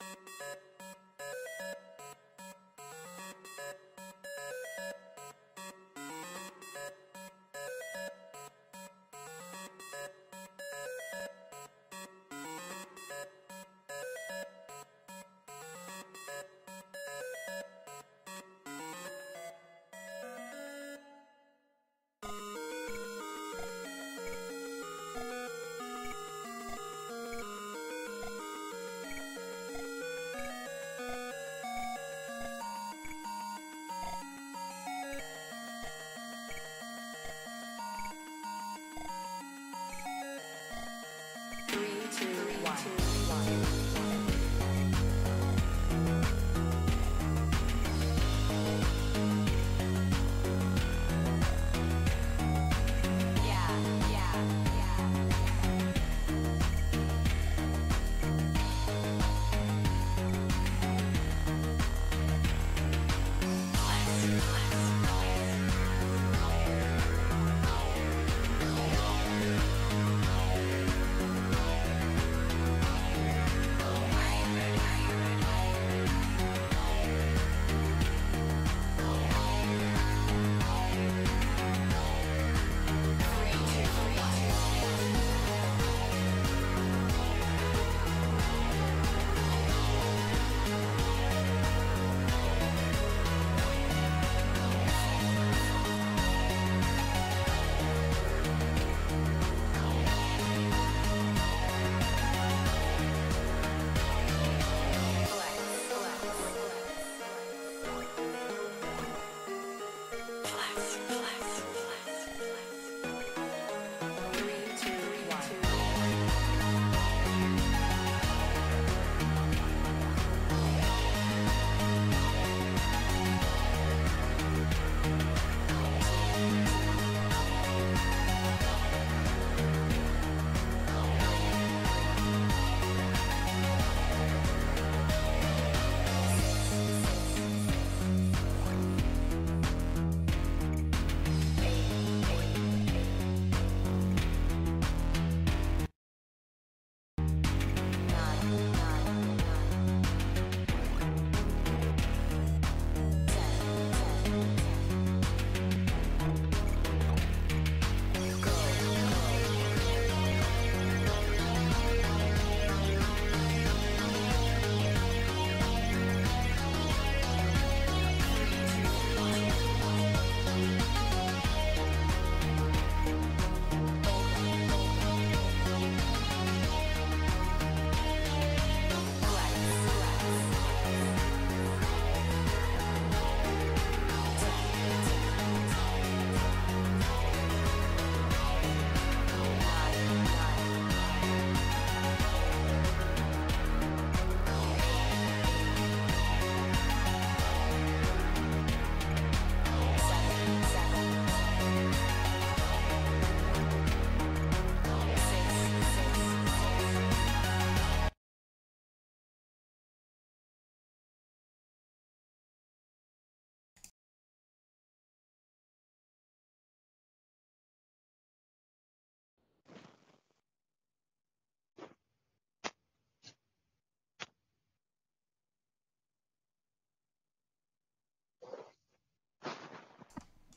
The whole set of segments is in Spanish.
Thank you.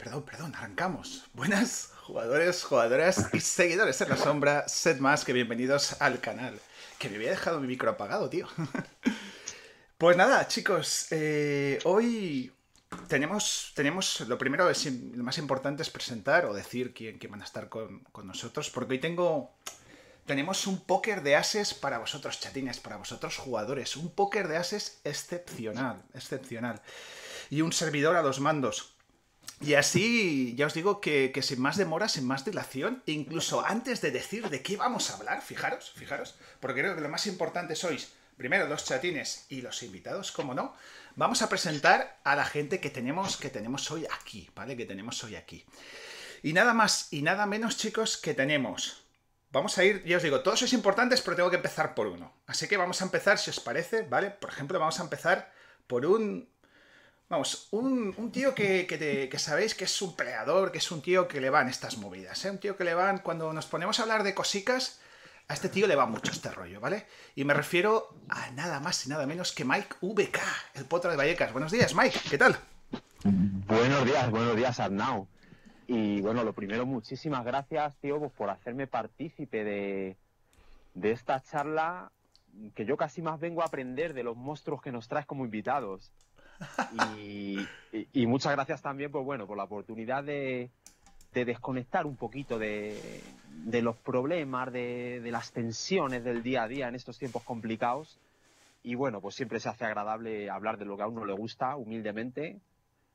Perdón, perdón, arrancamos. Buenas jugadores, jugadoras y seguidores en la sombra, sed más que bienvenidos al canal. Que me había dejado mi micro apagado, tío. pues nada, chicos, eh, hoy tenemos, tenemos, lo primero, lo más importante es presentar o decir quién, quién van a estar con, con nosotros, porque hoy tengo, tenemos un póker de ases para vosotros, chatines, para vosotros jugadores. Un póker de ases excepcional, excepcional. Y un servidor a los mandos. Y así, ya os digo que, sin más demora, sin más dilación, incluso antes de decir de qué vamos a hablar, fijaros, fijaros, porque creo que lo más importante sois, primero, los chatines y los invitados, como no, vamos a presentar a la gente que tenemos, que tenemos hoy aquí, ¿vale? Que tenemos hoy aquí. Y nada más y nada menos, chicos, que tenemos... Vamos a ir, ya os digo, todos sois importantes, pero tengo que empezar por uno. Así que vamos a empezar, si os parece, ¿vale? Por ejemplo, vamos a empezar por un Vamos, un, tío que, sabéis que es un peleador, que es un tío que le van estas movidas, ¿eh? Un tío que le van, cuando nos ponemos a hablar de cosicas, A este tío le va mucho este rollo, ¿vale? Y me refiero a nada más y nada menos que Mike VK, el potro de Vallecas. Buenos días, Mike, ¿qué tal? Buenos días, buenos días, Arnau. Y bueno, lo primero, muchísimas gracias, tío, pues, por hacerme partícipe de, de esta charla que yo casi más vengo a aprender de los monstruos que nos traes como invitados. Y, muchas gracias también, pues bueno, por la oportunidad de, de desconectar un poquito de, los problemas, de, de, las tensiones del día a día en estos tiempos complicados. Y bueno, pues siempre se hace agradable hablar de lo que a uno le gusta, humildemente,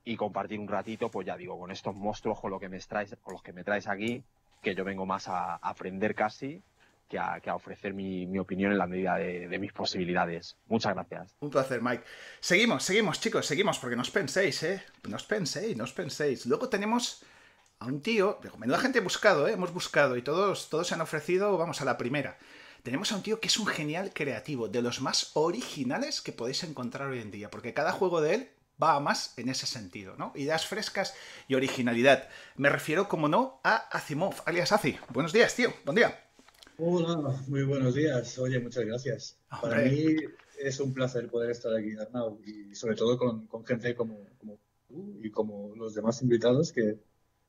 y compartir un ratito, pues ya digo, con estos monstruos, con, lo que me traes, con los que me traes aquí, que yo vengo más a aprender casi que a, ofrecer mi, opinión en la medida de, mis posibilidades. Muchas gracias. Un placer, Mike. Seguimos, seguimos, chicos, seguimos, porque no os penséis, ¿eh? No os penséis, no os penséis. Luego tenemos a un tío, menuda gente buscado, ¿eh? Hemos buscado y todos, todos se han ofrecido, vamos, a la primera. Tenemos a un tío que es un genial creativo, de los más originales que podéis encontrar hoy en día, porque cada juego de él va a más en ese sentido, ¿no? Ideas frescas y originalidad. Me refiero, como no, a Asimov, alias Azi. Buenos días, tío. Buen día. Hola, muy buenos días. Oye, muchas gracias. Hombre. Para mí es un placer poder estar aquí, Arnau, y sobre todo con, con gente como, como, tú y como los demás invitados, que,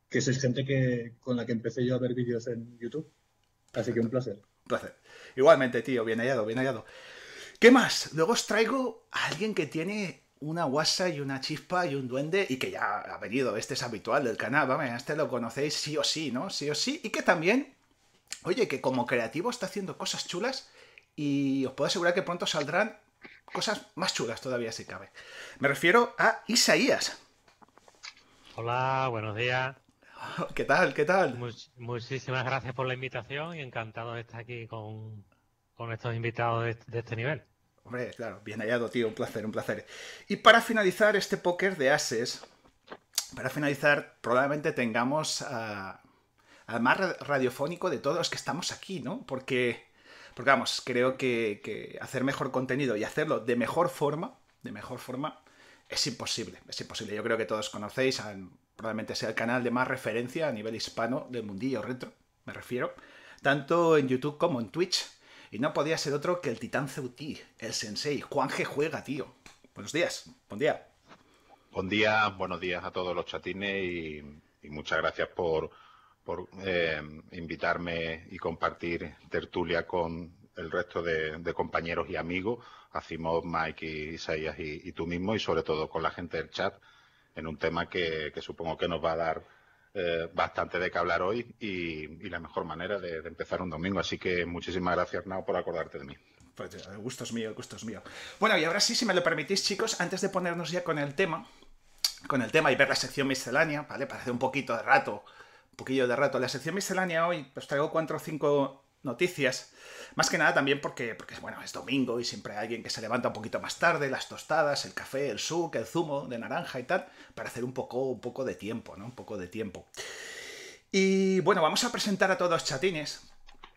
que sois gente que, con la que empecé yo a ver vídeos en YouTube. Así que un placer. Un placer. Igualmente, tío, bien hallado, bien hallado. ¿Qué más? Luego os traigo a alguien que tiene una guasa y una chispa y un duende y que ya ha venido, este es habitual del canal, vamos, este lo conocéis sí o sí, ¿no? Sí o sí, y que también Oye, que como creativo está haciendo cosas chulas y os puedo asegurar que pronto saldrán cosas más chulas todavía si cabe. Me refiero a Isaías. Hola, buenos días. ¿Qué tal? ¿Qué tal? Much muchísimas gracias por la invitación y encantado de estar aquí con, con estos invitados de, de, este nivel. Hombre, claro, bien hallado, tío, un placer, un placer. Y para finalizar este póker de ases, para finalizar, probablemente tengamos a al más radiofónico de todos los que estamos aquí, ¿no? Porque, porque vamos, creo que, hacer mejor contenido y hacerlo de mejor forma, de mejor forma, es imposible, es imposible. Yo creo que todos conocéis, probablemente sea el canal de más referencia a nivel hispano del mundillo retro, me refiero, tanto en YouTube como en Twitch. Y no podía ser otro que el titán Ceutí, el sensei, Juan G. Juega, tío. Buenos días, buen día. Buen día, buenos días a todos los chatines y muchas gracias por, por eh, invitarme y compartir tertulia con el resto de, compañeros y amigos, Asimov, Mike Isaías y, tú mismo, y sobre todo con la gente del chat, en un tema que, supongo que nos va a dar eh, bastante de qué hablar hoy y, la mejor manera de, empezar un domingo. Así que muchísimas gracias, Arnau, por acordarte de mí. Pues el gusto es mío, el gusto es mío. Bueno, y ahora sí, si me lo permitís, chicos, antes de ponernos ya con el tema, con el tema y ver la sección miscelánea, ¿vale? Para hacer un poquito de rato poquillo de rato. La sección miscelánea hoy, pues traigo cuatro o cinco noticias. Más que nada también porque, porque, bueno, es domingo y siempre hay alguien que se levanta un poquito más tarde, las tostadas, el café, el suc, el zumo de naranja y tal, para hacer un poco, un poco de tiempo, ¿no? Un poco de tiempo. Y bueno, vamos a presentar a todos chatines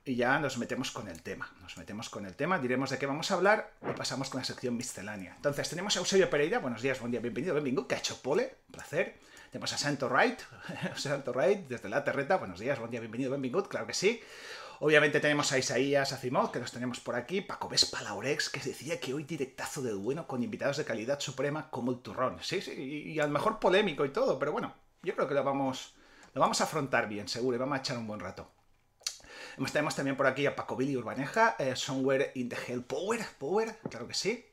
y ya nos metemos con el tema. Nos metemos con el tema, diremos de qué vamos a hablar y pasamos con la sección miscelánea. Entonces, tenemos a Eusebio Pereira. Buenos días, buen día, bienvenido, bienvenido. Que ha hecho pole, un placer. Tenemos a Santo Wright, Santo Wright, desde la Terreta. Buenos días, buen día, bienvenido, bienvenido, claro que sí. Obviamente tenemos a Isaías Asimov, que los tenemos por aquí, Paco Vespa Laurex, que decía que hoy directazo del bueno con invitados de calidad suprema como el turrón. Sí, sí, y, y a lo mejor polémico y todo, pero bueno, yo creo que lo vamos, lo vamos a afrontar bien, seguro, y vamos a echar un buen rato. Tenemos también por aquí a Paco Billy Urbaneja, eh, Somewhere in the Hell Power, Power, claro que sí.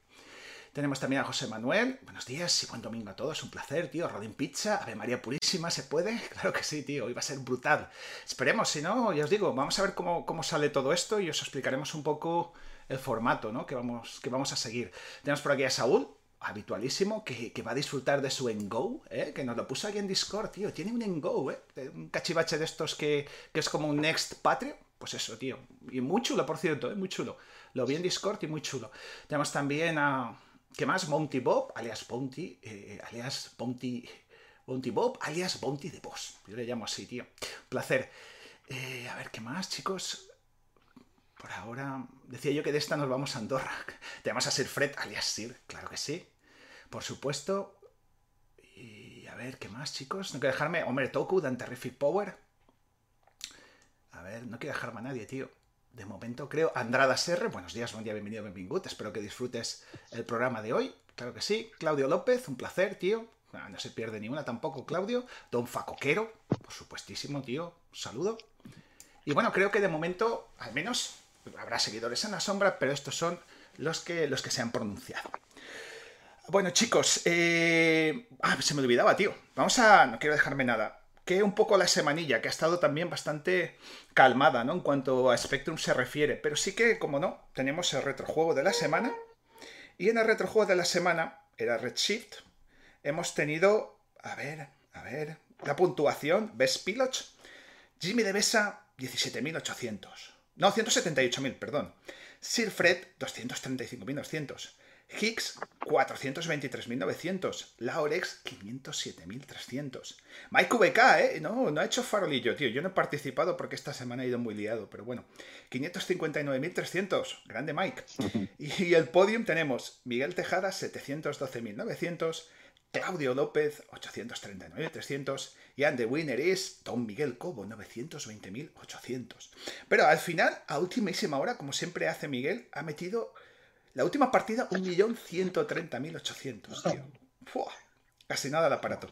Tenemos también a José Manuel. Buenos días y buen domingo a todos. Un placer, tío. Rodin Pizza, Ave María Purísima, ¿se puede? Claro que sí, tío. Hoy va a ser brutal. Esperemos, si no, ya os digo, vamos a ver cómo, cómo sale todo esto y os explicaremos un poco el formato ¿no? que, vamos, que vamos a seguir. Tenemos por aquí a Saúl, habitualísimo, que, que va a disfrutar de su Engo, ¿eh? que nos lo puso aquí en Discord, tío. Tiene un Engo, ¿eh? un cachivache de estos que, que es como un Next Patreon. Pues eso, tío. Y muy chulo, por cierto, ¿eh? muy chulo. Lo vi en Discord y muy chulo. Tenemos también a ¿Qué más? Monty Bob, alias Bounty, eh, alias Bounty, Bounty Bob, alias Bounty de Boss. Yo le llamo así, tío. Placer. Eh, a ver, ¿qué más, chicos? Por ahora, decía yo que de esta nos vamos a Andorra. Tenemos a Sir Fred, alias Sir, claro que sí. Por supuesto. Y a ver, ¿qué más, chicos? No quiero dejarme. Hombre, Toku, Dan Terrific Power. A ver, no quiero dejarme a nadie, tío. De momento creo. Andrada Serre, buenos días, buen día, bienvenido, bienvenido. Espero que disfrutes el programa de hoy. Claro que sí. Claudio López, un placer, tío. No, se pierde ni una tampoco, Claudio. Don Facoquero, por supuestísimo, tío. Un saludo. Y bueno, creo que de momento, al menos, habrá seguidores en la sombra, pero estos son los que, los que se han pronunciado. Bueno, chicos, eh... ah, se me olvidaba, tío. Vamos a. No quiero dejarme nada. Que un poco la semanilla, que ha estado también bastante calmada, ¿no? En cuanto a Spectrum se refiere. Pero sí que, como no, tenemos el retrojuego de la semana. Y en el retrojuego de la semana, era Redshift, hemos tenido. A ver, a ver. La puntuación, Best Pilots. Jimmy de Besa, 17.800. No, 178.000, perdón. Sir Fred, 235.200. Higgs, 423.900. Laurex, 507.300. Mike VK, ¿eh? No, no ha hecho farolillo, tío. Yo no he participado porque esta semana he ido muy liado, pero bueno. 559.300. Grande Mike. Y el podium tenemos Miguel Tejada, 712.900. Claudio López, 839.300. Y and the winner is Don Miguel Cobo, 920.800. Pero al final, a ultimísima hora, como siempre hace Miguel, ha metido la última partida 1.130.800, tío. casi nada de aparato.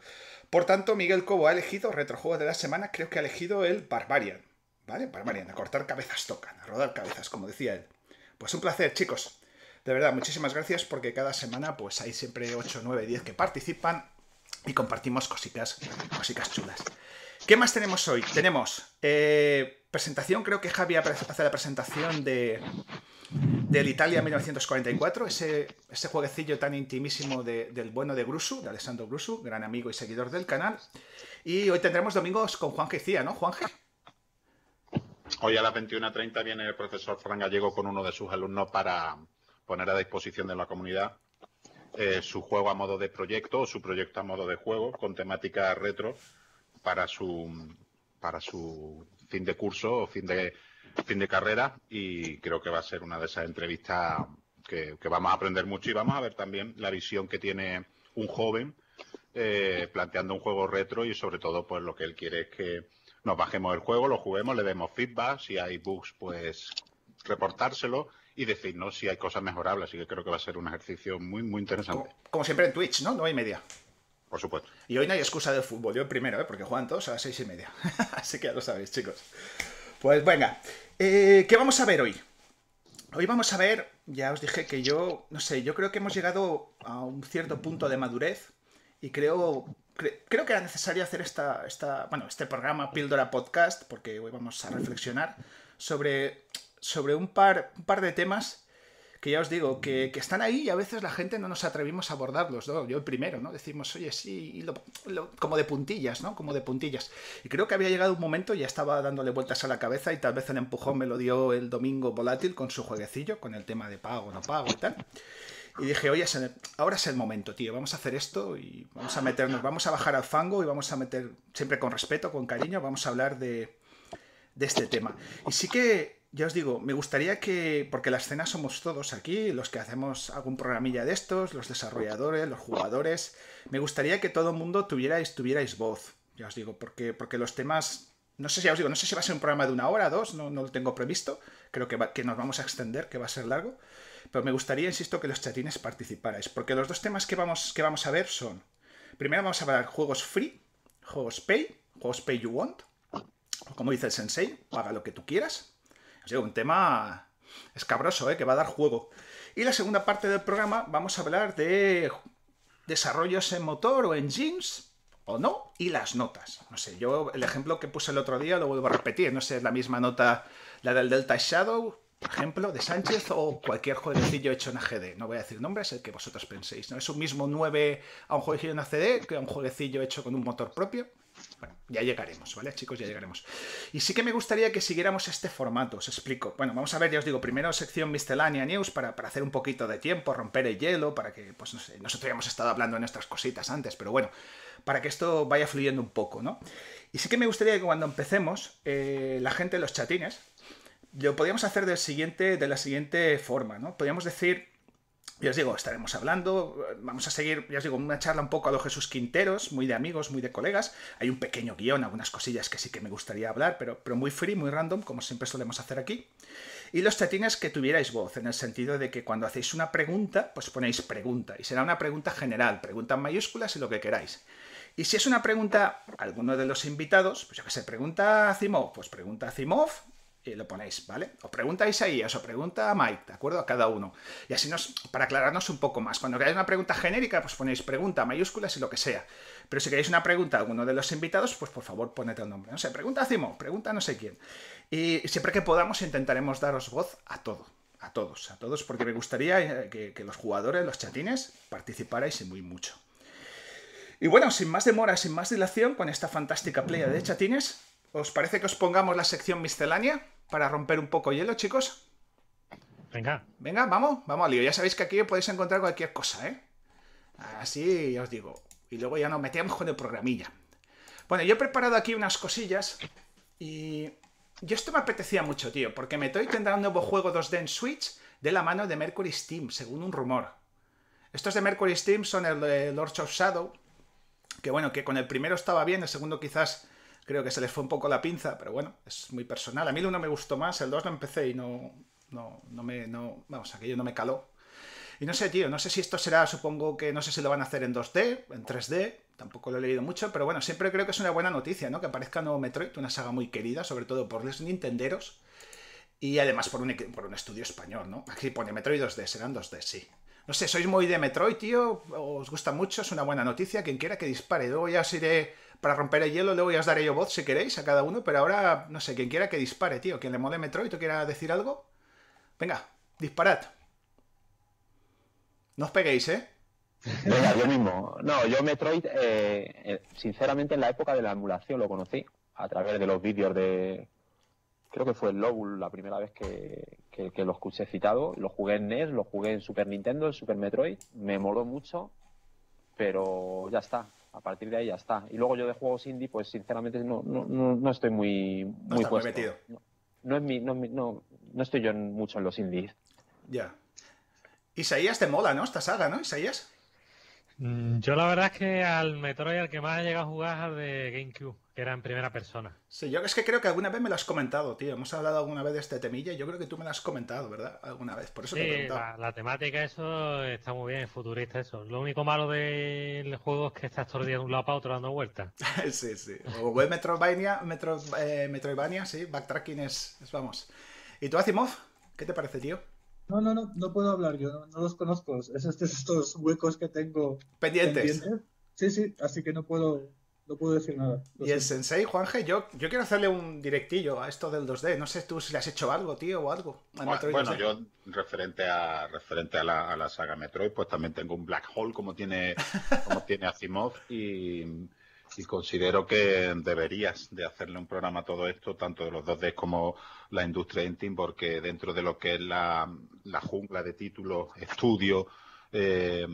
Por tanto, Miguel Cobo ha elegido retrojuego de la semana, creo que ha elegido el Barbarian. ¿Vale? Barbarian, a cortar cabezas tocan, a rodar cabezas, como decía él. Pues un placer, chicos. De verdad, muchísimas gracias porque cada semana pues hay siempre 8, 9, 10 que participan y compartimos cositas, cositas chulas. ¿Qué más tenemos hoy? Tenemos eh, presentación, creo que Javi hace la presentación de del Italia 1944, ese, ese jueguecillo tan intimísimo del bueno de Grusu, de Alessandro Grusu, gran amigo y seguidor del canal. Y hoy tendremos domingos con Juan Cía, ¿no, Juanje? Hoy a las 21.30 viene el profesor Fran Gallego con uno de sus alumnos para, poner a disposición de la comunidad eh, su juego a modo de proyecto o su proyecto a modo de juego con temática retro para su para su fin de curso o fin de fin de carrera y creo que va a ser una de esas entrevistas que, vamos a aprender mucho y vamos a ver también la visión que tiene un joven eh, planteando un juego retro y sobre todo pues lo que él quiere es que nos bajemos el juego, lo juguemos, le demos feedback, si hay bugs pues reportárselo y decirnos si hay cosas mejorables. Así que creo que va a ser un ejercicio muy, muy interesante. Como, siempre en Twitch, ¿no? No hay media. Por supuesto. Y hoy no hay excusa del fútbol. Yo primero, ¿eh? porque juegan todos a las seis y media. Así que ya lo sabéis, chicos. Pues venga. Eh, ¿Qué vamos a ver hoy? Hoy vamos a ver, ya os dije que yo, no sé, yo creo que hemos llegado a un cierto punto de madurez y creo, creo que era necesario hacer esta, esta, bueno, este programa Píldora Podcast, porque hoy vamos a reflexionar sobre sobre un par, un par de temas que ya os digo, que, están ahí y a veces la gente no nos atrevimos a abordarlos, ¿no? Yo el primero, ¿no? Decimos, oye, sí, como de puntillas, ¿no? Como de puntillas. Y creo que había llegado un momento, ya estaba dándole vueltas a la cabeza y tal vez el empujón me lo dio el domingo volátil con su jueguecillo, con el tema de pago, no pago y tal. Y dije, oye, ahora es el momento, tío, vamos a hacer esto y vamos a meternos, vamos a bajar al fango y vamos a meter, siempre con respeto, con cariño, vamos a hablar de, de este tema. Y sí que ya os digo, me gustaría que, porque la escena somos todos aquí, los que hacemos algún programilla de estos, los desarrolladores, los jugadores, me gustaría que todo el mundo tuvierais, tuvierais voz, ya os digo, porque, porque los temas, no sé si ya os digo, no sé si va a ser un programa de una hora, dos, no, no lo tengo previsto, creo que, que nos vamos a extender, que va a ser largo, pero me gustaría, insisto, que los chatines participarais, porque los dos temas que vamos, que vamos a ver son, primero vamos a hablar juegos free, juegos pay, juegos pay you want, como dice el sensei, paga lo que tú quieras, un tema escabroso, ¿eh? que va a dar juego. Y la segunda parte del programa vamos a hablar de desarrollos en motor o en jeans o no, y las notas. No sé, yo el ejemplo que puse el otro día lo vuelvo a repetir. No sé, es la misma nota, la del Delta Shadow, por ejemplo, de Sánchez o cualquier jueguecillo hecho en AGD. No voy a decir nombres, el que vosotros penséis. ¿no? Es un mismo 9 a un jueguecillo en ACD que a un jueguecillo hecho con un motor propio. Bueno, ya llegaremos, ¿vale, chicos? Ya llegaremos. Y sí que me gustaría que siguiéramos este formato, os explico. Bueno, vamos a ver, ya os digo, primero sección miscelánea news para, para hacer un poquito de tiempo, romper el hielo, para que, pues no sé, nosotros habíamos estado hablando de nuestras cositas antes, pero bueno, para que esto vaya fluyendo un poco, ¿no? Y sí que me gustaría que cuando empecemos, eh, la gente, los chatines, lo podríamos hacer siguiente, de la siguiente forma, ¿no? Podríamos decir ya os digo, estaremos hablando, vamos a seguir, ya os digo, una charla un poco a los Jesús Quinteros, muy de amigos, muy de colegas. Hay un pequeño guion, algunas cosillas que sí que me gustaría hablar, pero, pero muy free, muy random, como siempre solemos hacer aquí. Y los chatines que tuvierais voz, en el sentido de que cuando hacéis una pregunta, pues ponéis pregunta. Y será una pregunta general, pregunta en mayúsculas y lo que queráis. Y si es una pregunta alguno de los invitados, pues yo que sé, pregunta a Zimov, pues pregunta a Zimov y lo ponéis, ¿vale? O pregunta a Isaías o pregunta a Mike, ¿de acuerdo? A cada uno. Y así nos, para aclararnos un poco más. Cuando queráis una pregunta genérica, pues ponéis pregunta, mayúsculas y lo que sea. Pero si queréis una pregunta a alguno de los invitados, pues por favor poned el nombre. No sé, pregunta a Zimov, pregunta a no sé quién. Y siempre que podamos intentaremos daros voz a todo. A todos, a todos, porque me gustaría eh, que, los jugadores, los chatines, participarais muy mucho. Y bueno, sin más demora, sin más dilación, con esta fantástica playa de chatines, ¿os parece que os pongamos la sección miscelánea? para romper un poco hielo, chicos? Venga. Venga, vamos, vamos al lío. Ya sabéis que aquí podéis encontrar cualquier cosa, ¿eh? Así os digo. Y luego ya nos metemos con el programilla. Bueno, yo he preparado aquí unas cosillas y yo esto me apetecía mucho, tío, porque Metroid tendrá un nuevo juego 2D en Switch de la mano de Mercury Steam, según un rumor. Estos de Mercury Steam son el de Lords of Shadow, que bueno, que con el primero estaba bien, el segundo quizás Creo que se les fue un poco la pinza, pero bueno, es muy personal. A mí el 1 me gustó más, el 2 lo empecé y no, no, no me, no, vamos, aquello no me caló. Y no sé, tío, no sé si esto será, supongo que no sé si lo van a hacer en 2D, en 3D, tampoco lo he leído mucho, pero bueno, siempre creo que es una buena noticia, ¿no? Que aparezca nuevo Metroid, una saga muy querida, sobre todo por los nintenderos, y además por un, por un estudio español, ¿no? Aquí pone Metroid 2D, serán 2D, sí. No sé, sois muy de Metroid, tío, os gusta mucho, es una buena noticia, quien quiera que dispare. Luego ya os iré para romper el hielo, le voy a dar yo voz si queréis a cada uno, pero ahora, no sé, quien quiera que dispare, tío. Quien le mole Metroid o quiera decir algo, venga, disparad. No os peguéis, ¿eh? Venga, yo mismo. No, yo Metroid, eh, eh, sinceramente, en la época de la emulación lo conocí a través de los vídeos de. Creo que fue el Lobul la primera vez que, que, lo escuché citado. Lo jugué en NES, lo jugué en Super Nintendo, en Super Metroid. Me moló mucho, pero ya está a partir de ahí ya está. Y luego yo de juegos indie, pues sinceramente no, no, no estoy muy, muy no puesto. metido. No, es mi, no, no, no estoy yo mucho en los indies. Ya. Isaías te mola, ¿no? Esta saga, ¿no, Isaías? Mm, yo la verdad es que al Metroid al que más he llegado a jugar es al de GameCube, que era en primera persona. Sí, yo es que creo que alguna vez me lo has comentado, tío. Hemos hablado alguna vez de este temilla y yo creo que tú me lo has comentado, ¿verdad? Alguna vez, por eso te he preguntado. La, temática, eso está muy bien, futurista, eso. Lo único malo del juego es que estás todo el día de un lado para otro dando vueltas. sí, sí. O el Metroidvania, Metro, eh, Metroidvania, sí, backtracking es, es, vamos. ¿Y tú, Asimov? ¿Qué te parece, tío? No, no, no, no puedo hablar, yo no, los conozco. Es estos huecos que tengo pendientes. Sí, sí, así que no puedo, no puedo decir nada. Y el Sensei, Juanje, yo, yo quiero hacerle un directillo a esto del 2D. No sé tú si le has hecho algo, tío, o algo. Bueno, yo, referente a referente a la, a la, saga Metroid, pues también tengo un Black Hole como tiene, como tiene Asimov y y considero que deberías de hacerle un programa a todo esto, tanto de los 2D como la industria Intim, porque dentro de lo que es la, jungla de títulos, estudios, eh,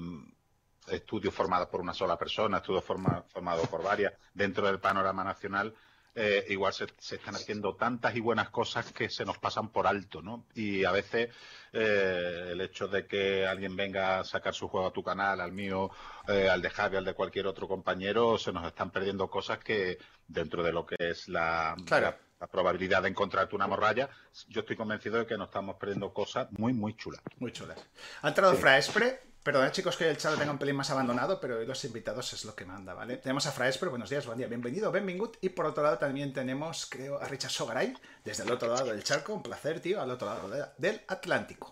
estudios formados por una sola persona, estudios formados por varias, dentro del panorama nacional, eh, igual se, están haciendo tantas y buenas cosas que se nos pasan por alto, ¿no? Y a veces eh, el hecho de que alguien venga a sacar su juego a tu canal, al mío, eh, al de Javi, al de cualquier otro compañero, se nos están perdiendo cosas que dentro de lo que es la, la, probabilidad de encontrarte una morralla, yo estoy convencido de que nos estamos perdiendo cosas muy, muy chulas. Muy chulas. Ha entrado Fraespre Perdona, chicos, que el chat lo tenga un pelín más abandonado, pero los invitados es lo que manda, ¿vale? Tenemos a Fraesper, buenos días, buen día, bienvenido, benvingut. Y por otro lado también tenemos, creo, a Richard Sogaray, desde el otro lado del charco, un placer, tío, al otro lado del Atlántico.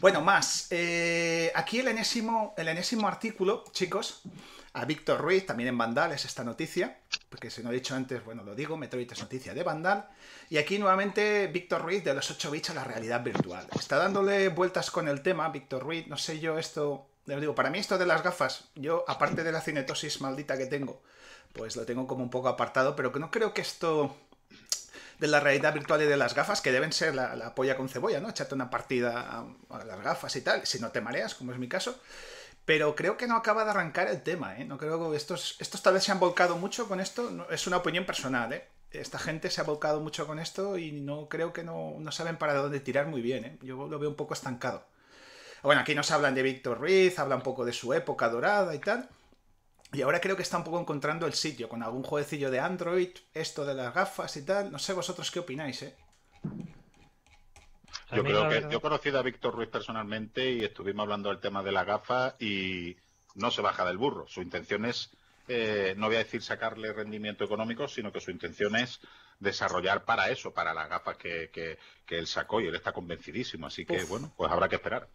Bueno, más. Eh, aquí el enésimo, el enésimo artículo, chicos, a Víctor Ruiz, también en Vandal, es esta noticia, porque si no he dicho antes, bueno, lo digo, Metroid es noticia de Vandal. Y aquí nuevamente Víctor Ruiz de los 8 bits a la realidad virtual. Está dándole vueltas con el tema, Víctor Ruiz, no sé yo esto, les digo, para mí esto de las gafas, yo aparte de la cinetosis maldita que tengo, pues lo tengo como un poco apartado, pero que no creo que esto de la realidad virtual y de las gafas, que deben ser la, polla con cebolla, ¿no? Echarte una partida a, las gafas y tal, si no te mareas, como es mi caso. Pero creo que no acaba de arrancar el tema, ¿eh? No creo que estos, estos tal vez se han volcado mucho con esto. es una opinión personal, ¿eh? Esta gente se ha volcado mucho con esto y no creo que no, no saben para dónde tirar muy bien, ¿eh? Yo lo veo un poco estancado. Bueno, aquí nos hablan de Víctor Ruiz, habla un poco de su época dorada y tal. Y ahora creo que está un poco encontrando el sitio con algún jueguecillo de Android, esto de las gafas y tal. No sé vosotros qué opináis, ¿eh? Yo creo que yo he conocido a Víctor Ruiz personalmente y estuvimos hablando del tema de la gafa y no se baja del burro. Su intención es, eh, no voy a decir sacarle rendimiento económico, sino que su intención es desarrollar para eso, para las gafas que, que, él sacó y él está convencidísimo. Así que, bueno, pues habrá que esperar.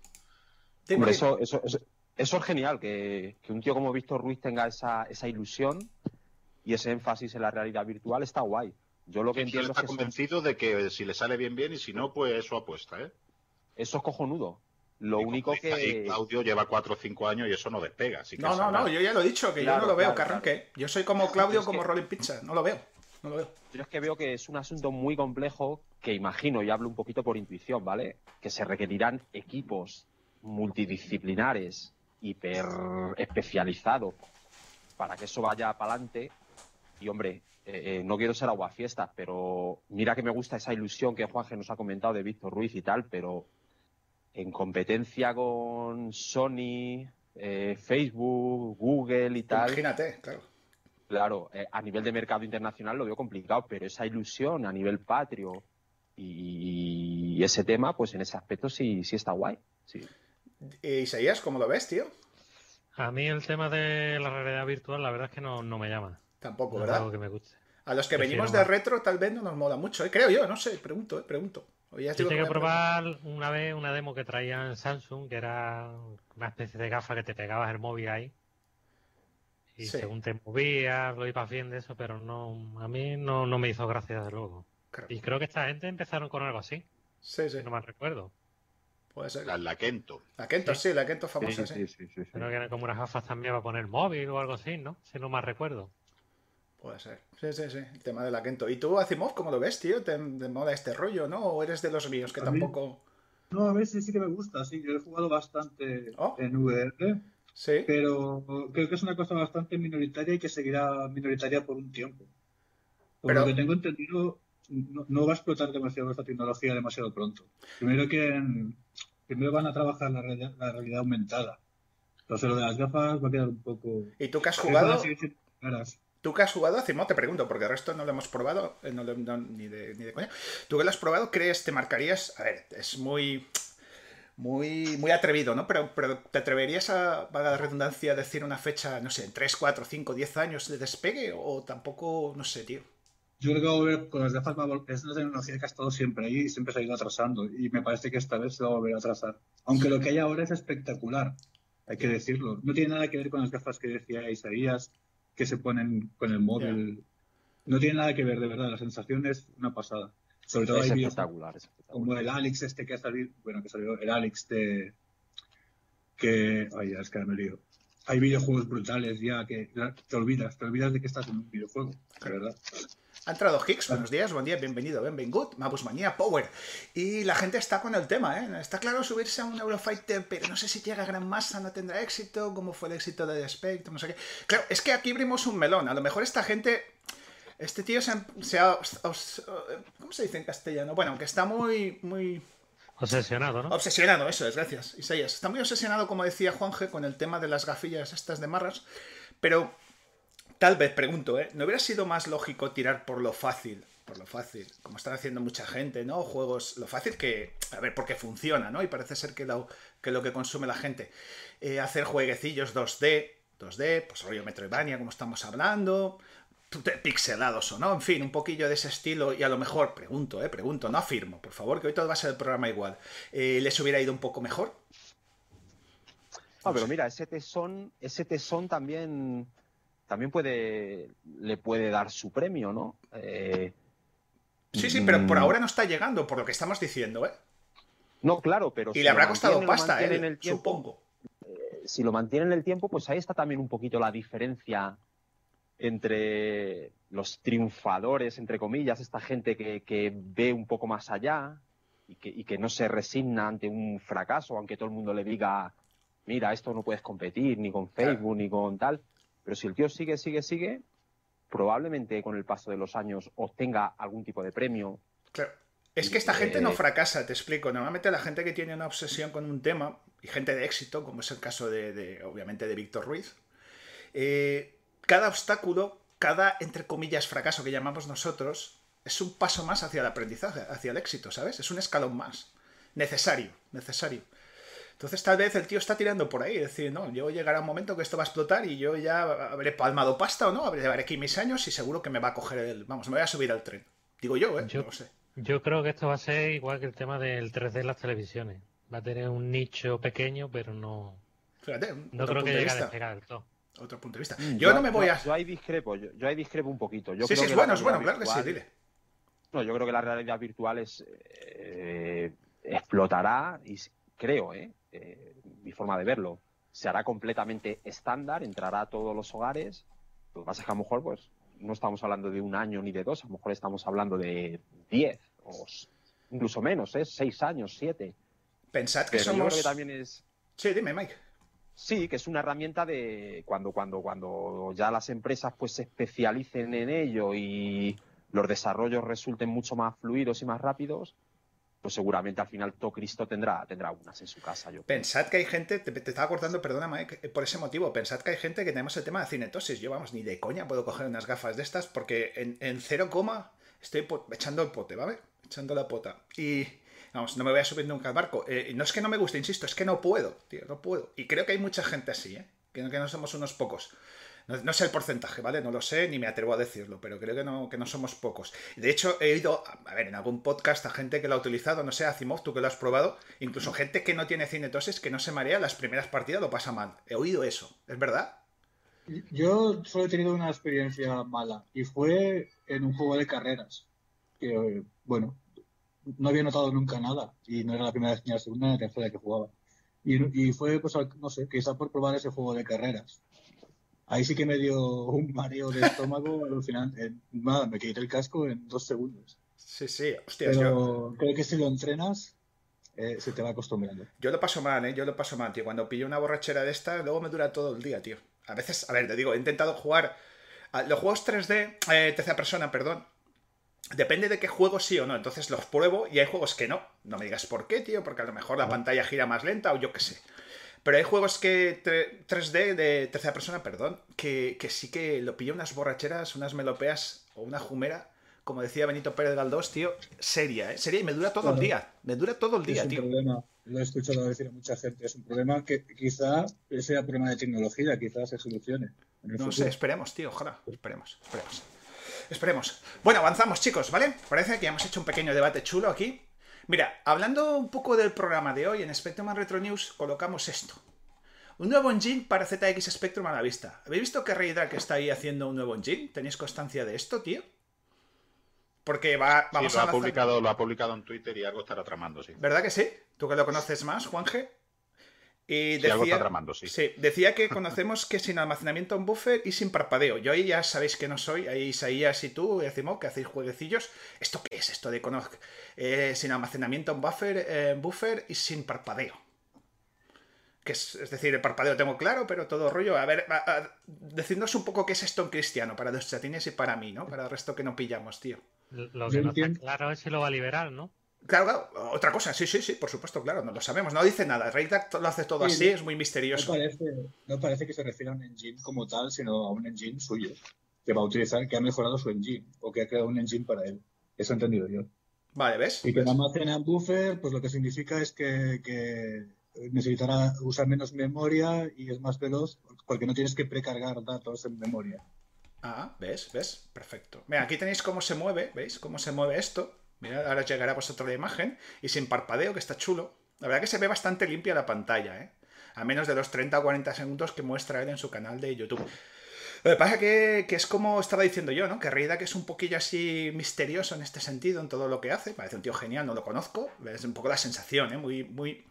eso, eso, eso, es genial, que, que, un tío como Víctor Ruiz tenga esa, esa ilusión y ese énfasis en la realidad virtual está guay. Yo lo que entiendo está convencido de que si le sale bien, bien, y si no, pues eso apuesta, ¿eh? Eso es cojonudo. Lo único que. Claudio lleva cuatro o cinco años y eso no despega. Así que no, no, no, yo ya lo he dicho, que yo no lo veo, que arranque. Yo soy como Claudio, como Rolling Pizza, no lo veo. No lo veo. Yo es que veo que es un asunto muy complejo que imagino, y hablo un poquito por intuición, ¿vale? Que se requerirán equipos multidisciplinares, hiper especializados, para que eso vaya para adelante. Y hombre, eh, eh, no quiero ser aguafiestas, pero mira que me gusta esa ilusión que Juanje nos ha comentado de Víctor Ruiz y tal, pero en competencia con Sony, eh, Facebook, Google y tal. Imagínate, claro. Claro, a nivel de mercado internacional lo veo complicado, pero esa ilusión a nivel patrio y, ese tema, pues en ese aspecto sí, sí está guay. Sí. Isaías, ¿cómo lo ves, tío? A mí el tema de la realidad virtual, la verdad es que no, no me llama. Tampoco, ¿verdad? A los que venimos de retro tal vez no nos mola mucho, ¿eh? creo yo, no sé, pregunto, eh, pregunto. Yo tengo que probar una vez una demo que traían Samsung, que era una especie de gafa que te pegabas el móvil ahí. Y según te movías, lo ibas viendo eso, pero no a mí no, me hizo gracia desde luego. Y creo que esta gente empezaron con algo así. Sí, sí. No me recuerdo. Puede ser. La, Kento. La Kento, sí, la Kento famosa, sí. sí, sí, Creo que eran como unas gafas también para poner móvil o algo así, ¿no? Si no más recuerdo. Puede ser. Sí, sí, sí. El tema de la Kento. ¿Y tú, Azimov, cómo lo ves, tío? ¿Te, mola este rollo, no? ¿O eres de los míos que tampoco.? No, a veces sí que me gusta, sí. Yo he jugado bastante oh. en VR. Sí. Pero creo que es una cosa bastante minoritaria y que seguirá minoritaria por un tiempo. Por lo que tengo entendido, no, va a explotar demasiado esta tecnología demasiado pronto. Primero que primero van a trabajar la realidad, la realidad aumentada. Entonces lo de las gafas va a quedar un poco. ¿Y tú que has jugado? Tú que has jugado a te pregunto, porque el resto no lo hemos probado, eh, no, ni, de, ni de coña. Tú que lo has probado, ¿crees, te marcarías? A ver, es muy. Muy, muy atrevido, ¿no? Pero, pero ¿te atreverías a, valga la redundancia, a decir una fecha, no sé, en 3, 4, 5, 10 años de despegue? ¿O tampoco, no sé, tío? Yo creo que va a volver con las gafas, es una tecnología que ha estado siempre ahí y siempre se ha ido atrasando. Y me parece que esta vez se va a volver a atrasar. Aunque lo que hay ahora es espectacular, hay que decirlo. No tiene nada que ver con las gafas que decía Isaías, que se ponen con el móvil. No tiene nada que ver, de verdad. La sensación es una pasada. Sobre todo es espectacular, Como el Alex este que ha salido, bueno, que salió, el Alex de... Que... Ay, ya, es que me lío. Hay videojuegos brutales ya que te olvidas, te olvidas de que estás en un videojuego, de verdad. Ha entrado Hicks, buenos días, buen día, bienvenido, bienvenido, Mabus Manía Power. Y la gente está con el tema, ¿eh? Está claro subirse a un Eurofighter, pero no sé si llega a gran masa, no tendrá éxito, como fue el éxito de The Spectrum, no sé qué. Claro, es que aquí abrimos un melón. A lo mejor esta gente. Este tío se ha. ¿Cómo se dice en castellano? Bueno, que está muy. muy Obsesionado, ¿no? Obsesionado, eso es, gracias, Isaías. Está muy obsesionado, como decía Juanje, con el tema de las gafillas estas de marras, pero Tal vez, pregunto, ¿eh? ¿No hubiera sido más lógico tirar por lo fácil? Por lo fácil, como están haciendo mucha gente, ¿no? Juegos, lo fácil que, a ver, porque funciona, ¿no? Y parece ser que lo que, lo que consume la gente. Eh, hacer jueguecillos 2D, 2D, pues rollo Metroidvania, como estamos hablando, pixelados o no, en fin, un poquillo de ese estilo y a lo mejor, pregunto, eh, pregunto, no afirmo, por favor, que hoy todo va a ser el programa igual, eh, ¿les hubiera ido un poco mejor? Ah, pero mira, ese tesón, ese tesón también también puede le puede dar su premio, ¿no? Eh, sí, sí, pero por mm. ahora no está llegando, por lo que estamos diciendo, ¿eh? No, claro, pero... Y le habrá costado pasta, ¿eh? En el tiempo, supongo. Eh, si lo mantiene en el tiempo, pues ahí está también un poquito la diferencia entre los triunfadores, entre comillas, esta gente que, ve un poco más allá y que, y que, no se resigna ante un fracaso, aunque todo el mundo le diga, mira, esto no puedes competir ni con Facebook ni con tal. Pero si el tío sigue, sigue, sigue, probablemente con el paso de los años obtenga algún tipo de premio. Claro. Es que esta gente no fracasa, te explico. Normalmente la gente que tiene una obsesión con un tema, y gente de éxito, como es el caso de, obviamente, de Víctor Ruiz, eh, cada obstáculo, cada, entre comillas, fracaso que llamamos nosotros, es un paso más hacia el aprendizaje, hacia el éxito, ¿sabes? Es un escalón más. Necesario, necesario. Entonces tal vez el tío está tirando por ahí, es decir, no, yo llegará un momento que esto va a explotar y yo ya habré palmado pasta o no, habré llevar aquí mis años y seguro que me va a coger el, vamos, me voy a subir al tren. Digo yo, ¿eh? Yo, no sé. Yo creo que esto va a ser igual que el tema del 3D en las televisiones. Va a tener un nicho pequeño, pero no... Fíjate, no creo que llegue a despegar del todo otro punto de vista. Mm, yo, no me voy a. Yo ahí discrepo, yo, yo ahí discrepo un poquito. Yo sí, sí, es bueno, es bueno, claro que sí, dile. No, yo creo que la realidad virtual es, eh, explotará y creo, ¿eh? ¿Eh? mi forma de verlo, se hará completamente estándar, entrará a todos los hogares. Lo que pasa es que a lo mejor, pues, no estamos hablando de un año ni de dos, a lo mejor estamos hablando de diez o incluso menos, ¿eh? Seis años, siete. Pensad que somos. Yo creo que también es. Sí, dime, Mike. Sí, que es una herramienta de cuando, cuando, cuando ya las empresas pues se especialicen en ello y los desarrollos resulten mucho más fluidos y más rápidos, pues seguramente al final todo Cristo tendrá, tendrá unas en su casa. Yo pensad que hay gente, te, estaba cortando, perdona Mike, por ese motivo, pensad que hay gente que tenemos el tema de cinetosis. Yo, vamos, ni de coña puedo coger unas gafas de estas porque en, en cero coma estoy echando el pote, ¿vale? Echando la pota. Y vamos, no me voy a subir nunca al barco. Eh, no es que no me guste, insisto, es que no puedo, tío, no puedo. Y creo que hay mucha gente así, ¿eh? Que, que no somos unos pocos. No, sé el porcentaje, ¿vale? No lo sé ni me atrevo a decirlo, pero creo que no, que no somos pocos. De hecho, he oído, a ver, en algún podcast a gente que lo ha utilizado, no sé, Azimov, tú que lo has probado, incluso gente que no tiene cinetosis, que no se marea, las primeras partidas lo pasa mal. He oído eso, ¿es verdad? Yo solo he tenido una experiencia mala y fue en un juego de carreras. Que, bueno, no había notado nunca nada y no era la primera vez ni la segunda ni la tercera que jugaba. Y, y fue, pues, no sé, quizá por probar ese juego de carreras Ahí sí que me dio un mareo de estómago alucinante. Nada, me quité el casco en dos segundos. Sí, sí, hostia. Pero creo que si lo entrenas, eh, se te va acostumbrando. Yo lo paso mal, ¿eh? Yo lo paso mal, tío. Cuando pillo una borrachera de esta, luego me dura todo el día, tío. A veces, a ver, te digo, he intentado jugar. los juegos 3D, eh, tercera persona, perdón. Depende de qué juego sí o no. Entonces los pruebo y hay juegos que no. No me digas por qué, tío, porque a lo mejor la pantalla gira más lenta o yo qué sé. Pero hay juegos que 3D de tercera persona, perdón, que, sí que lo pillo unas borracheras, unas melopeas o una jumera, como decía Benito Pérez Galdós, tío, seria, ¿eh? Seria y me dura todo el día. Me dura todo el día, es un Problema. Lo he escuchado decir a mucha gente. Es un problema que quizá sea problema de tecnología, quizás se solucione. No sé, esperemos, tío, ojalá. Esperemos, esperemos. Esperemos. Bueno, avanzamos, chicos, ¿vale? Parece que ya hemos hecho un pequeño debate chulo aquí. Mira, hablando un poco del programa de hoy, en Spectrum Retro News colocamos esto. Un nuevo engine para ZX Spectrum a la vista. ¿Habéis visto que que está ahí haciendo un nuevo engine? ¿Tenéis constancia de esto, tío? Porque va, vamos sí, lo ha publicado, lo ha publicado en Twitter y algo estará tramando, sí. ¿Verdad que sí? ¿Tú que lo conoces más, Juanje? Y decía, algo está tramando, sí. sí. Decía que conocemos que sin almacenamiento en buffer y sin parpadeo. Yo ahí ya sabéis que no soy, ahí Isaías y tú, decimos que hacéis jueguecillos. ¿Esto qué es esto de conocer? Eh, sin almacenamiento en buffer, eh, buffer y sin parpadeo? que es, decir, el parpadeo tengo claro, pero todo rollo. A ver, decidnos un poco qué es esto en cristiano para los chatines y para mí, ¿no? Para el resto que no pillamos, tío. Lo que no está claro es si lo va a liberar, ¿no? Claro, claro, otra cosa, sí, sí, sí, por supuesto, claro, no lo sabemos, no dice nada. Raydac lo hace todo así, es muy misterioso. No parece, no parece que se refiera a un engine como tal, sino a un engine suyo, que va a utilizar, que ha mejorado su engine, o que ha creado un engine para él. Eso he entendido yo. Vale, ¿ves? Y que no almacena en buffer, pues lo que significa es que, que necesitará usar menos memoria y es más veloz porque no tienes que precargar datos en memoria. Ah, ¿ves? ¿Ves? Perfecto. Mira, aquí tenéis cómo se mueve, ¿veis? Cómo se mueve esto. Mira, ahora llegará a vosotros la imagen y sin parpadeo, que está chulo. La verdad que se ve bastante limpia la pantalla, ¿eh? A menos de los 30 o 40 segundos que muestra él en su canal de YouTube. Lo que pasa que, que es como estaba diciendo yo, ¿no? Que realidad que es un poquillo así misterioso en este sentido, en todo lo que hace. Parece un tío genial, no lo conozco. Es un poco la sensación, ¿eh? Muy, muy,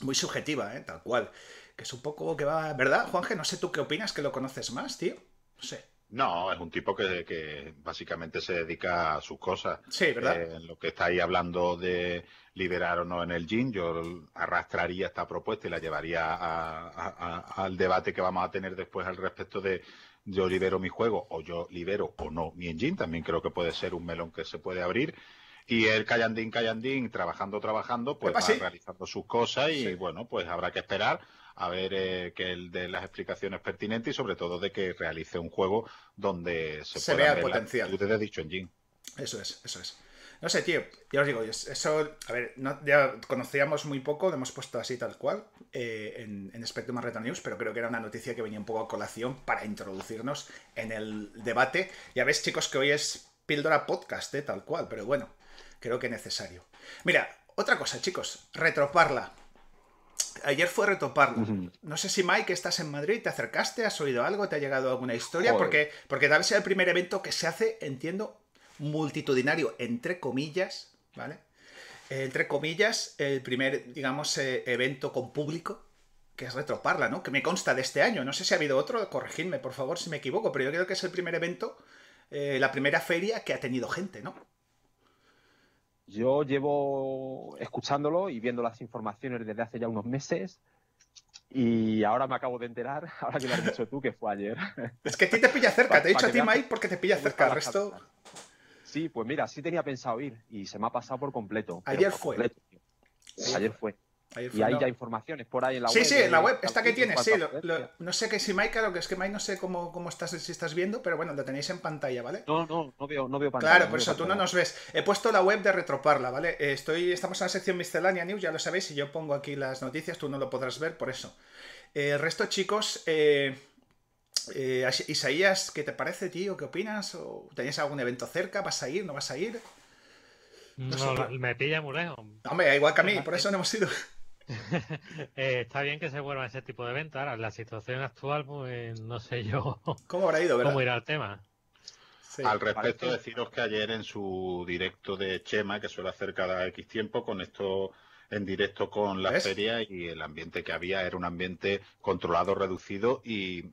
muy subjetiva, ¿eh? tal cual. Que es un poco que va. ¿Verdad, Juanje? No sé tú qué opinas, que lo conoces más, tío. No sé. No, es un tipo que, básicamente se dedica a sus cosas. Sí, ¿verdad? Eh, lo que estáis hablando de liberar o no en el GIN, yo arrastraría esta propuesta y la llevaría al debate que vamos a tener después al respecto de yo libero mi juego o yo libero o no mi engine. También creo que puede ser un melón que se puede abrir. Y el Callandín, Callandín, trabajando, trabajando, pues va realizando sus cosas y bueno, pues habrá que esperar a ver eh, que el de las explicaciones pertinentes y sobre todo de que realice un juego donde se, se vea el potencial. de dicho engine. Eso es, eso es. No sé, tío, ya os digo, eso, a ver, ya conocíamos muy poco, lo hemos puesto así tal cual eh, en, en Spectrum Retro News, pero creo que era una noticia que venía un poco a colación para introducirnos en el debate. Ya ves, chicos, que hoy es píldora podcast, eh, tal cual, pero bueno, creo que necesario. Mira, otra cosa, chicos, retroparla. Ayer fue retroparla. No sé si Mike estás en Madrid, te acercaste, has oído algo, te ha llegado alguna historia, porque, porque tal vez sea el primer evento que se hace, entiendo, multitudinario, entre comillas, ¿vale? Entre comillas, el primer, digamos, eh, evento con público, que es Retroparla, ¿no? Que me consta de este año. No sé si ha habido otro, corregidme, por favor, si me equivoco, pero yo creo que es el primer evento, eh, la primera feria que ha tenido gente, ¿no? Yo llevo escuchándolo y viendo las informaciones desde hace ya unos meses y ahora me acabo de enterar, ahora que lo has dicho tú, que fue ayer. Es que a ti te pilla cerca, te he dicho a ti, Mike, porque te pilla cerca. El resto. Sí, pues mira, sí tenía pensado ir y se me ha pasado por completo. Ayer fue. Ayer fue. Y hay ya informaciones por ahí en la web. Sí, sí, en la web. Esta que tienes, sí. no sé qué si Mike, claro que es que Mike no sé cómo, cómo estás, si estás viendo, pero bueno, lo tenéis en pantalla, ¿vale? No, no, no veo, no veo pantalla. Claro, por eso tú no nos ves. He puesto la web de Retroparla, ¿vale? Estoy, estamos en la sección Miscelánea News, ya lo sabéis, y yo pongo aquí las noticias, tú no lo podrás ver, por eso. el resto, chicos, eh, eh, Isaías, ¿qué te parece, tío? ¿Qué opinas? ¿O ¿Tenías algún evento cerca? ¿Vas a ir? ¿No vas a ir? No, me pilla muy lejos. Hombre, igual que a mí, por eso no hemos ido. Eh, está bien que se vuelva a ese tipo de eventos. Ahora, la situación actual, pues no sé yo. ¿Cómo habrá ido, verdad? ¿Cómo irá el tema? Al respecto, deciros que ayer en su directo de Chema, que suele hacer cada X tiempo, con esto en directo con la feria y el ambiente que había era un ambiente controlado, reducido y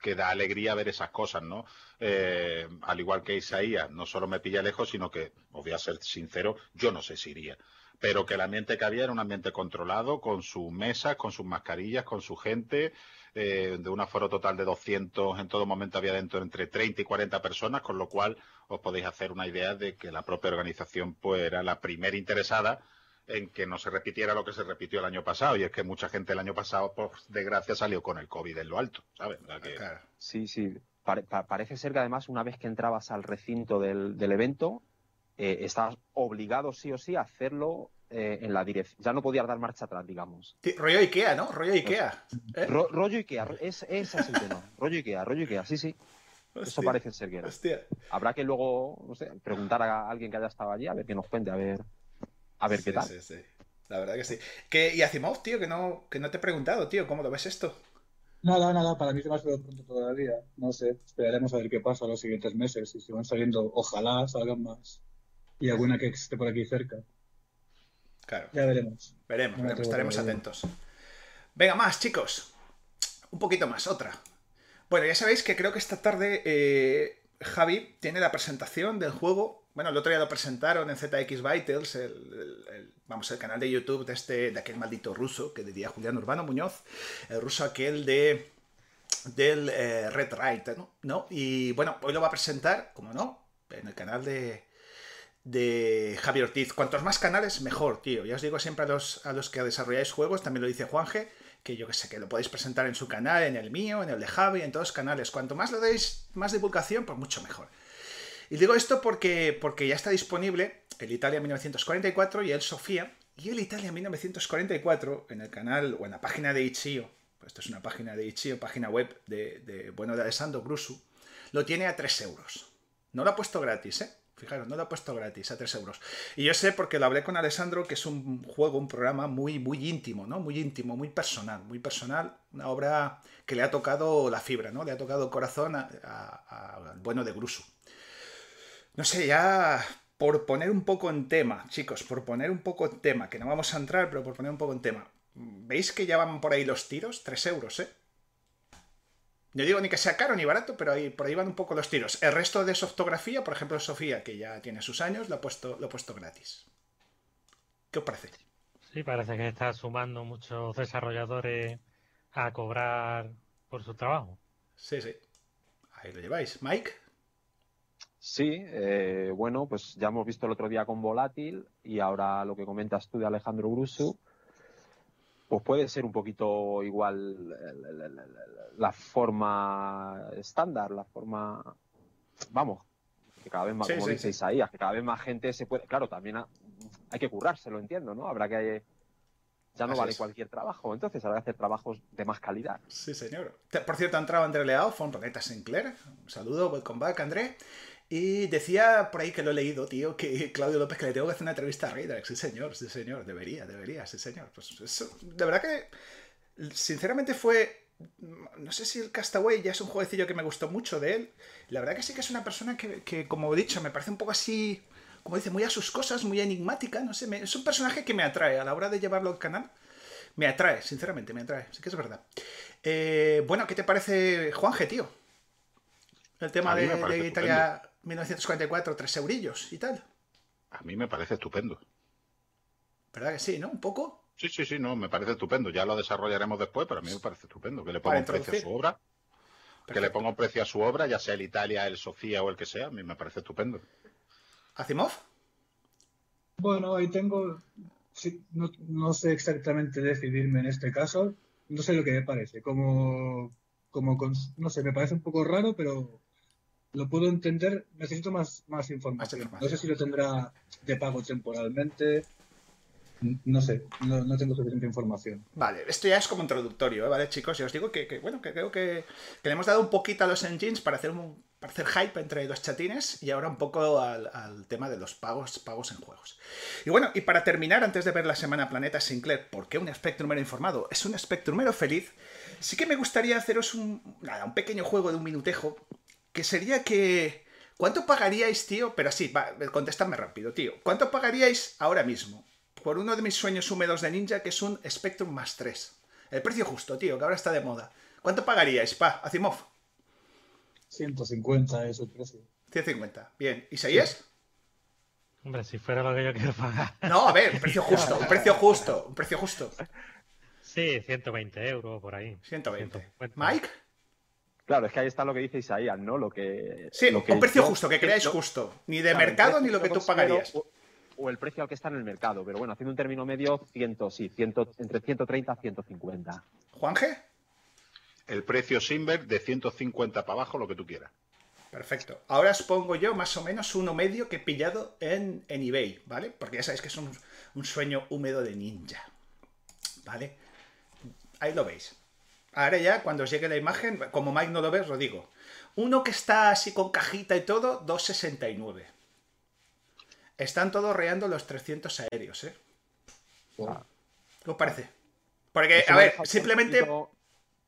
que da alegría ver esas cosas, ¿no? Eh, al igual que Isaías, no solo me pilla lejos, sino que, os voy a ser sincero, yo no sé si iría. Pero que el ambiente que había era un ambiente controlado, con sus mesas, con sus mascarillas, con su gente, eh, de un aforo total de 200, en todo momento había dentro entre 30 y 40 personas, con lo cual os podéis hacer una idea de que la propia organización pues era la primera interesada en que no se repitiera lo que se repitió el año pasado. Y es que mucha gente el año pasado, por desgracia, salió con el COVID en lo alto, ¿sabes? Sí, sí. parece ser que además una vez que entrabas al recinto del, evento, eh, estabas obligado sí o sí a hacerlo eh, en la dirección. Ya no podías dar marcha atrás, digamos. rollo Ikea, ¿no? Rollo Ikea. ¿eh? rollo Ikea, es, ese es el tema. rollo Ikea, rollo Ikea, sí, sí. Eso parece ser que era. Habrá que luego, no sé, preguntar a alguien que haya estado allí a ver que nos cuente, a ver a ver qué tal. Sí, sí. La verdad que sí. Que, y Asimov, tío, que no, que no te he preguntado, tío, ¿cómo lo ves esto? Nada, nada, para mí se me ha pronto todavía. No sé, esperaremos a ver qué pasa los siguientes meses. Y si van saliendo, ojalá salgan más. Y alguna que esté por aquí cerca. Claro. Ya veremos. Veremos, estaremos atentos. Venga, más, chicos. Un poquito más, otra. Bueno, ya sabéis que creo que esta tarde eh, Javi tiene la presentación del juego bueno, el otro día lo presentaron en ZX Vitals, el, vamos, el canal de YouTube de, este, de aquel maldito ruso, que diría Julián Urbano Muñoz, el ruso aquel de del eh, Red Right, ¿no? Y bueno, hoy lo va a presentar, como no, en el canal de, de Javier Ortiz. Cuantos más canales, mejor, tío. Ya os digo siempre a los, a los que desarrolláis juegos, también lo dice Juanje, que yo que sé, que lo podéis presentar en su canal, en el mío, en el de Javi, en todos los canales. Cuanto más lo deis, más divulgación, pues mucho mejor. Y digo esto porque, porque ya está disponible el Italia 1944 y el Sofía. Y el Italia 1944 en el canal o en la página de Itch.io, pues esto es una página de Itch.io, página web de, de, bueno, de Alessandro Grusu, lo tiene a 3 euros. No lo ha puesto gratis, ¿eh? Fijaros, no lo ha puesto gratis, a 3 euros. Y yo sé porque lo hablé con Alessandro que es un juego, un programa muy, muy íntimo, ¿no? Muy íntimo, muy personal, muy personal. Una obra que le ha tocado la fibra, ¿no? Le ha tocado el corazón al bueno de Grusu. No sé, ya por poner un poco en tema, chicos, por poner un poco en tema, que no vamos a entrar, pero por poner un poco en tema. ¿Veis que ya van por ahí los tiros? Tres euros, ¿eh? No digo ni que sea caro ni barato, pero ahí, por ahí van un poco los tiros. El resto de sofotografía, por ejemplo, Sofía, que ya tiene sus años, lo ha puesto, lo ha puesto gratis. ¿Qué os parece? Sí, parece que está sumando muchos desarrolladores a cobrar por su trabajo. Sí, sí. Ahí lo lleváis. Mike. Sí, eh, bueno, pues ya hemos visto el otro día con Volátil y ahora lo que comentas tú de Alejandro Grusu, pues puede ser un poquito igual la forma estándar, la forma, vamos, que cada vez más, como dice Isaías, que cada vez más gente se puede, claro, también hay que currárselo, entiendo, ¿no? Habrá que ya no vale cualquier trabajo, entonces habrá que hacer trabajos de más calidad. Sí, señor. Por cierto, ha entrado André Leao, Fonroneta Sinclair. Un saludo, welcome back, André. Y decía por ahí que lo he leído, tío, que Claudio López que le tengo que hacer una entrevista a Raider. Sí, señor, sí, señor, debería, debería, sí, señor. Pues eso, de verdad que, sinceramente fue, no sé si el Castaway ya es un jueguecillo que me gustó mucho de él. La verdad que sí que es una persona que, que como he dicho, me parece un poco así, como dice, muy a sus cosas, muy enigmática, no sé, es un personaje que me atrae a la hora de llevarlo al canal. Me atrae, sinceramente, me atrae, sí que es verdad. Eh, bueno, ¿qué te parece Juanje, tío? El tema de, de Italia 1944, tres eurillos y tal. A mí me parece estupendo. ¿Verdad que sí, no? ¿Un poco? Sí, sí, sí, no, me parece estupendo. Ya lo desarrollaremos después, pero a mí me parece estupendo. Que le ponga un precio a su obra. Que le ponga un precio a su obra, ya sea el Italia, el Sofía o el que sea, a mí me parece estupendo. ¿Asimov? Bueno, ahí tengo. no, sé exactamente decidirme en este caso. No sé lo que me parece. Como, como. No sé, me parece un poco raro, pero lo puedo entender, necesito más, más información. No sé si lo tendrá de pago temporalmente. No sé, no, tengo suficiente información. Vale, esto ya es como introductorio, ¿eh? ¿vale, chicos? Y os digo que, bueno, que creo que, le hemos dado un poquito a los engines para hacer un para hacer hype entre los chatines y ahora un poco al, al, tema de los pagos, pagos en juegos. Y bueno, y para terminar, antes de ver la semana Planeta Sinclair, ¿por qué un Spectrumero informado es un Spectrumero feliz? Sí que me gustaría haceros un, nada, un pequeño juego de un minutejo que sería que... ¿Cuánto pagaríais, tío? Pero sí, va, contestadme rápido, tío. ¿Cuánto pagaríais ahora mismo por uno de mis sueños húmedos de ninja, que es un Spectrum más 3? El precio justo, tío, que ahora está de moda. ¿Cuánto pagaríais, pa, Azimov? 150 es el precio. 150, bien. ¿Y seguías? Hombre, si fuera lo que yo quiero pagar. No, a ver, un precio justo, un precio justo, un precio justo. Sí, 120 euros por ahí. 120. ¿Mike? Claro, es que ahí está lo que dice Isaías, ¿no? Lo que. Sí, lo que un precio justo, que creáis justo. Ni de mercado ni lo que tú pagarías. O, el precio al que está en el mercado. Pero bueno, haciendo un término medio, 100, sí, 100, entre 130 y 150. ¿Juanje? El precio Simber de 150 para abajo, lo que tú quieras. Perfecto. Ahora os pongo yo más o menos uno medio que he pillado en, en eBay, ¿vale? Porque ya sabéis que es un, un sueño húmedo de ninja. ¿Vale? Ahí lo veis. Ahora ya, cuando os llegue la imagen, como Mike no lo ve, lo digo. Uno que está así con cajita y todo, 269. Están todos reando los 300 aéreos, ¿eh? ¿Qué os parece? Porque, a ver, simplemente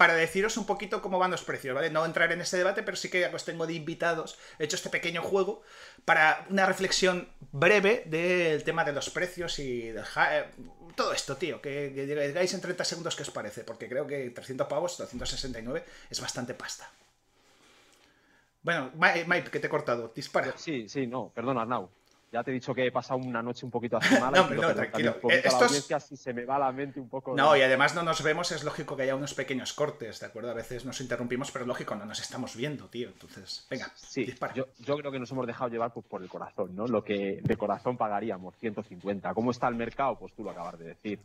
para deciros un poquito cómo van los precios, ¿vale? No entrar en ese debate, pero sí que os tengo de invitados, he hecho este pequeño juego para una reflexión breve del tema de los precios y del eh, todo esto, tío, que, digáis en 30 segundos qué os parece, porque creo que 300 pavos, 269 es bastante pasta. Bueno, Mike, que te he cortado, dispara. Sí, sí, no, perdona, Arnau. Ya te he dicho que he pasado una noche un poquito así mala. no, no, tranquilo. Esto si se me va la mente un poco. No, y además no nos vemos, es lógico que haya unos pequeños cortes, ¿de acuerdo? A veces nos interrumpimos, pero es lógico, no nos estamos viendo, tío. Entonces, venga, sí, dispara. Yo, creo que nos hemos dejado llevar pues, por el corazón, ¿no? Lo que de corazón pagaríamos, 150. ¿Cómo está el mercado? Pues tú lo acabas de decir.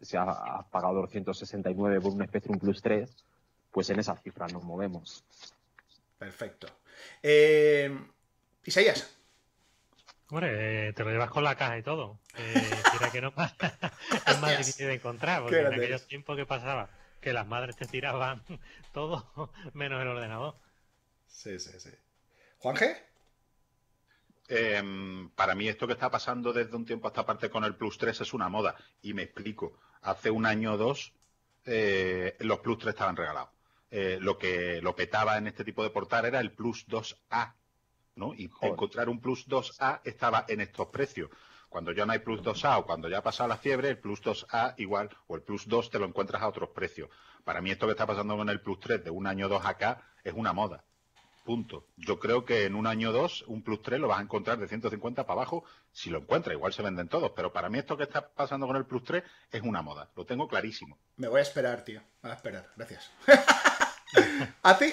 si has pagado 269 por un Spectrum Plus 3, pues en esas cifras nos movemos. Perfecto. Eh, Isaías. Hombre, eh, te lo llevas con la caja y todo. Eh, que no es más difícil de encontrar, porque en aquellos tiempos que pasaba que las madres te tiraban todo menos el ordenador. Sí, sí, sí. ¿Juanje? Eh, para mí esto que está pasando desde un tiempo a esta parte con el Plus 3 es una moda. Y me explico. Hace un año o dos eh, los Plus 3 estaban regalados. Eh, lo que lo petaba en este tipo de portal era el Plus 2A, y encontrar un Plus 2A estaba en estos precios. Cuando ya no hay Plus 2A o cuando ya ha pasado la fiebre, el Plus 2A igual, o el Plus 2 te lo encuentras a otros precios. Para mí esto que está pasando con el Plus 3 de un año o dos acá es una moda. Punto. Yo creo que en un año o dos un Plus 3 lo vas a encontrar de 150 para abajo si lo encuentras. Igual se venden todos, pero para mí esto que está pasando con el Plus 3 es una moda. Lo tengo clarísimo. Me voy a esperar, tío. Voy a esperar. Gracias. ¿A ti?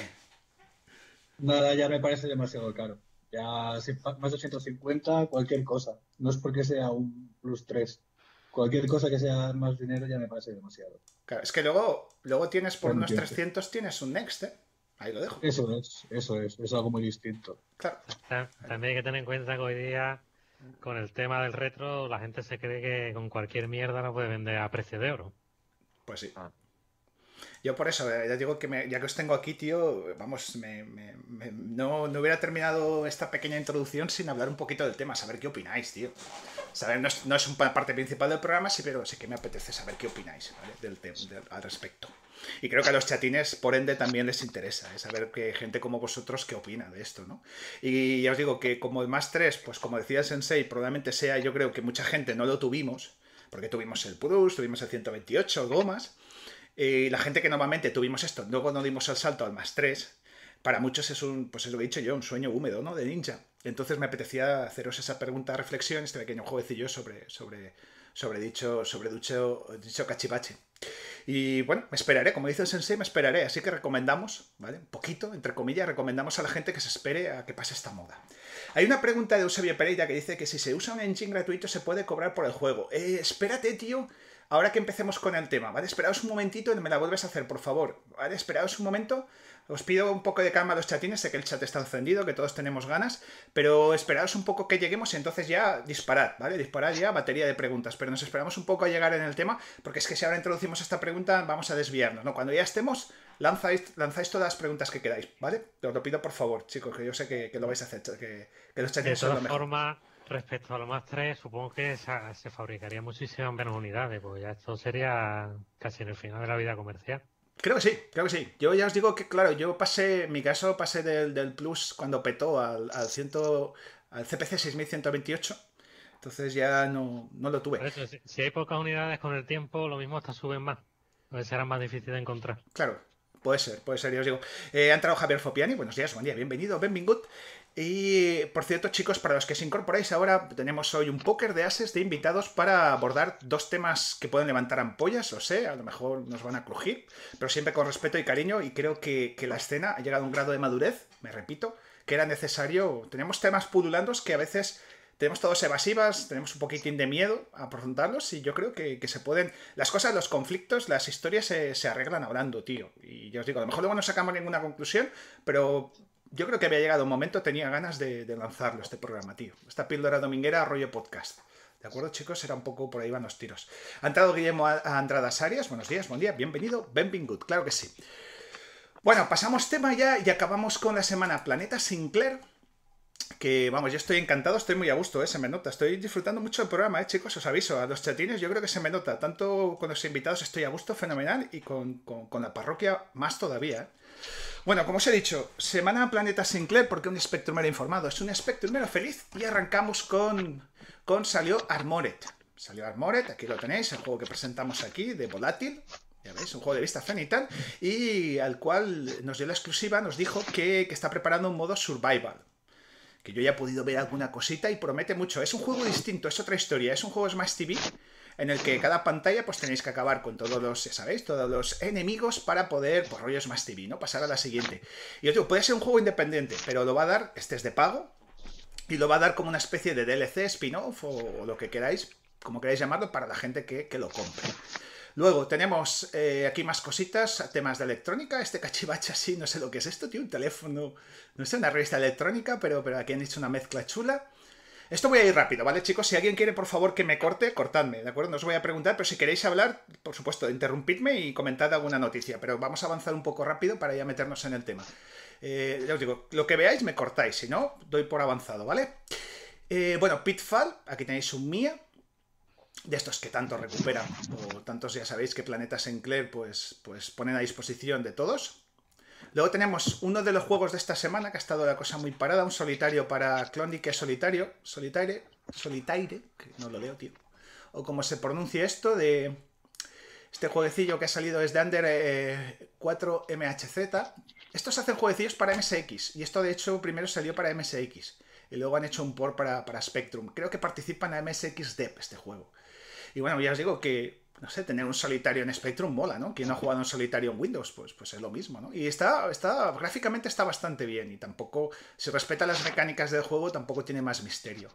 Nada, ya me parece demasiado caro. Ya más de 150, cualquier cosa. No es porque sea un plus 3. Cualquier cosa que sea más dinero ya me parece demasiado. Claro, es que luego, luego tienes por unos 300 tienes un Next, ¿eh? Ahí lo dejo. Eso es, eso es, es algo muy distinto. Claro. También hay que tener en cuenta que hoy día, con el tema del retro, la gente se cree que con cualquier mierda no puede vender a precio de oro. Pues sí. Ah. Yo por eso, eh, ya digo que ya que os tengo aquí, tío, vamos, no, hubiera terminado esta pequeña introducción sin hablar un poquito del tema, saber qué opináis, tío. Saber, no es, no es una parte principal del programa, sí, pero sí que me apetece saber qué opináis del, tema al respecto. Y creo que a los chatines, por ende, también les interesa ¿eh? saber que gente como vosotros qué opina de esto, ¿no? Y ya os digo que como el más 3, pues como decía Sensei, probablemente sea, yo creo que mucha gente no lo tuvimos, porque tuvimos el Plus, tuvimos el 128, gomas, y la gente que normalmente tuvimos esto, luego no dimos el salto al más 3, para muchos es un, pues es lo he dicho yo, un sueño húmedo, ¿no? De ninja. Entonces me apetecía haceros esa pregunta de reflexión, este pequeño jueguecillo sobre, sobre, sobre dicho, sobre dicho, dicho cachivache. Y bueno, me esperaré, como dice el sensei, me esperaré. Así que recomendamos, ¿vale? Un poquito, entre comillas, recomendamos a la gente que se espere a que pase esta moda. Hay una pregunta de Eusebio Pereira que dice que si se usa un engine gratuito se puede cobrar por el juego. Eh, espérate, tío, Ahora que empecemos con el tema, ¿vale? Esperaos un momentito y me la vuelves a hacer, por favor. ¿Vale? Esperaos un momento. Os pido un poco de calma a los chatines, sé que el chat está encendido, que todos tenemos ganas, pero esperaos un poco que lleguemos y entonces ya disparad, ¿vale? Disparad ya batería de preguntas, pero nos esperamos un poco a llegar en el tema, porque es que si ahora introducimos esta pregunta vamos a desviarnos, ¿no? Cuando ya estemos, lanzáis, lanzáis todas las preguntas que queráis, ¿vale? Os lo pido por favor, chicos, que yo sé que, lo vais a hacer, que, los chatines son lo mejor. Respecto a lo más 3, supongo que se, fabricaría muchísimas menos unidades, porque ya esto sería casi en el final de la vida comercial. Creo que sí, creo que sí. Yo ya os digo que, claro, yo pasé, en mi caso pasé del, Plus cuando petó al, al, al CPC 6128. Entonces ya no, lo tuve. si, hay pocas unidades con el tiempo, lo mismo hasta suben más. A será más difícil de encontrar. Claro, puede ser, puede ser, yo os digo. Eh, ha entrado Javier Fopiani, buenos días, buen día, bienvenido, benvingut. Y por cierto, chicos, para los que se incorporáis ahora, tenemos hoy un póker de ases de invitados para abordar dos temas que pueden levantar ampollas, o sé, a lo mejor nos van a crujir, pero siempre con respeto y cariño. Y creo que, la escena ha llegado a un grado de madurez, me repito, que era necesario. Tenemos temas pululandos que a veces tenemos todos evasivas, tenemos un poquitín de miedo a afrontarlos y yo creo que, se pueden... Las cosas, los conflictos, las historias se, se, arreglan hablando, tío. Y ya os digo, a lo mejor luego no sacamos ninguna conclusión, pero yo creo que había llegado un momento, tenía ganas de, lanzarlo, este programa, tío. Esta píldora dominguera rollo podcast. ¿De acuerdo, chicos? Era un poco por ahí van los tiros. Ha entrado Guillermo Andradas Arias. Buenos días, buen día, bienvenido. Ben Good, claro que sí. Bueno, pasamos tema ya y acabamos con la semana Planeta Sinclair. Que vamos, yo estoy encantado, estoy muy a gusto, ¿eh? se me nota. Estoy disfrutando mucho del programa, ¿eh, chicos? Os aviso, a los chatines yo creo que se me nota. Tanto con los invitados estoy a gusto, fenomenal, y con, con la parroquia más todavía. ¿eh? Bueno, como os he dicho, semana Planeta Sinclair, porque un Spectrum era informado, es un Spectrum era feliz, y arrancamos con, con salió Armored. Salió Armored, aquí lo tenéis, el juego que presentamos aquí, de Volátil, ya veis, un juego de vista cenital, y al cual nos dio la exclusiva, nos dijo que, que está preparando un modo survival que yo ya he podido ver alguna cosita y promete mucho. Es un juego distinto, es otra historia, es un juego Smash TV en el que cada pantalla pues tenéis que acabar con todos los, sabéis, todos los enemigos para poder, por rollos más TV, ¿no? Pasar a la siguiente. Y os digo, puede ser un juego independiente, pero lo va a dar, este es de pago, y lo va a dar como una especie de DLC, spin-off o, lo que queráis, como queráis llamarlo, para la gente que, lo compre. Luego tenemos eh, aquí más cositas, temas de electrónica. Este cachivache así, no sé lo que es esto, tío, un teléfono, no sé, una revista electrónica, pero, pero aquí han hecho una mezcla chula. Esto voy a ir rápido, ¿vale, chicos? Si alguien quiere, por favor, que me corte, cortadme, ¿de acuerdo? No os voy a preguntar, pero si queréis hablar, por supuesto, interrumpidme y comentad alguna noticia. Pero vamos a avanzar un poco rápido para ya meternos en el tema. Eh, ya os digo, lo que veáis me cortáis, si no, doy por avanzado, ¿vale? Eh, bueno, Pitfall, aquí tenéis un Mia, de estos que tanto recuperan, o tantos ya sabéis que Planeta Sinclair pues, pues ponen a disposición de todos. Luego tenemos uno de los juegos de esta semana que ha estado la cosa muy parada, un solitario para Clondy es solitario, solitaire, solitaire, que no lo leo, tío. O como se pronuncia esto, de este jueguecillo que ha salido desde Under 4MHZ. Eh, Estos hacen jueguecillos para MSX y esto de hecho primero salió para MSX y luego han hecho un port para, para Spectrum. Creo que participan a MSX Dev este juego. Y bueno, ya os digo que no sé, tener un solitario en Spectrum mola, ¿no? Quien no ha jugado en solitario en Windows, pues, pues es lo mismo, ¿no? Y está, está, gráficamente está bastante bien y tampoco, si respeta las mecánicas del juego, tampoco tiene más misterio.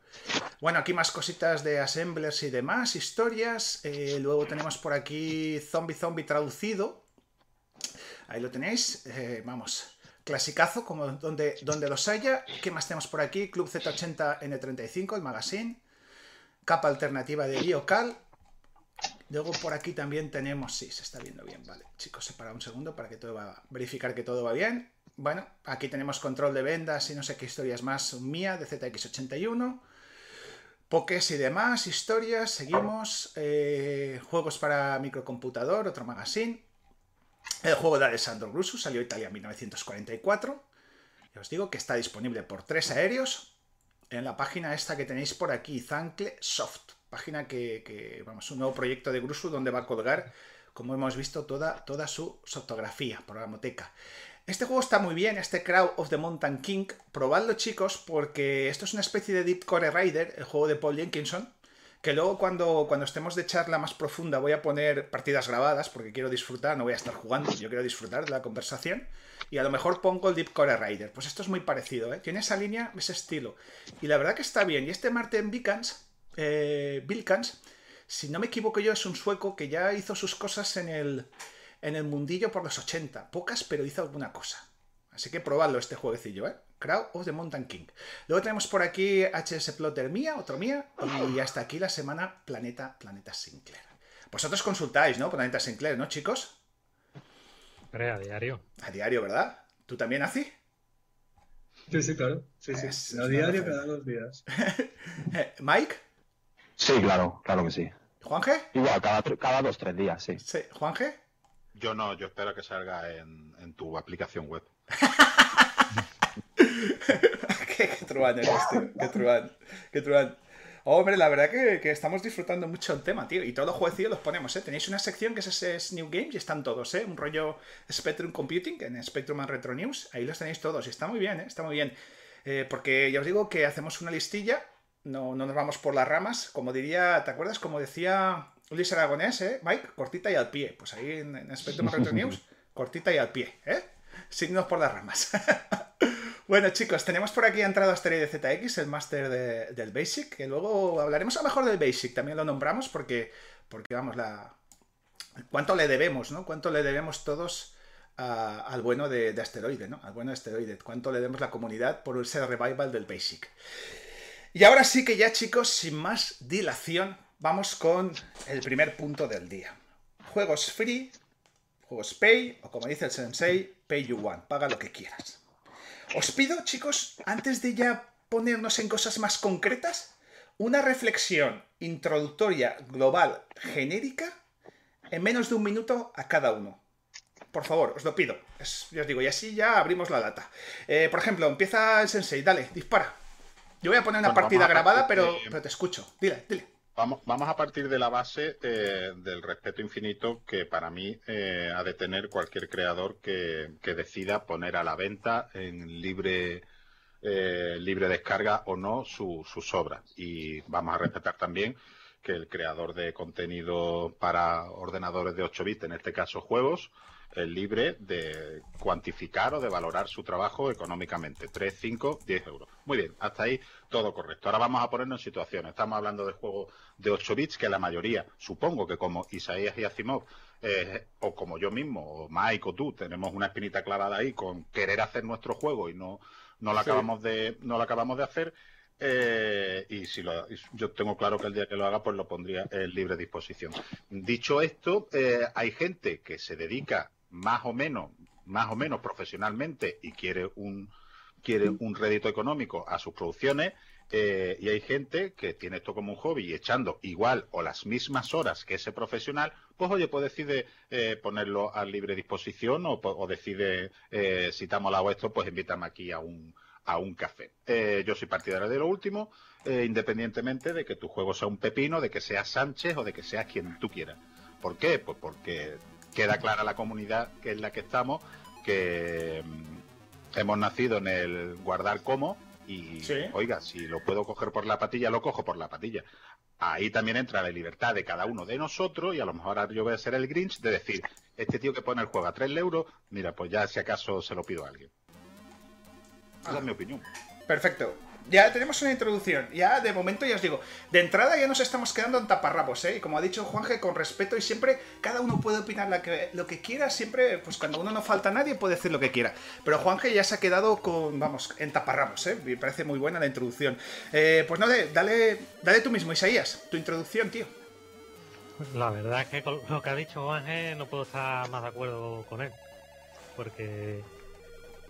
Bueno, aquí más cositas de assemblers y demás, historias. Eh, luego tenemos por aquí Zombie Zombie traducido. Ahí lo tenéis. Eh, vamos, clasicazo, como donde, donde los haya. ¿Qué más tenemos por aquí? Club Z80 N35, el magazine. Capa alternativa de Biocal Luego por aquí también tenemos, sí, se está viendo bien, vale. Chicos, separa un segundo para que todo va, verificar que todo va bien. Bueno, aquí tenemos control de vendas y no sé qué historias más mía de ZX81. Pokés y demás, historias, seguimos. Eh, juegos para microcomputador, otro magazine. El juego de Alessandro Grusu salió Italia en 1944. Y os digo que está disponible por tres aéreos en la página esta que tenéis por aquí, Zancle Soft página que, vamos, un nuevo proyecto de Grusu donde va a colgar, como hemos visto, toda, toda su fotografía, programoteca. Este juego está muy bien, este Crowd of the Mountain King. Probadlo, chicos, porque esto es una especie de Deep Core Rider, el juego de Paul Jenkinson. Que luego, cuando, cuando estemos de charla más profunda, voy a poner partidas grabadas, porque quiero disfrutar, no voy a estar jugando, yo quiero disfrutar de la conversación. Y a lo mejor pongo el Deep Core Rider. Pues esto es muy parecido, ¿eh? Tiene esa línea, ese estilo. Y la verdad que está bien. Y este Martin Beacons eh, Vilkans, si no me equivoco yo, es un sueco que ya hizo sus cosas en el, en el mundillo por los 80. Pocas, pero hizo alguna cosa. Así que probadlo este jueguecillo, ¿eh? Crowd of the Mountain King. Luego tenemos por aquí HS Plotter mía, otro mía, y hasta aquí la semana Planeta, Planeta Sinclair. Vosotros consultáis, ¿no? Planeta Sinclair, ¿no, chicos? a diario. A diario, ¿verdad? ¿Tú también, así? Sí, sí, claro. Sí, sí. a diario cada dos días. ¿Mike? Sí, claro, claro que sí. ¿Juanje? Igual, cada, cada dos, tres días, sí. sí. ¿Juanje? Yo no, yo espero que salga en, tu aplicación web. qué, qué truán eres, tío. Qué truán. Qué truán. Hombre, la verdad que, estamos disfrutando mucho el tema, tío. Y todos los jueguecillos los ponemos, ¿eh? Tenéis una sección que es, es, New Games y están todos, ¿eh? Un rollo Spectrum Computing en Spectrum and Retro News. Ahí los tenéis todos y está muy bien, ¿eh? Está muy bien. Eh, porque ya os digo que hacemos una listilla no, no nos vamos por las ramas. Como diría, ¿te acuerdas? Como decía Luis Aragonés, ¿eh? Mike, cortita y al pie. Pues ahí en, en Spectrum Retro News, cortita y al pie, ¿eh? Signos por las ramas. bueno, chicos, tenemos por aquí entrado Asteroide ZX, el máster del Basic, que luego hablaremos a lo mejor del Basic, también lo nombramos porque, porque vamos, la... ¿Cuánto le debemos, no? ¿Cuánto le debemos todos al bueno de, de, Asteroide, ¿no? Al bueno de Asteroide. ¿Cuánto le debemos la comunidad por ese revival del Basic? Y ahora sí que ya chicos, sin más dilación, vamos con el primer punto del día. Juegos free, juegos pay, o como dice el sensei, pay you want, paga lo que quieras. Os pido chicos, antes de ya ponernos en cosas más concretas, una reflexión introductoria, global, genérica, en menos de un minuto a cada uno. Por favor, os lo pido. ya os digo, y así ya abrimos la data. Eh, por ejemplo, empieza el sensei, dale, dispara. Yo voy a poner una partida grabada, pero, te escucho. Dile, dile. Vamos, vamos a partir de la base eh, del respeto infinito que para mí eh, ha de tener cualquier creador que, decida poner a la venta en libre, eh, libre descarga o no sus obras. Y vamos a respetar también que el creador de contenido para ordenadores de 8 bits, en este caso juegos, libre de cuantificar o de valorar su trabajo económicamente. 3, 5, 10 euros. Muy bien, hasta ahí todo correcto. Ahora vamos a ponernos en situaciones. Estamos hablando de juegos de 8 bits que la mayoría, supongo que como Isaías y Asimov, eh, o como yo mismo, o Mike o tú, tenemos una espinita clavada ahí con querer hacer nuestro juego y no, no lo acabamos de, no lo acabamos de hacer. Eh, y si lo, yo tengo claro que el día que lo haga, pues lo pondría en libre disposición. Dicho esto, eh, hay gente que se dedica más o menos, más o menos profesionalmente y quiere un, quiere un rédito económico a sus producciones, eh, y hay gente que tiene esto como un hobby y echando igual o las mismas horas que ese profesional, pues oye, pues decide eh, ponerlo a libre disposición o, decide, eh, si te ha molado esto, pues invítame aquí a un, a un café. yo soy partidario de lo último, independientemente de que tu juego sea un pepino, de que seas Sánchez o de que seas quien tú quieras. ¿Por qué? Pues porque queda clara la comunidad que es la que estamos, que mm, hemos nacido en el guardar como Y oiga, si lo puedo coger por la patilla, lo cojo por la patilla. Ahí también entra la libertad de cada uno de nosotros y a lo mejor ahora yo voy a ser el Grinch de decir, este tío que pone el juego a 3 euros, mira, pues ya si acaso se lo pido a alguien. Esa es mi opinión. Perfecto ya tenemos una introducción. Ya de momento ya os digo, de entrada ya nos estamos quedando en taparrabos, ¿eh? Y como ha dicho Juanje, con respeto y siempre cada uno puede opinar lo que, quiera, siempre, pues cuando uno no falta nadie puede decir lo que quiera. Pero Juanje ya se ha quedado con, vamos, en taparrabos, ¿eh? Me parece muy buena la introducción. Eh, pues no, dale, dale tú mismo, Isaías, tu introducción, tío. La verdad es que con lo que ha dicho Juanje no puedo estar más de acuerdo con él. Porque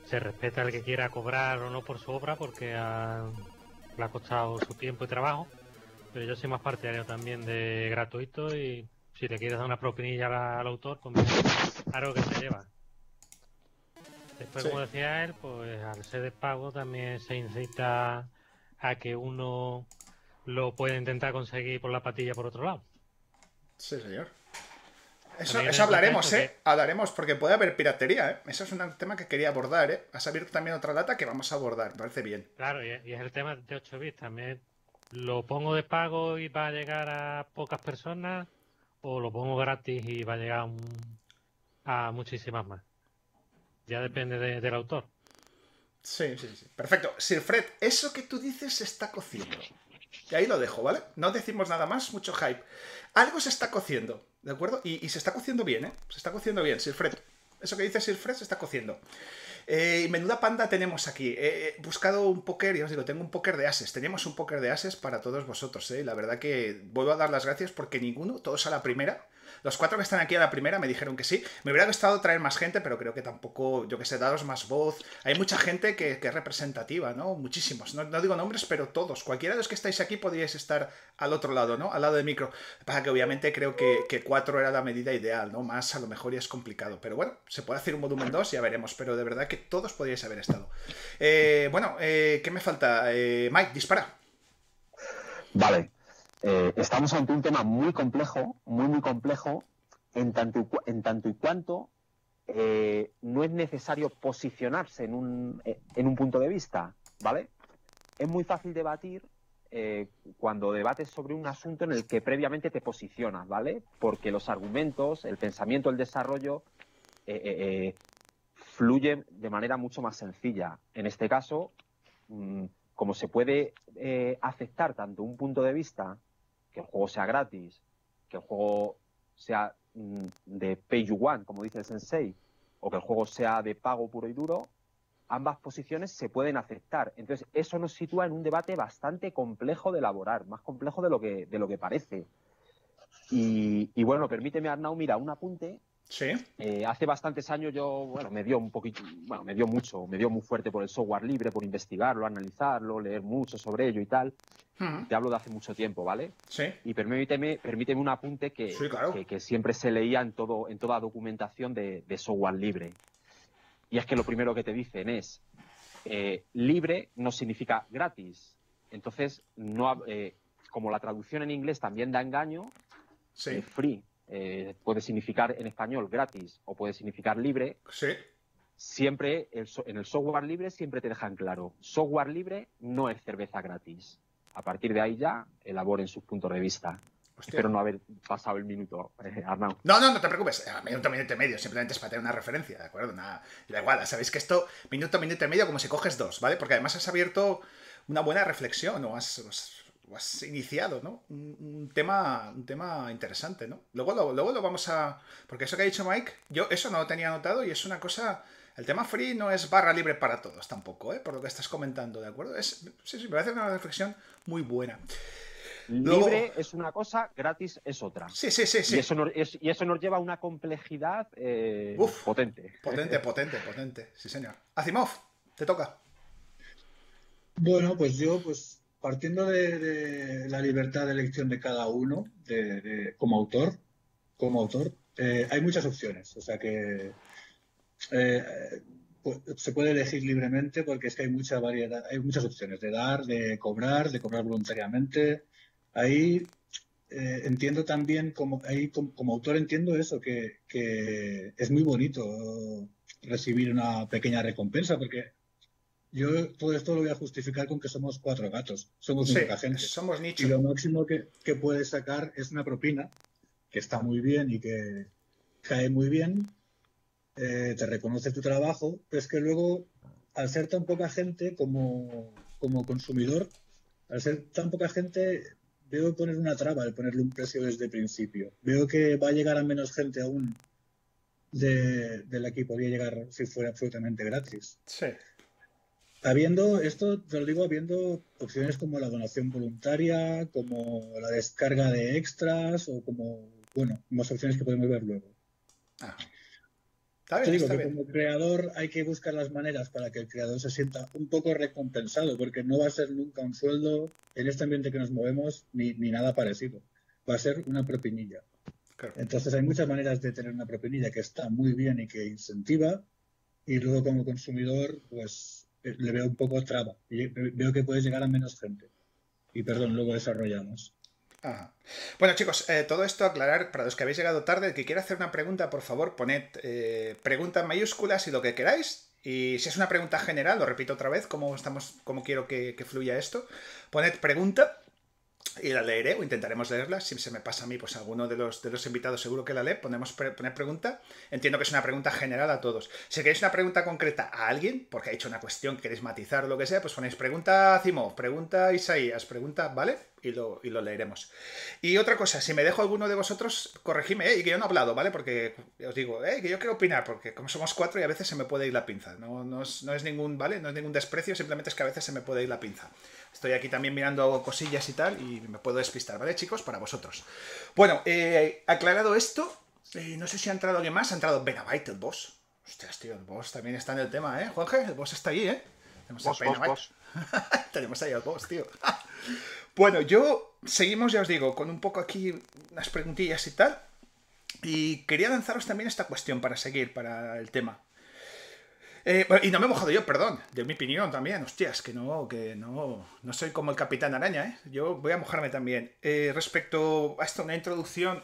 se respeta el que quiera cobrar o no por su obra porque le ha costado su tiempo y trabajo, pero yo soy más partidario también de gratuito y si le quieres dar una propinilla al, autor, pues claro que se lleva. Después, como decía él, pues al ser de pago también se incita a que uno lo pueda intentar conseguir por la patilla por otro lado. Sí, señor. Eso, hablaremos, ¿eh? Hablaremos, porque puede haber piratería, ¿eh? Eso es un tema que quería abordar, ¿eh? Has abierto también otra data que vamos a abordar, me parece bien. Claro, y es el tema de 8 bits también. ¿Lo pongo de pago y va a llegar a pocas personas? ¿O lo pongo gratis y va a llegar a, muchísimas más? Ya depende del autor. Sí, sí, sí. Perfecto. Sir eso que tú dices se está cociendo. Y ahí lo dejo, ¿vale? No decimos nada más, mucho hype. Algo se está cociendo. ¿De acuerdo? Y, se está cociendo bien, ¿eh? Se está cociendo bien, Sirfred. Eso que dice Sirfred se está cociendo. Eh, menuda panda tenemos aquí. He buscado un póker, y os digo, tengo un póker de ases. Tenemos un póker de ases para todos vosotros, ¿eh? La verdad que vuelvo a dar las gracias porque ninguno, todos a la primera, los cuatro que están aquí a la primera me dijeron que sí. Me hubiera gustado traer más gente, pero creo que tampoco, yo que sé, daros más voz. Hay mucha gente que, es representativa, ¿no? Muchísimos. No, digo nombres, pero todos. Cualquiera de los que estáis aquí podríais estar al otro lado, ¿no? Al lado del micro. Para que obviamente creo que, cuatro era la medida ideal, ¿no? Más a lo mejor ya es complicado. Pero bueno, se puede hacer un volumen 2, ya veremos. Pero de verdad que todos podríais haber estado. Eh, bueno, eh, ¿qué me falta? Eh, Mike, dispara. Vale. Eh, estamos ante un tema muy complejo, muy, muy complejo, en tanto y, cuanto eh, no es necesario posicionarse en un, eh, en un punto de vista, ¿vale? Es muy fácil debatir cuando debates sobre un asunto en el que previamente te posicionas, ¿vale? Porque los argumentos, el pensamiento, el desarrollo fluyen de manera mucho más sencilla. En este caso, mm, como se puede aceptar tanto un punto de vista que el juego sea gratis, que el juego sea mm, de pay you want, como dice el sensei, o que el juego sea de pago puro y duro, ambas posiciones se pueden aceptar. Entonces, eso nos sitúa en un debate bastante complejo de elaborar, más complejo de lo que, de lo que parece. Y, y bueno, permíteme, Arnau, mira, un apunte Sí. Eh, hace bastantes años yo, bueno, me dio un poquito, bueno, me dio mucho, me dio muy fuerte por el software libre, por investigarlo, analizarlo, leer mucho sobre ello y tal. Te hablo de hace mucho tiempo, ¿vale? Sí. Y permíteme, permíteme un apunte que, que, siempre se leía en, todo, en toda documentación de, software libre. Y es que lo primero que te dicen es, eh, libre no significa gratis. Entonces, no, eh, como la traducción en inglés también da engaño, sí. free eh, puede significar en español gratis o puede significar libre. Sí. Siempre en el software libre siempre te dejan claro, software libre no es cerveza gratis. A partir de ahí ya elaboren sus puntos de vista. Espero no haber pasado el minuto, eh, Arnau. No, no, no te preocupes. minuto, minuto y medio. Simplemente es para tener una referencia, ¿de acuerdo? Nada, da igual. Sabéis que esto, minuto, minuto y medio, como si coges dos, ¿vale? Porque además has abierto una buena reflexión o has has iniciado, ¿no? Un, tema, un tema interesante, ¿no? Luego lo, luego lo vamos a... Porque eso que ha dicho Mike, yo eso no lo tenía anotado y es una cosa... El tema free no es barra libre para todos tampoco, ¿eh? Por lo que estás comentando, ¿de acuerdo? Es, sí, sí, me parece una reflexión muy buena. Libre es una cosa, gratis es otra. Sí, sí, sí. sí. Y, eso nos, y eso nos lleva a una complejidad eh, potente. Potente, potente, potente. Sí, señor. Azimov, te toca. Bueno, pues yo, pues partiendo de, la libertad de elección de cada uno como autor, como autor, eh, hay muchas opciones. O sea que eh, pues, se puede elegir libremente porque es que hay mucha variedad, hay muchas opciones de dar, de cobrar, de cobrar voluntariamente. Ahí eh, entiendo también, como, ahí como, autor entiendo eso, que, que es muy bonito recibir una pequeña recompensa porque yo todo esto lo voy a justificar con que somos cuatro gatos, somos sí, mucha gente. Somos nicho. Y lo máximo que, que puedes sacar es una propina, que está muy bien y que cae muy bien, eh, te reconoce tu trabajo, pero es que luego, al ser tan poca gente como, como consumidor, al ser tan poca gente, veo poner una traba el ponerle un precio desde el principio. Veo que va a llegar a menos gente aún de, de la que podría llegar si fuera absolutamente gratis. Sí. Habiendo, esto te lo digo, habiendo opciones como la donación voluntaria, como la descarga de extras o como, bueno, más opciones que podemos ver luego. Ajá. Está bien, te digo que como creador hay que buscar las maneras para que el creador se sienta un poco recompensado, porque no va a ser nunca un sueldo en este ambiente que nos movemos ni, ni nada parecido. Va a ser una propinilla. Claro. Entonces hay muchas maneras de tener una propinilla que está muy bien y que incentiva, y luego como consumidor, pues le veo un poco traba. Veo que puedes llegar a menos gente. Y perdón, luego desarrollamos. Bueno, chicos, eh, todo esto aclarar, para los que habéis llegado tarde, el que quiera hacer una pregunta, por favor, poned eh, pregunta en mayúsculas y lo que queráis. Y si es una pregunta general, lo repito otra vez, cómo, estamos, cómo quiero que fluya esto, poned pregunta y la leeré o intentaremos leerla. Si se me pasa a mí, pues alguno de los, de los invitados seguro que la lee. Ponemos poner pregunta. Entiendo que es una pregunta general a todos. Si queréis una pregunta concreta a alguien, porque ha hecho una cuestión, queréis matizar o lo que sea, pues ponéis pregunta a Cimo, pregunta a Isaías, pregunta, ¿vale? Y lo, y lo leeremos. Y otra cosa, si me dejo alguno de vosotros, corregime, ¿eh? y que yo no he hablado, ¿vale? Porque os digo, ¿eh? que yo quiero opinar, porque como somos cuatro y a veces se me puede ir la pinza. No, no, es, no es ningún, ¿vale? No es ningún desprecio, simplemente es que a veces se me puede ir la pinza. Estoy aquí también mirando cosillas y tal y me puedo despistar, ¿vale, chicos? Para vosotros. Bueno, eh, aclarado esto, eh, no sé si ha entrado alguien más. Ha entrado Benabyte, el boss. Hostias, tío, el boss también está en el tema, ¿eh? Juanje, el boss está ahí, ¿eh? Tenemos boss, boss, boss. Tenemos ahí al boss, tío. Bueno, yo seguimos, ya os digo, con un poco aquí unas preguntillas y tal. Y quería lanzaros también esta cuestión para seguir, para el tema. Eh, y no me he mojado yo, perdón, de mi opinión también. Hostias, que no, que no, no soy como el Capitán Araña, ¿eh? Yo voy a mojarme también. Eh, respecto a esto, una introducción,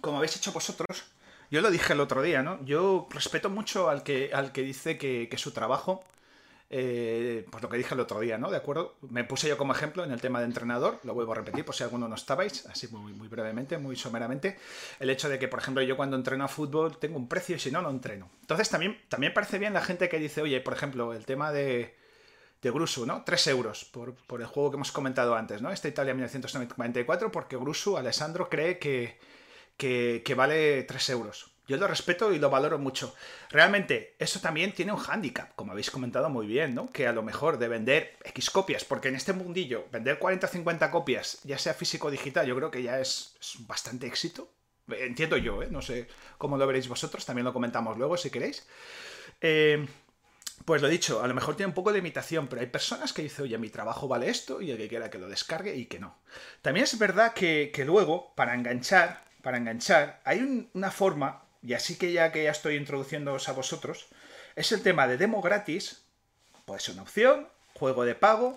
como habéis hecho vosotros, yo lo dije el otro día, ¿no? Yo respeto mucho al que, al que dice que, que su trabajo eh, pues lo que dije el otro día, ¿no? ¿De acuerdo? Me puse yo como ejemplo en el tema de entrenador, lo vuelvo a repetir por si alguno no estabais, así muy, muy brevemente, muy someramente, el hecho de que, por ejemplo, yo cuando entreno a fútbol tengo un precio y si no, no entreno. Entonces también, también parece bien la gente que dice, oye, por ejemplo, el tema de, de Grusu, ¿no? 3 euros por, por, el juego que hemos comentado antes, ¿no? Esta Italia 1994 porque Grusu, Alessandro, cree que, que, que vale 3 euros. Yo lo respeto y lo valoro mucho. Realmente, eso también tiene un hándicap, como habéis comentado muy bien, ¿no? Que a lo mejor de vender X copias, porque en este mundillo, vender 40 o 50 copias, ya sea físico o digital, yo creo que ya es, bastante éxito. Entiendo yo, ¿eh? No sé cómo lo veréis vosotros, también lo comentamos luego si queréis. Eh, pues lo dicho, a lo mejor tiene un poco de limitación, pero hay personas que dicen, oye, mi trabajo vale esto, y el que quiera que lo descargue y que no. También es verdad que, luego, para enganchar, para enganchar, hay un, una forma y así que ya que ya estoy introduciéndoos a vosotros, es el tema de demo gratis, puede ser una opción, juego de pago,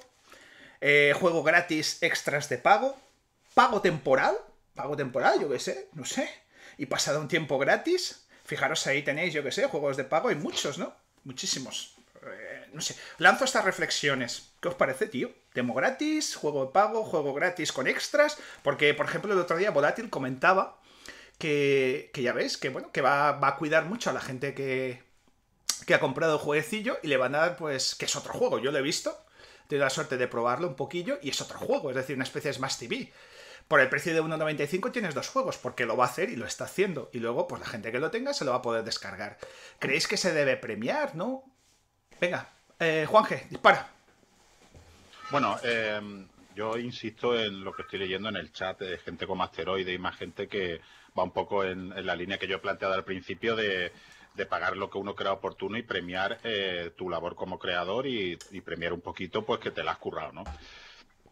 eh, juego gratis extras de pago, pago temporal, pago temporal, yo qué sé, no sé, y pasado un tiempo gratis, fijaros ahí tenéis, yo qué sé, juegos de pago, hay muchos, ¿no? Muchísimos. Eh, no sé, lanzo estas reflexiones. ¿Qué os parece, tío? Demo gratis, juego de pago, juego gratis con extras, porque, por ejemplo, el otro día Volátil comentaba que, ya ves, que bueno, que va, va, a cuidar mucho a la gente que, que ha comprado el jueguecillo y le van a dar, pues, que es otro juego. Yo lo he visto, tenido la suerte de probarlo un poquillo y es otro juego, es decir, una especie de Smash TV. Por el precio de 1,95 tienes dos juegos, porque lo va a hacer y lo está haciendo. Y luego, pues la gente que lo tenga se lo va a poder descargar. ¿Creéis que se debe premiar, no? Venga, eh, Juanje, dispara. Bueno, eh, yo insisto en lo que estoy leyendo en el chat de gente como asteroide y más gente que va un poco en, la línea que yo he planteado al principio de, de pagar lo que uno crea oportuno y premiar eh, tu labor como creador y, y, premiar un poquito pues que te la has currado, ¿no?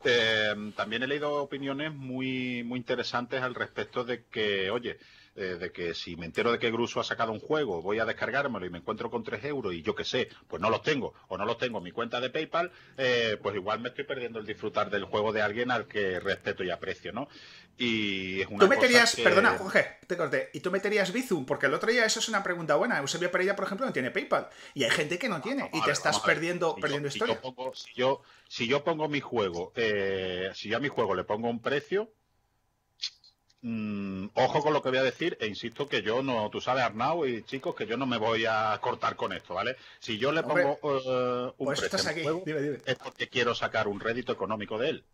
Eh, también he leído opiniones muy, muy interesantes al respecto de que, oye, eh, de que si me entero de que Gruso ha sacado un juego, voy a descargármelo y me encuentro con 3 euros y yo qué sé, pues no los tengo o no los tengo en mi cuenta de PayPal, eh, pues igual me estoy perdiendo el disfrutar del juego de alguien al que respeto y aprecio, ¿no? Y es una Tú meterías, perdona, Jorge, te corté, y tú meterías Bizum, porque el otro día eso es una pregunta buena. Eusebio Pereira, por ejemplo, no tiene PayPal y hay gente que no tiene y te estás perdiendo, perdiendo historia. Si yo, pongo, si, yo, si yo pongo mi juego, eh, si yo a mi juego le pongo un precio, Mm, ojo con lo que voy a decir e insisto que yo no, tú sabes Arnau y chicos que yo no me voy a cortar con esto, ¿vale? Si yo le pongo uh, un precio es porque quiero sacar un rédito económico de él.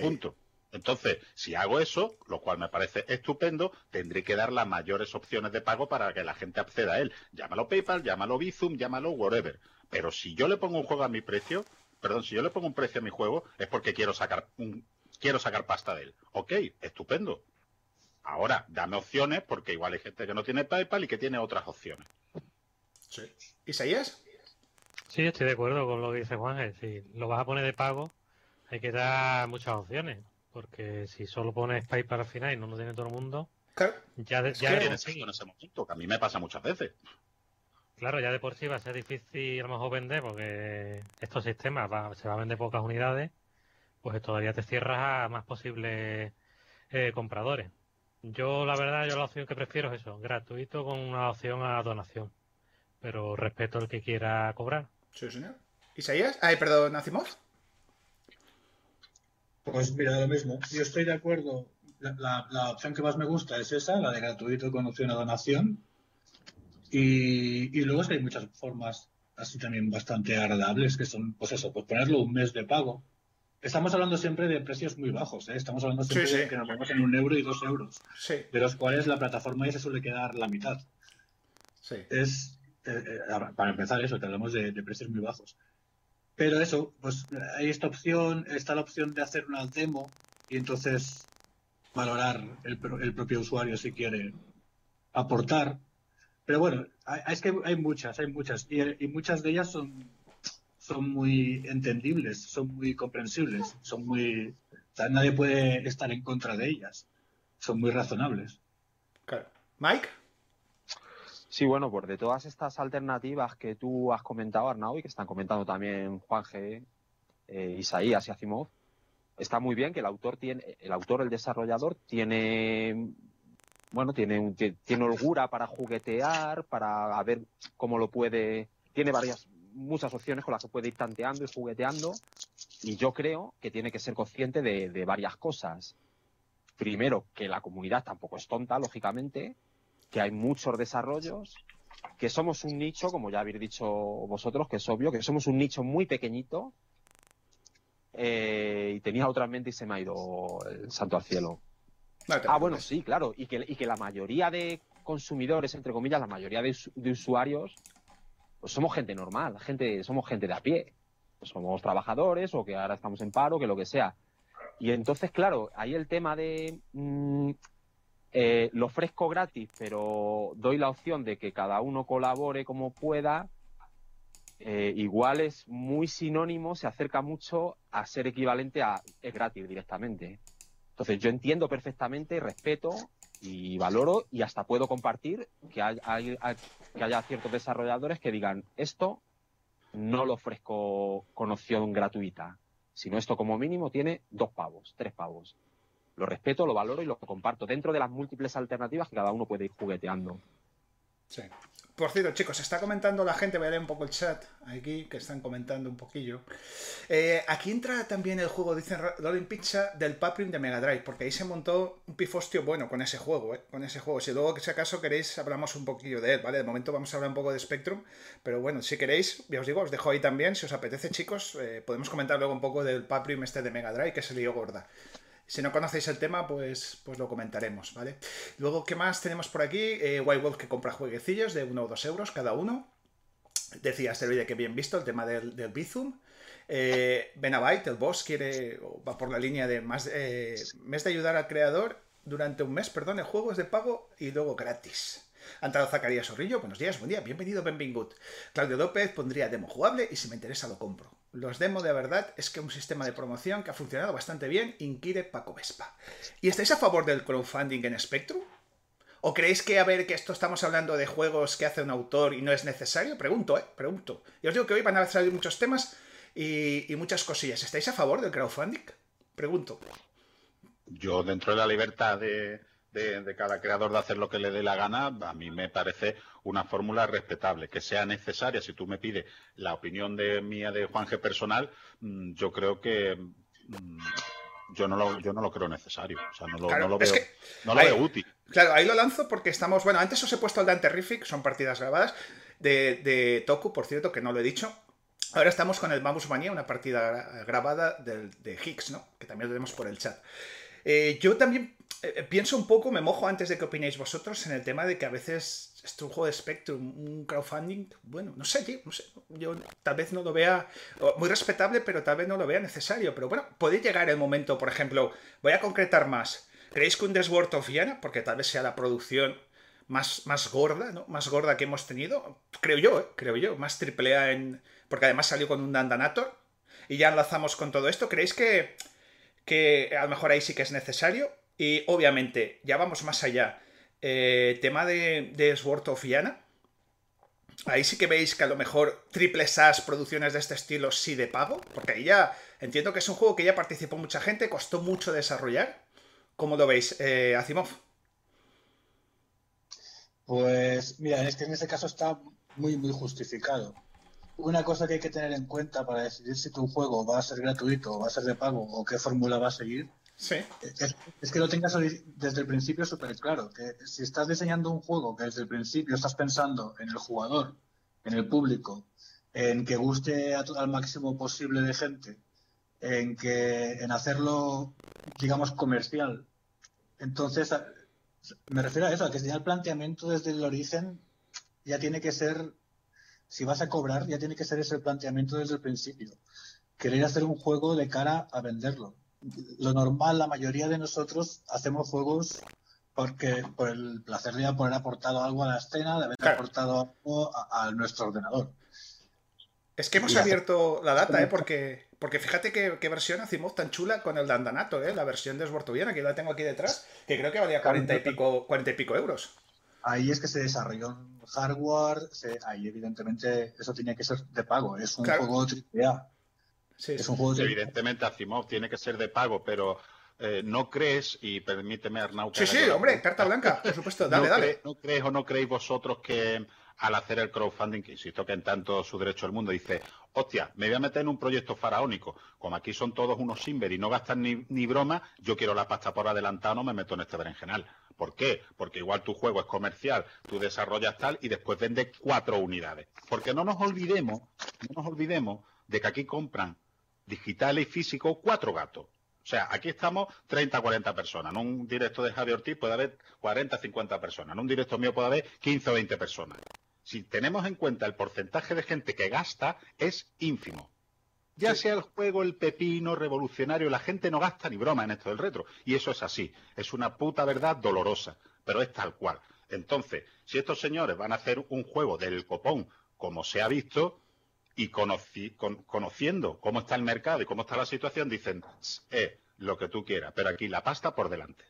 Punto. Entonces, si hago eso, lo cual me parece estupendo, tendré que dar las mayores opciones de pago para que la gente acceda a él. Llámalo PayPal, llámalo Bizum, llámalo whatever. Pero si yo le pongo un juego a mi precio, perdón, si yo le pongo un precio a mi juego, es porque quiero sacar un, quiero sacar pasta de él. Ok, estupendo. Ahora, dame opciones porque igual hay gente que no tiene PayPal y que tiene otras opciones. Sí. ¿Isaías? Sí, estoy de acuerdo con lo que dice Juan. Si lo vas a poner de pago, hay que dar muchas opciones. Porque si solo pones PayPal al final y no lo tiene todo el mundo, ya, de, ya en ese momento, que a mí me pasa muchas veces. Claro, ya de por sí va a ser difícil a lo mejor vender porque estos sistemas se va a vender pocas unidades, pues todavía te cierras a más posibles eh, compradores. Yo, la verdad, yo la opción que prefiero es eso, gratuito con una opción a donación. Pero respeto al que quiera cobrar. Sí, señor. ¿Isaías? Ay, perdón, ¿Nacimos? Pues mira, lo mismo. Yo estoy de acuerdo. La, opción que más me gusta es esa, la de gratuito con opción a donación. Y, y luego hay muchas formas así también bastante agradables, que son, pues eso, pues ponerlo un mes de pago Estamos hablando siempre de precios muy bajos, ¿eh? estamos hablando siempre de que nos vamos en un euro y dos euros, de los cuales la plataforma ya se suele quedar la mitad. Es, eh, eh, para empezar eso, te hablamos de, precios muy bajos. Pero eso, pues hay esta opción, está la opción de hacer una demo y entonces valorar el, propio usuario si quiere aportar. Pero bueno, es que hay muchas, hay muchas, y muchas de ellas son son muy entendibles, son muy comprensibles, son muy... nadie puede estar en contra de ellas, son muy razonables. Claro. Mike. Sí, bueno, pues de todas estas alternativas que tú has comentado, Arnau, y que están comentando también Juan G, eh, Isaías y Asimov, está muy bien que el autor tiene, el autor, el desarrollador, tiene bueno, tiene, tiene holgura para juguetear, para ver cómo lo puede, tiene varias muchas opciones con las que puede ir tanteando y jugueteando y yo creo que tiene que ser consciente de, varias cosas. Primero, que la comunidad tampoco es tonta, lógicamente, que hay muchos desarrollos, que somos un nicho, como ya habéis dicho vosotros, que es obvio, que somos un nicho muy pequeñito. Eh, y tenía otra mente y se me ha ido el santo al cielo. ah, bueno, sí, claro. Y que, y que la mayoría de consumidores, entre comillas, la mayoría de, de usuarios, pues somos gente normal, gente, somos gente de a pie. Pues somos trabajadores o que ahora estamos en paro, que lo que sea. Y entonces, claro, hay el tema de mm, eh, lo ofrezco gratis, pero doy la opción de que cada uno colabore como pueda. Eh, igual es muy sinónimo, se acerca mucho a ser equivalente a es gratis directamente. Entonces yo entiendo perfectamente, respeto y valoro y hasta puedo compartir que, que haya ciertos desarrolladores que digan esto no lo ofrezco con opción gratuita, sino esto como mínimo tiene dos pavos, tres pavos. Lo respeto, lo valoro y lo comparto dentro de las múltiples alternativas que cada uno puede ir jugueteando. Sí. Por cierto, chicos, está comentando la gente, voy a leer un poco el chat aquí, que están comentando un poquillo. Eh, aquí entra también el juego, dicen Rolling Pizza, del Paprim de Mega Drive, porque ahí se montó un pifostio bueno con ese juego, eh, con ese juego. Si luego, si acaso queréis, hablamos un poquillo de él, ¿vale? De momento vamos a hablar un poco de Spectrum, pero bueno, si queréis, ya os digo, os dejo ahí también, si os apetece, chicos, eh, podemos comentar luego un poco del Paprim este de Mega Drive, que se lió gorda. Si no conocéis el tema, pues, pues lo comentaremos, ¿vale? Luego, ¿qué más tenemos por aquí? Eh, White Wolf que compra jueguecillos de 1 o 2 euros cada uno. Decía vídeo que bien visto el tema del, del Bizum. Eh, Benabite, el boss, quiere, va por la línea de más eh, mes de ayudar al creador durante un mes, perdón, el juego es de pago y luego gratis. Entrado Zacarías Sorrillo, buenos días, buen día, bienvenido, Benvingut. Claudio López pondría demo jugable y si me interesa lo compro. Los demo de verdad es que un sistema de promoción que ha funcionado bastante bien, inquiere Paco Vespa. ¿Y estáis a favor del crowdfunding en Spectrum? ¿O creéis que, a ver, que esto estamos hablando de juegos que hace un autor y no es necesario? Pregunto, ¿eh? Pregunto. Y os digo que hoy van a salir muchos temas y, y muchas cosillas. ¿Estáis a favor del crowdfunding? Pregunto. Yo, dentro de la libertad de, de, cada creador de hacer lo que le dé la gana, a mí me parece una fórmula respetable. Que sea necesaria, si tú me pides la opinión de mía de Juan G personal, mm, yo creo que mm, yo no lo, yo no lo creo necesario. O sea, no lo, no lo veo, no lo veo útil. Claro, ahí lo lanzo porque estamos. Bueno, antes os he puesto el Dante Terrific, son partidas grabadas, de, de Toku, por cierto, que no lo he dicho. Ahora estamos con el Mamus Mania, una partida grabada de Higgs, ¿no? Que también lo tenemos por el chat. Eh, yo también eh, pienso un poco, me mojo antes de que opinéis vosotros en el tema de que a veces es un juego de Spectrum, un crowdfunding, bueno, no sé, tío, no sé, yo tal vez no lo vea muy respetable, pero tal vez no lo vea necesario. Pero bueno, puede llegar el momento, por ejemplo, voy a concretar más. ¿Creéis que un Desword of Viana, porque tal vez sea la producción más, más gorda, ¿no? Más gorda que hemos tenido, creo yo, ¿eh? creo yo, más triple A en... Porque además salió con un Dandanator y ya enlazamos con todo esto. ¿Creéis que, que a lo mejor ahí sí que es necesario? Y obviamente, ya vamos más allá. Eh, tema de, de Sword of Yana. Ahí sí que veis que a lo mejor triple SAS producciones de este estilo sí de pago. Porque ahí ya entiendo que es un juego que ya participó mucha gente, costó mucho desarrollar. ¿Cómo lo veis, eh, Asimov? Pues mira, es que en este caso está muy, muy justificado. Una cosa que hay que tener en cuenta para decidir si tu juego va a ser gratuito o va a ser de pago o qué fórmula va a seguir Sí. Es, que lo tengas desde el principio súper claro. Que si estás diseñando un juego que desde el principio estás pensando en el jugador, en el público, en que guste a todo, al máximo posible de gente, en que en hacerlo, digamos, comercial. Entonces, me refiero a eso, a que ya el planteamiento desde el origen ya tiene que ser, si vas a cobrar, ya tiene que ser ese planteamiento desde el principio. Querer hacer un juego de cara a venderlo lo normal, la mayoría de nosotros hacemos juegos porque por el placer de haber aportado algo a la escena, de haber aportado algo a, nuestro ordenador. Es que hemos abierto la data, ¿eh? Porque, porque fíjate qué, versión hacemos tan chula con el Dandanato, ¿eh? La versión de Esbortoviana, que la tengo aquí detrás, que creo que valía 40 y pico, 40 y pico euros. Ahí es que se desarrolló hardware, ahí evidentemente eso tenía que ser de pago, es un juego AAA. Evidentemente, Asimov tiene que ser de pago, pero eh, no crees, y permíteme, Arnau. Sí, sí, hombre, carta blanca, por supuesto, dale, dale. ¿No crees o no creéis vosotros que al hacer el crowdfunding, que insisto que en tanto su derecho al mundo, dice, hostia, me voy a meter en un proyecto faraónico, como aquí son todos unos simber y no gastan ni, ni broma, yo quiero la pasta por adelantado, no me meto en este berenjenal. ¿Por qué? Porque igual tu juego es comercial, tú desarrollas tal y después vendes cuatro unidades. Porque no nos olvidemos, no nos olvidemos de que aquí compran digital y físico, cuatro gatos. O sea, aquí estamos 30, 40 personas. En un directo de Javier Ortiz puede haber 40, 50 personas. En un directo mío puede haber 15 o 20 personas. Si tenemos en cuenta el porcentaje de gente que gasta, es ínfimo. Ya sea el juego, el pepino, revolucionario, la gente no gasta ni broma en esto del retro. Y eso es así. Es una puta verdad dolorosa, pero es tal cual. Entonces, si estos señores van a hacer un juego del copón, como se ha visto, y conociendo cómo está el mercado y cómo está la situación, dicen, eh, lo que tú quieras, pero aquí la pasta por delante.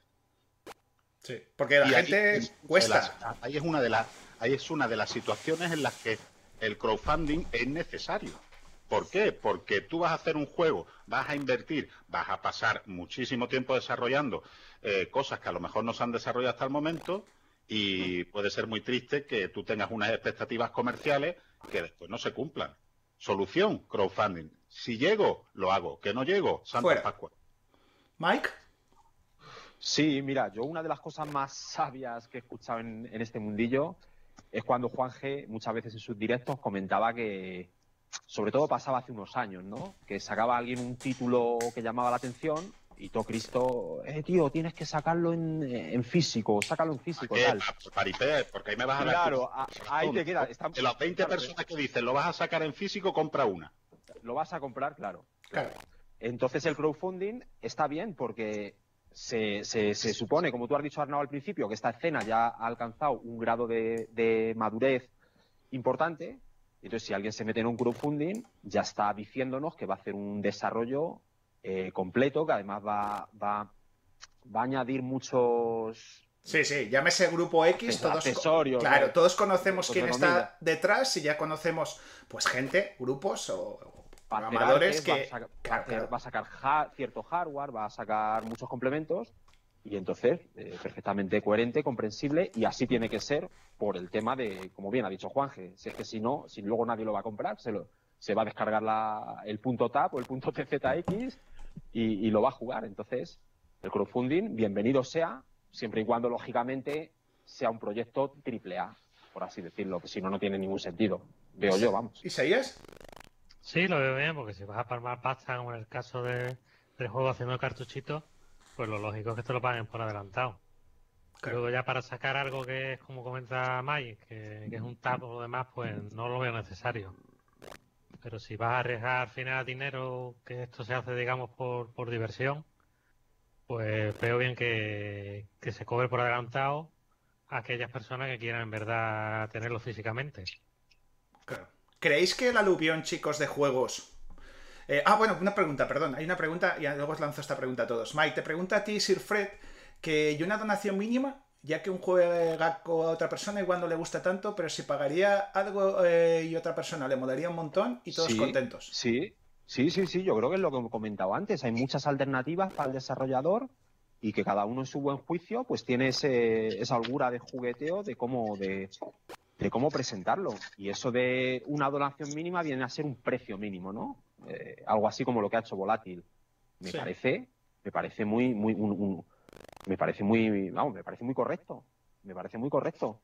Sí, porque la gente cuesta. ahí, es una de las, ahí es una de las situaciones en las que el crowdfunding es necesario. ¿Por qué? Porque tú vas a hacer un juego, vas a invertir, vas a pasar muchísimo tiempo desarrollando eh, cosas que a lo mejor no se han desarrollado hasta el momento y puede ser muy triste que tú tengas unas expectativas comerciales que después no se cumplan. Solución, crowdfunding. Si llego, lo hago. Que no llego, Santa Pascua. Mike. Sí, mira, yo una de las cosas más sabias que he escuchado en, este mundillo es cuando Juan G muchas veces en sus directos comentaba que, sobre todo pasaba hace unos años, ¿no? Que sacaba alguien un título que llamaba la atención y todo Cristo, eh, tío, tienes que sacarlo en, físico, sácalo en físico, tal. Porque ahí me vas a Claro, ahí te queda. de las 20 personas que dicen, lo vas a sacar en físico, compra una. Lo vas a comprar, claro. claro. Entonces el crowdfunding está bien porque se, se, supone, como tú has dicho, Arnau, al principio, que esta escena ya ha alcanzado un grado de, de madurez importante. Entonces, si alguien se mete en un crowdfunding, ya está diciéndonos que va a hacer un desarrollo eh, completo, que además va, va, va, a añadir muchos, Sí, sí, llámese Grupo X, todos, claro, todos conocemos quién está detrás y ya conocemos, pues, gente, grupos o, programadores que... Va a, sacar cierto hardware, va a sacar muchos complementos y entonces, eh, perfectamente coherente, comprensible, y así tiene que ser por el tema de, como bien ha dicho Juanje, si es que si no, si luego nadie lo va a comprar, se, lo, se va a descargar la, el punto TAP o el punto TZX y, y lo va a jugar. Entonces, el crowdfunding, bienvenido sea, siempre y cuando, lógicamente, sea un proyecto triple A, por así decirlo, que si no, no tiene ningún sentido. Veo yo, vamos. ¿Isaías? Sí, lo veo bien, porque si vas a palmar pasta, como en el caso de, del juego haciendo cartuchitos, pues lo lógico es que te lo paguen por adelantado. Luego ya para sacar algo que es, como comenta Mike, que, es un tap o lo demás, pues no lo veo necesario. Pero si vas a arriesgar al final dinero, que esto se hace, digamos, por, por diversión, pues veo bien que, se cobre por adelantado a aquellas personas que quieran en verdad tenerlo físicamente. ¿Creéis que el aluvión, chicos, de juegos... Eh, ah, bueno, una pregunta, perdón. Hay una pregunta y luego os lanzo esta pregunta a todos. Mike, te pregunta a ti, Sir Fred, que hay una donación mínima, ya que un juega con otra persona igual no le gusta tanto, pero si pagaría algo eh, y otra persona le molaría un montón y todos contentos. Sí, Sí, sí, sí, yo creo que es lo que he comentado antes. Hay muchas alternativas para el desarrollador y que cada uno en su buen juicio pues tiene esa holgura de jugueteo de cómo, de, cómo presentarlo. Y eso de una donación mínima viene a ser un precio mínimo, ¿no? Eh, algo así como lo que ha hecho Volátil. Me parece, me parece muy, muy, me parece muy, vamos, me parece muy correcto. Me parece muy correcto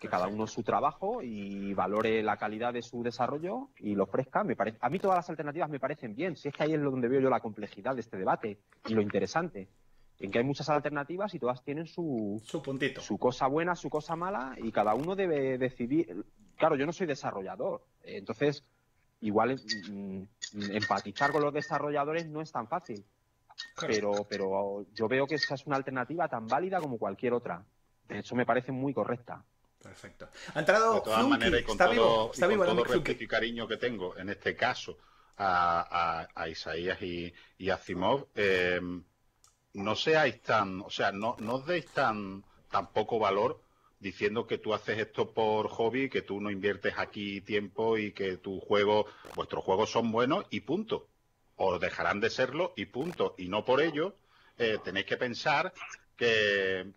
que cada uno su trabajo y valore la calidad de su desarrollo y lo ofrezca. Me parece, a mí todas las alternativas me parecen bien, si es que ahí es donde veo yo la complejidad de este debate y lo interesante, en que hay muchas alternativas y todas tienen su, su puntito. Su cosa buena, su cosa mala y cada uno debe decidir. Claro, yo no soy desarrollador, entonces igual mm, empatizar con los desarrolladores no es tan fácil. Pero, pero yo veo que esa es una alternativa tan válida como cualquier otra. De hecho, me parece muy correcta. Perfecto. Ha entrado de todas maneras, y con está todo, vivo, todo respeto y cariño que tengo, en este caso, a, Isaías y, a Asimov, eh, no seáis tan, o sea, no, no os deis tan, tan poco valor diciendo que tú haces esto por hobby, que tú no inviertes aquí tiempo y que tu juego, vuestros juegos son buenos y punto. O dejarán de serlo y punto. Y no por ello eh, tenéis que pensar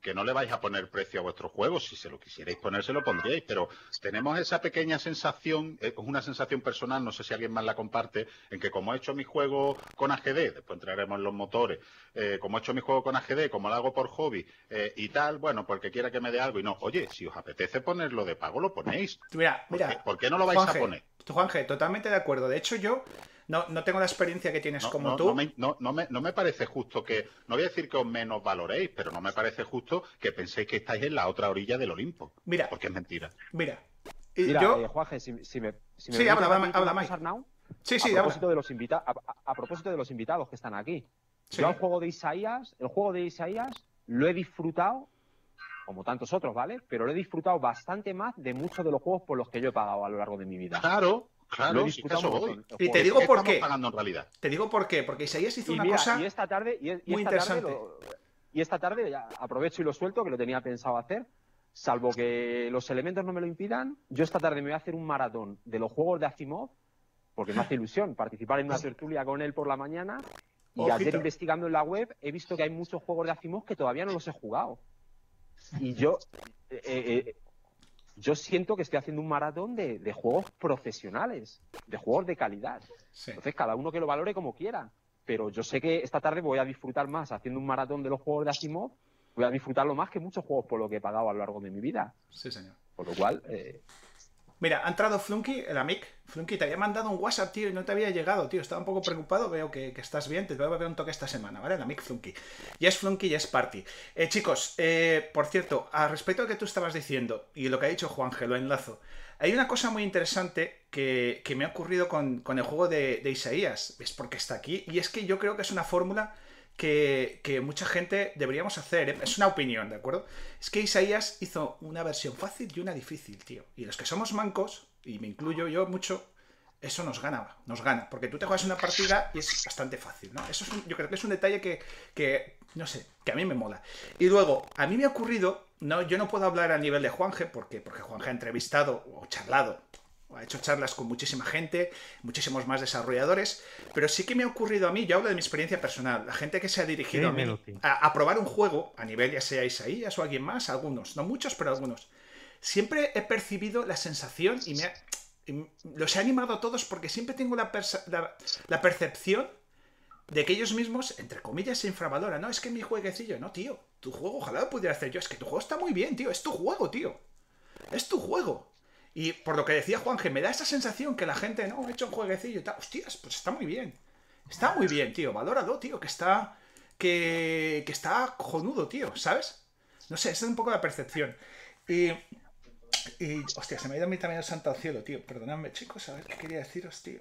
que, no le vais a poner precio a vuestros juegos. Si se lo quisierais poner, se lo pondríais. Pero tenemos esa pequeña sensación, es una sensación personal, no sé si alguien más la comparte, en que como he hecho mi juego con AGD, después entraremos en los motores, eh, como he hecho mi juego con AGD, como lo hago por hobby eh, y tal, bueno, porque quiera que me dé algo y no, oye, si os apetece ponerlo de pago, lo ponéis. Mira, mira. ¿Por qué, no lo vais a poner? Juanje, totalmente de acuerdo. De hecho, yo no, no tengo la experiencia que tienes como tú. No me, no, me, parece justo que, no voy a decir que os menos valoréis, pero no me parece justo que penséis que estáis en la otra orilla del Olimpo. Mira. Porque es mentira. Mira. Mira, yo... Eh, Juanje, si, si, me, si sí, habla, habla, Sí, sí, a propósito, de los invitados, a, propósito de los invitados que están aquí. Yo el juego de Isaías, el juego de Isaías lo he disfrutado como tantos otros, ¿vale? Pero lo he disfrutado bastante más de muchos de los juegos por los que yo he pagado a lo largo de mi vida. Claro, Claro, Y te digo por qué. Pagando en realidad. Te digo por qué. Porque Isaías hizo una cosa y esta tarde, y, muy interesante. y esta tarde ya aprovecho y lo suelto, que lo tenía pensado hacer. Salvo que los elementos no me lo impidan, yo esta tarde me voy a hacer un maratón de los juegos de Asimov, porque me hace ilusión participar en una tertulia con él por la mañana. Y ayer investigando en la web he visto que hay muchos juegos de Asimov que todavía no los he jugado. Y yo eh, eh, yo siento que estoy haciendo un maratón de, juegos profesionales, de juegos de calidad. Entonces, cada uno que lo valore como quiera. Pero yo sé que esta tarde voy a disfrutar más haciendo un maratón de los juegos de Asimov, voy a disfrutarlo más que muchos juegos por lo que he pagado a lo largo de mi vida. Sí, señor. Por lo cual, eh, Mira, ha entrado Flunky, el amic. Flunky, te había mandado un WhatsApp, tío, y no te había llegado, tío. Estaba un poco preocupado. Veo que, estás bien. Te voy a ver un toque esta semana, ¿vale? El amic Flunky. Ya es Flunky, ya es Party. Eh, chicos, eh, por cierto, al respecto a lo que tú estabas diciendo y lo que ha dicho Juan lo enlazo. Hay una cosa muy interesante que, me ha ocurrido con, el juego de, de Isaías. Es porque está aquí. Y es que yo creo que es una fórmula que, mucha gente deberíamos hacer. ¿eh? Es una opinión, ¿de acuerdo? Es que Isaías hizo una versión fácil y una difícil, tío. Y los que somos mancos, y me incluyo yo mucho, eso nos gana, nos gana, porque tú te juegas una partida y es bastante fácil, ¿no? Eso es yo creo que es un detalle que, que, no sé, que a mí me mola. Y luego, a mí me ha ocurrido, no, yo no puedo hablar a nivel de Juanje, porque, porque Juanje ha entrevistado o charlado, ha hecho charlas con muchísima gente, muchísimos más desarrolladores, pero sí que me ha ocurrido a mí, yo hablo de mi experiencia personal, la gente que se ha dirigido a mí a, probar un juego, a nivel ya sea Isaías o alguien más, algunos, no muchos, pero algunos, siempre he percibido la sensación y me ha, los he animado a todos porque siempre tengo la, la, percepción de que ellos mismos, entre comillas, se infravaloran. No, es que mi jueguecillo, no, tío. Tu juego, ojalá lo pudiera hacer yo. Es que tu juego está muy bien, tío. Es tu juego, tío. Es tu juego. Y por lo que decía Juanje, me da esa sensación que la gente, no, he hecho un jueguecillo y tal. Hostias, pues está muy bien. Está muy bien, tío. Valóralo, tío. Que está. Que, que está cojonudo, tío. ¿Sabes? No sé, esa es un poco la percepción. Y y, hostia, se me ha ido a mí también el santo al cielo, tío. Perdonadme, chicos, a ver qué quería deciros, tío.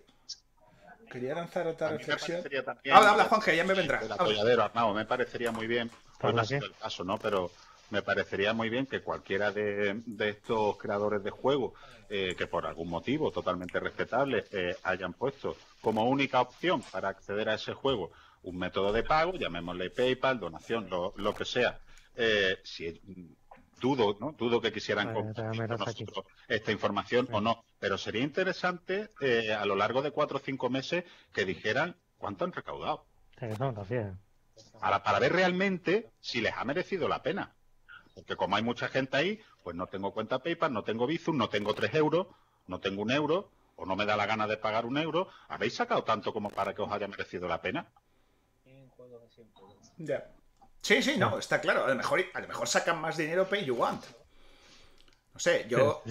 Quería lanzar otra reflexión. habla, habla, Juanje, ya me vendrá. El apoyadero, Arnau, me parecería muy bien, no ha sido el caso, ¿no? Pero me parecería muy bien que cualquiera de, estos creadores de juegos, eh, que por algún motivo totalmente respetable eh, hayan puesto como única opción para acceder a ese juego un método de pago, llamémosle PayPal, donación, lo, lo que sea. Eh, si dudo, ¿no? Dudo que quisieran compartir esta información o no, pero sería interesante eh, a lo largo de cuatro o cinco meses que dijeran cuánto han recaudado. para, para ver realmente si les ha merecido la pena. Porque como hay mucha gente ahí, pues no tengo cuenta PayPal, no tengo Bizum, no tengo tres euros, no tengo un euro, o no me da la gana de pagar un euro. ¿Habéis sacado tanto como para que os haya merecido la pena? Ya. Sí, sí, no, está claro. A lo mejor, a lo mejor sacan más dinero pay you want. No sé, yo.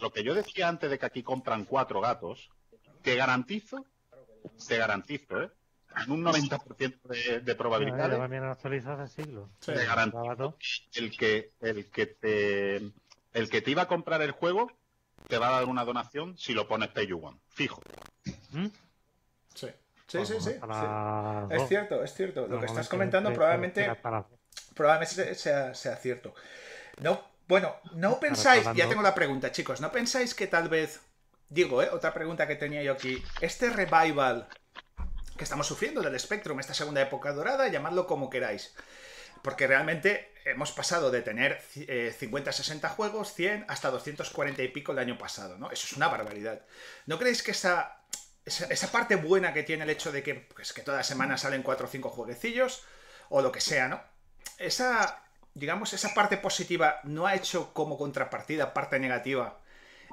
lo que yo decía antes de que aquí compran cuatro gatos, te garantizo, te garantizo, ¿eh? En un 90% de, de probabilidades. Te garantizo el que, el que te el que te iba a comprar el juego te va a dar una donación si lo pones pay you want. Fijo. ¿Mm? Sí. Sí, sí, sí, Es cierto, es cierto. Lo que estás comentando probablemente, probablemente sea, cierto. No, bueno, no pensáis, ya tengo la pregunta, chicos, ¿no pensáis que tal vez, digo, ¿eh? otra pregunta que tenía yo aquí, este revival que estamos sufriendo del Spectrum, esta segunda época dorada, llamadlo como queráis, porque realmente hemos pasado de tener 50, 60 eh, juegos, 100, hasta 240 y pico el año pasado, ¿no? Eso es una barbaridad. ¿No creéis que esa esa, parte buena que tiene el hecho de que, pues, que toda semana salen cuatro o cinco jueguecillos, o lo que sea, ¿no? Esa, digamos, esa parte positiva no ha hecho como contrapartida, parte negativa,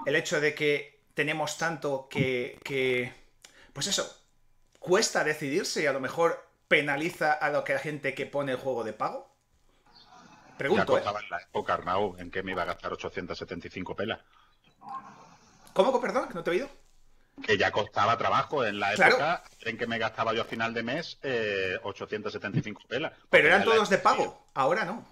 el hecho de que tenemos tanto que, que pues eso, cuesta decidirse y a lo mejor penaliza a lo que la gente que pone el juego de pago. Pregunto. Ya ¿eh? en la época, Arnau, en que me iba a gastar 875 pelas. ¿Cómo, perdón? ¿No te he oído? que ya costaba trabajo en la época en que me gastaba yo a final de mes 875 eh, pelas. Pero eran todos de pago, ahora no.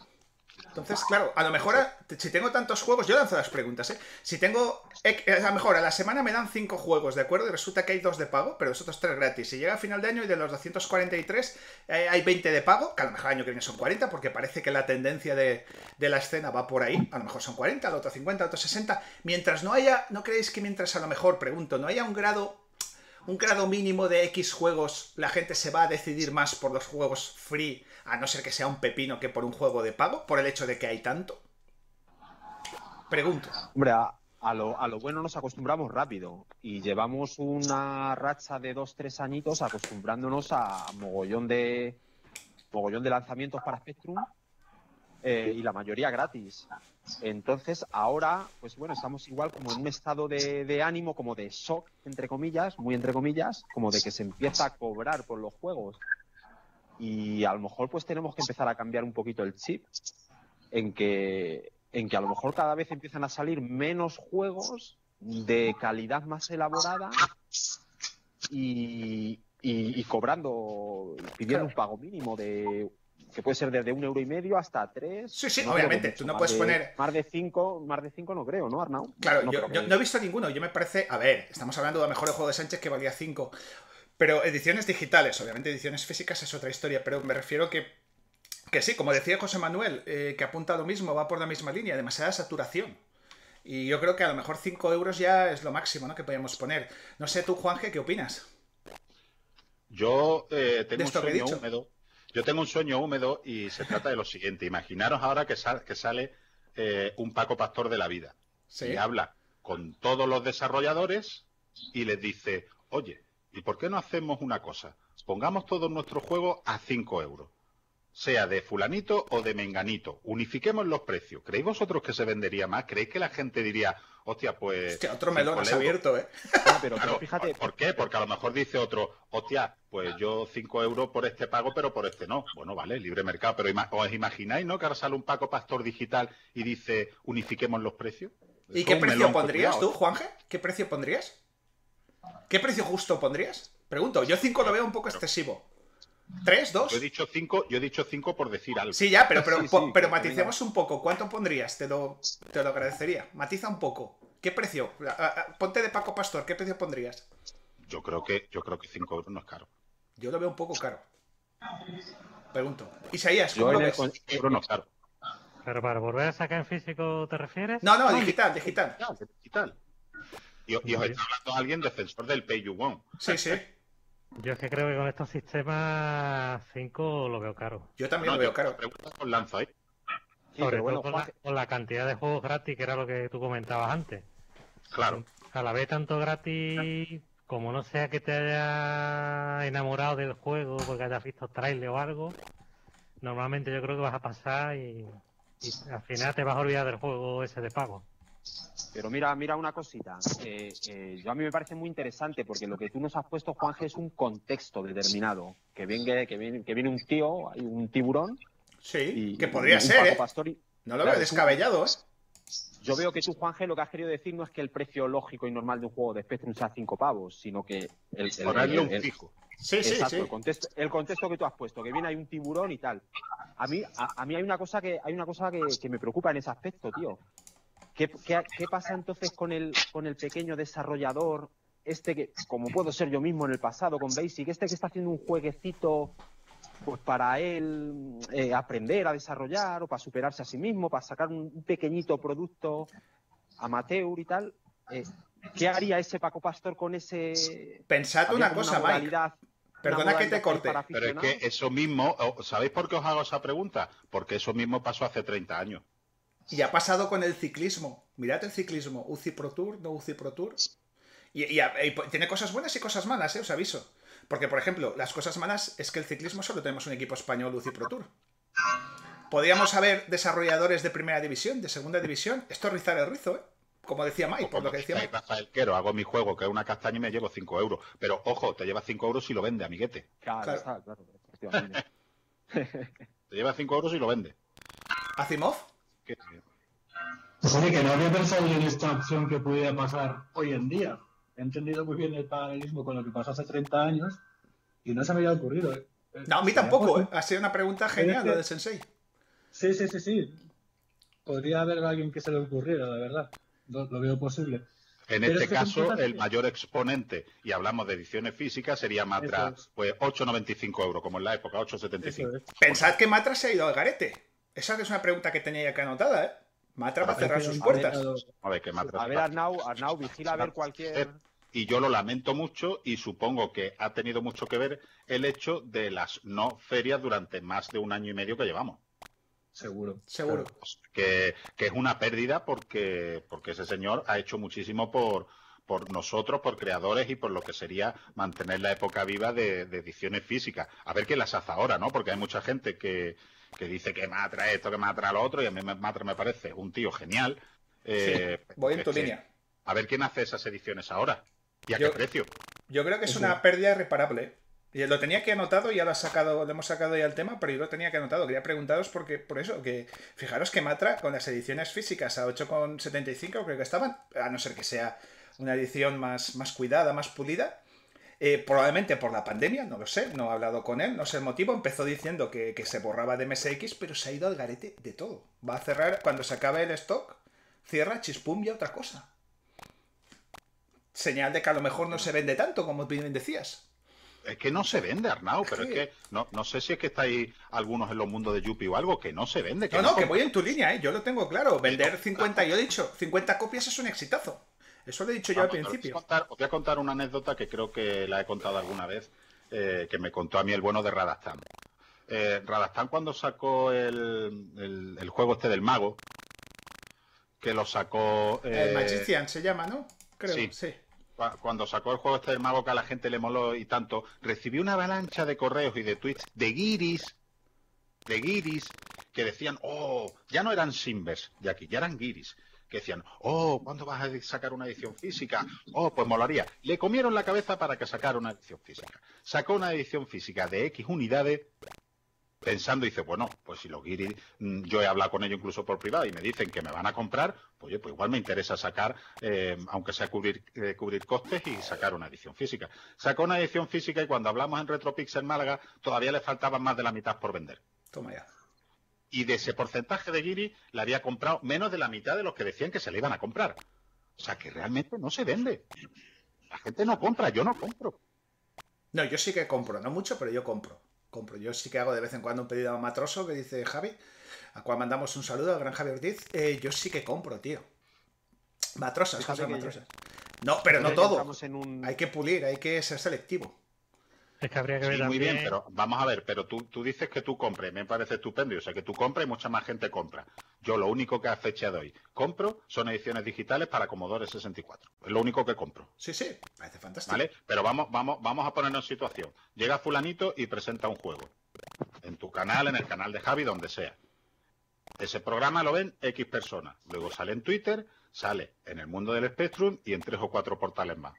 Entonces, claro, a lo mejor si tengo tantos juegos, yo lanzo las preguntas, ¿eh? Si tengo, a lo mejor a la semana me dan 5 juegos, ¿de acuerdo? Y resulta que hay 2 de pago, pero los otros 3 gratis. Si llega a final de año y de los 243 eh, hay 20 de pago, que a lo mejor el año que viene son 40, porque parece que la tendencia de, de, la escena va por ahí. A lo mejor son 40, al otro 50, al otro 60. Mientras no haya, ¿no creéis que mientras a lo mejor, pregunto, no haya un grado un grado mínimo de X juegos, la gente se va a decidir más por los juegos free a no ser que sea un pepino que por un juego de pago, por el hecho de que hay tanto? Pregunto. Hombre, a, lo, a lo, bueno nos acostumbramos rápido y llevamos una racha de dos, tres añitos acostumbrándonos a mogollón de, mogollón de lanzamientos para Spectrum eh, y la mayoría gratis. Entonces, ahora, pues bueno, estamos igual como en un estado de, de, ánimo, como de shock, entre comillas, muy entre comillas, como de que se empieza a cobrar por los juegos y a lo mejor pues tenemos que empezar a cambiar un poquito el chip en que en que a lo mejor cada vez empiezan a salir menos juegos de calidad más elaborada y, y, cobrando pidiendo un pago mínimo de que puede ser desde un euro y medio hasta tres. Sí, sí, obviamente. Tú no puedes poner. Más de cinco, más de cinco no creo, ¿no, Arnau? Claro, yo, no he visto ninguno. Yo me parece. A ver, estamos hablando de mejor el juego de Sánchez que valía cinco. Pero ediciones digitales, obviamente ediciones físicas es otra historia, pero me refiero que, que sí, como decía José Manuel, eh, que apunta a lo mismo, va por la misma línea, demasiada saturación. Y yo creo que a lo mejor 5 euros ya es lo máximo, ¿no? Que podemos poner. No sé tú, Juanje, ¿qué opinas? Yo eh, tengo un sueño húmedo. Yo tengo un sueño húmedo y se trata de lo siguiente. Imaginaros ahora que, que sale eh, un Paco Pastor de la vida y habla con todos los desarrolladores y les dice, oye, ¿y por qué no hacemos una cosa? Pongamos todo nuestro juego a 5 euros sea de fulanito o de menganito. Unifiquemos los precios. ¿Creéis vosotros que se vendería más? ¿Creéis que la gente diría, hostia, pues... Hostia, otro melón has abierto, ¿eh? pero, fíjate... ¿Por qué? Porque a lo mejor dice otro, hostia, pues yo 5 euros por este pago, pero por este no. Bueno, vale, libre mercado. Pero ¿os imagináis, no? Que ahora sale un Paco Pastor digital y dice, unifiquemos los precios. ¿Y qué precio pondrías tú, Juanje? ¿Qué precio pondrías? ¿Qué precio justo pondrías? Pregunto, yo 5 lo veo un poco excesivo. ¿Tres? ¿Dos? Yo he dicho cinco, yo he dicho cinco por decir algo. Sí, ya, pero, pero, pero maticemos un poco. ¿Cuánto pondrías? Te lo, te lo agradecería. Matiza un poco. ¿Qué precio? Ponte de Paco Pastor, ¿qué precio pondrías? Yo creo que, yo creo que 5 euros no es caro. Yo lo veo un poco caro. Pregunto. Isaías, ¿cómo lo ves? euros no es caro. ¿Pero para volver a sacar en físico te refieres? No, no, digital, digital. Digital. Y, y os está hablando alguien defensor del Pay You Want. Sí, sí. Yo es que creo que con estos sistemas 5 lo veo caro. Yo también lo veo caro. con lanza ahí. Sobre todo con, la, cantidad de juegos gratis, que era lo que tú comentabas antes. Claro. A la vez tanto gratis, como no sea que te haya enamorado del juego porque hayas visto trailer o algo, normalmente yo creo que vas a pasar y al final te vas a olvidar del juego ese de pago. Pero mira, mira una cosita. Eh, eh, yo a mí me parece muy interesante porque lo que tú nos has puesto, Juanje, es un contexto determinado. Que viene, que viene, que viene un tío, hay un tiburón. Sí, que podría ser, ¿eh? no lo veo descabellado, ¿eh? Yo veo que tú, Juanje, lo que has querido decir no es que el precio lógico y normal de un juego de Spectrum sea 5 pavos, sino que el, el, fijo. Sí, sí, sí. El contexto, el contexto que tú has puesto, que viene hay un tiburón y tal. A mí, a, mí hay una cosa que hay una cosa que me preocupa en ese aspecto, tío. ¿Qué, pasa entonces con el, con el pequeño desarrollador, este que, como puedo ser yo mismo en el pasado con Basic, este que está haciendo un jueguecito pues para él eh, aprender a desarrollar o para superarse a sí mismo, para sacar un, pequeñito producto amateur y tal? Eh, ¿Qué haría ese Paco Pastor con ese... Pensad una cosa, Mike. Perdona que te corte. Pero es que eso mismo, ¿sabéis por qué os hago esa pregunta? Porque eso mismo pasó hace 30 años. Y ha pasado con el ciclismo. Mirad el ciclismo. UCI Pro Tour, no UCI Pro Tour. Y, tiene cosas buenas y cosas malas, ¿eh? os aviso. Porque, por ejemplo, las cosas malas es que el ciclismo solo tenemos un equipo español UCI Pro Tour. Podríamos haber desarrolladores de primera división, de segunda división. Esto es rizar el rizo, ¿eh? Como decía Mike, por lo que decía Mike. Rafael Quero, hago mi juego, que es una castaña y me llevo 5 euros. Pero, ojo, te lleva 5 euros y lo vende, amiguete. Claro, claro. claro te lleva 5 euros y lo vende. ¿Asimov? Pues que no había pensado en esta opción que pudiera pasar hoy en día. He entendido muy bien el paralelismo con lo que pasó hace 30 años y no se me había ocurrido. ¿eh? No, a mí tampoco, ¿eh? Ha sido una pregunta genial lo de Sensei. Sí, sí, sí, sí. Podría haber alguien que se le ocurriera, la verdad. Lo, veo posible. En este caso, el mayor exponente, y hablamos de ediciones físicas, sería Matra, pues 8,95 euros, como en la época, 8,75. Pensad que Matra se ha ido al garete. Esa es una pregunta que tenía ya que anotada, ¿eh? Matra va a cerrar sus puertas. A ver, a ver Arnau, Arnau, vigila a ver cualquier... Y yo lo lamento mucho y supongo que ha tenido mucho que ver el hecho de las no ferias durante más de un año y medio que llevamos. Seguro. Seguro. Que, es una pérdida porque, porque ese señor ha hecho muchísimo por, por nosotros, por creadores y por lo que sería mantener la época viva de, de ediciones físicas. A ver qué las hace ahora, ¿no? Porque hay mucha gente que, que dice que Matra esto, que Matra lo otro, y a mí Matra me parece un tío genial. Eh, voy en tu línea. A ver quién hace esas ediciones ahora. ¿Y a qué precio? Yo creo que es una pérdida irreparable. Y lo tenía que anotado, ya lo, ha sacado, lo hemos sacado ya el tema, pero yo lo tenía que anotado. Quería preguntaros porque, por eso, que fijaros que Matra, con las ediciones físicas a 8,75, creo que estaban, a no ser que sea una edición más, más cuidada, más pulida, eh, probablemente por la pandemia, no lo sé, no he hablado con él, no sé el motivo. Empezó diciendo que, se borraba de MSX, pero se ha ido al garete de todo. Va a cerrar, cuando se acabe el stock, cierra, chispum y otra cosa. Señal de que a lo mejor no se vende tanto, como bien decías. es que no se vende, Arnau, pero es que no, no sé si es que estáis algunos en los mundos de Yuppie o algo, que no se vende. no, no, que voy en tu línea, ¿eh? yo lo tengo claro. Vender 50, yo he dicho, 50 copias es un exitazo. Eso lo he dicho yo al principio. Os voy, a contar, una anécdota que creo que la he contado alguna vez, eh, que me contó a mí el bueno de Radastan. Eh, Radastan cuando sacó el, el, juego este del mago, que lo sacó... el Magician se llama, ¿no? Creo, sí. sí cuando sacó el juego este del mago que a la gente le moló y tanto, recibí una avalancha de correos y de tweets de guiris, de guiris, que decían, oh, ya no eran simbers de aquí, ya eran guiris, decían, oh, ¿cuándo vas a sacar una edición física? Oh, pues molaría. Le comieron la cabeza para que sacara una edición física. Sacó una edición física de X unidades pensando, dice, bueno, pues si los guiris, mm, yo he hablado con ellos incluso por privado y me dicen que me van a comprar, pues, pues igual me interesa sacar, eh, aunque sea cubrir, eh, cubrir costes y sacar una edición física. Sacó una edición física y cuando hablamos en RetroPixel Málaga, todavía le faltaban más de la mitad por vender. Toma ya. Y de ese porcentaje de guiris le había comprado menos de la mitad de los que decían que se le iban a comprar. O sea que realmente no se vende. La gente no compra, yo no compro. No, yo sí que compro, no mucho, pero yo compro compro. Yo sí que hago de vez en cuando un pedido a Matroso que dice Javi, a cual mandamos un saludo al gran Javi Ortiz. Eh, yo sí que compro, tío. Matrosas, cosas matrosas. No, pero no todo. Hay que pulir, hay que ser selectivo. Es que habría que ver muy bien, pero vamos a ver, pero tú, tú dices que tú compres, me parece estupendo, o sea que tú compras y mucha más gente compra. Yo lo único que a fecha de hoy compro son ediciones digitales para Commodore 64. Es lo único que compro. Sí, sí, parece fantástico. ¿Vale? Pero vamos, vamos, vamos a ponernos en situación. Llega fulanito y presenta un juego. En tu canal, en el canal de Javi, donde sea. Ese programa lo ven X personas. Luego sale en Twitter, sale en el mundo del Spectrum y en tres o cuatro portales más.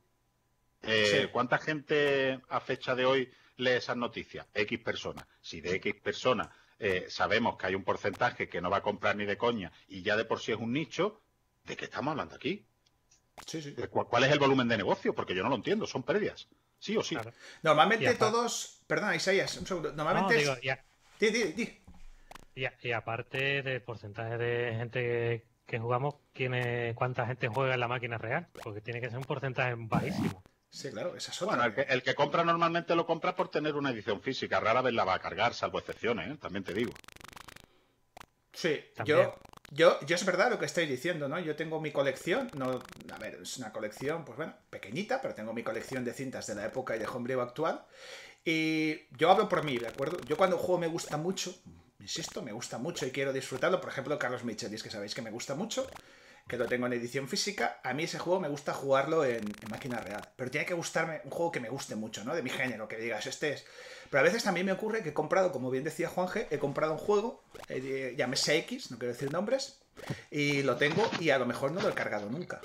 Eh, ¿Cuánta gente a fecha de hoy lee esas noticias? X personas. Si de X personas eh, sabemos que hay un porcentaje que no va a comprar ni de coña y ya de por sí es un nicho, ¿de qué estamos hablando aquí? Sí, sí. Eh, ¿Cuál, es el volumen de negocio? Porque yo no lo entiendo, son pérdidas. Sí o sí. Normalmente todos. Perdona, Isaías, un segundo. Normalmente. No, digo, Di, di, di. Y, aparte del porcentaje de gente que jugamos, ¿cuánta gente juega en la máquina real? Porque tiene que ser un porcentaje bajísimo. Sí, claro, esa es Bueno, el que, compra normalmente lo compra por tener una edición física. Rara vez la va a cargar, salvo excepciones, ¿eh? también te digo. Sí, yo, yo, yo es verdad lo que estoy diciendo, ¿no? Yo tengo mi colección, no, a ver, es una colección, pues bueno, pequeñita, pero tengo mi colección de cintas de la época y de homebrew actual. Y yo hablo por mí, ¿de acuerdo? Yo cuando un juego me gusta mucho, insisto, me gusta mucho y quiero disfrutarlo, por ejemplo, Carlos Michelis, que sabéis que me gusta mucho, que lo tengo en edición física. A mí ese juego me gusta jugarlo en, máquina real. Pero tiene que gustarme un juego que me guste mucho, ¿no? De mi género, que digas, este es. Pero a veces también me ocurre que he comprado, como bien decía Juanje, he comprado un juego, eh, llámese X, no quiero decir nombres, y lo tengo y a lo mejor no lo he cargado nunca.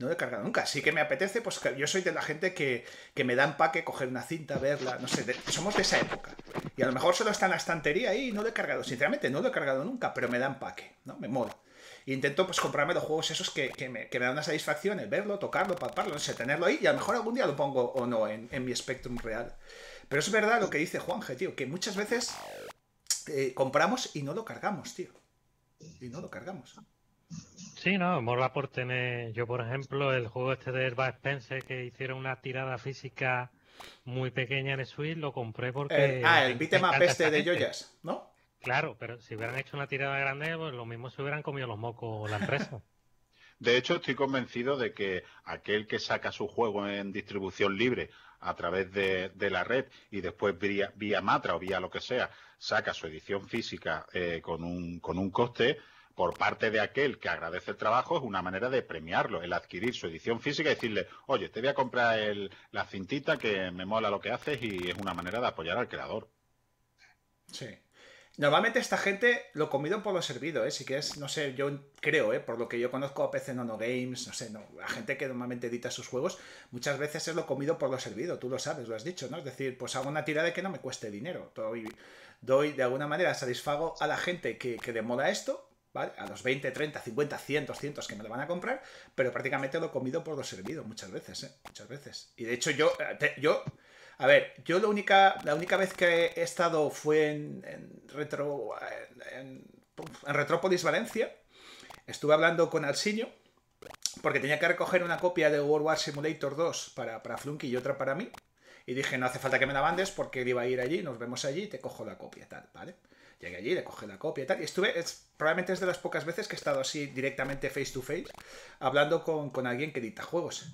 No lo he cargado nunca. Sí que me apetece, pues yo soy de la gente que, que me da empaque coger una cinta, verla, no sé, somos de esa época. Y a lo mejor solo está en la estantería y no lo he cargado. Sinceramente, no lo he cargado nunca, pero me da empaque, ¿no? Me mola intento pues comprarme los juegos esos que, me, dan una satisfacción, el verlo, tocarlo, palparlo, no sé, tenerlo ahí y a lo mejor algún día lo pongo o no en, mi Spectrum real. Pero es verdad lo que dice Juanje, tío, que muchas veces eh, compramos y no lo cargamos, tío. Y no lo cargamos. Sí, no, mola por tener. Yo, por ejemplo, el juego este de Herba Spencer que hicieron una tirada física muy pequeña en el Switch, lo compré porque. ah, el beatmap este de joyas, ¿no? Claro, pero si hubieran hecho una tirada grande, pues lo mismo se hubieran comido los mocos la empresa. De hecho, estoy convencido de que aquel que saca su juego en distribución libre a través de, la red y después vía, vía, Matra o vía lo que sea, saca su edición física eh, con, un, con un coste, por parte de aquel que agradece el trabajo, es una manera de premiarlo, el adquirir su edición física y decirle, oye, te voy a comprar el, la cintita que me mola lo que haces y es una manera de apoyar al creador. Sí. Normalmente esta gente lo comido por lo servido, ¿eh? Si que es, no sé, yo creo, ¿eh? Por lo que yo conozco a PC Nono Games, no sé, no, la gente que normalmente edita sus juegos, muchas veces es lo comido por lo servido, tú lo sabes, lo has dicho, ¿no? Es decir, pues hago una tirada que no me cueste dinero, doy, doy de alguna manera, satisfago a la gente que, que demoda esto, ¿vale? A los 20, 30, 50, 100, 200 que me lo van a comprar, pero prácticamente lo comido por lo servido, muchas veces, ¿eh? Muchas veces. Y de hecho yo, eh, yo a ver, yo la única, la única vez que he estado fue en, Retro, en, Retrópolis Valencia. Estuve hablando con Alciño, porque tenía que recoger una copia de World War Simulator 2 para, para Flunky y otra para mí. Y dije, no hace falta que me la mandes porque él iba a ir allí, nos vemos allí y te cojo la copia tal, ¿vale? Llegué allí, le cogí la copia y tal. Y estuve, es, probablemente es de las pocas veces que he estado así directamente face to face, hablando con, con alguien que edita juegos.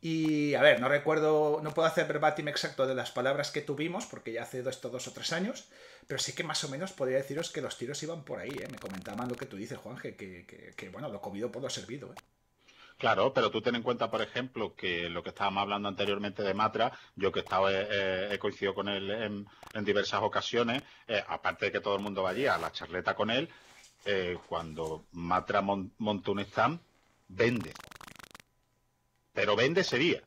Y a ver, no recuerdo, no puedo hacer verbatim exacto de las palabras que tuvimos, porque ya hace esto dos o tres años, pero sí que más o menos podría deciros que los tiros iban por ahí, ¿eh? Me comentaban lo que tú dices, Juanje, que, que, que bueno, lo comido por lo servido, ¿eh? Claro, pero tú ten en cuenta, por ejemplo, que lo que estábamos hablando anteriormente de Matra, yo que he, eh, eh, he coincidido con él en, diversas ocasiones, eh, aparte de que todo el mundo va allí a la charleta con él, cuando Matra monta un stand, vende. Pero vende ese día.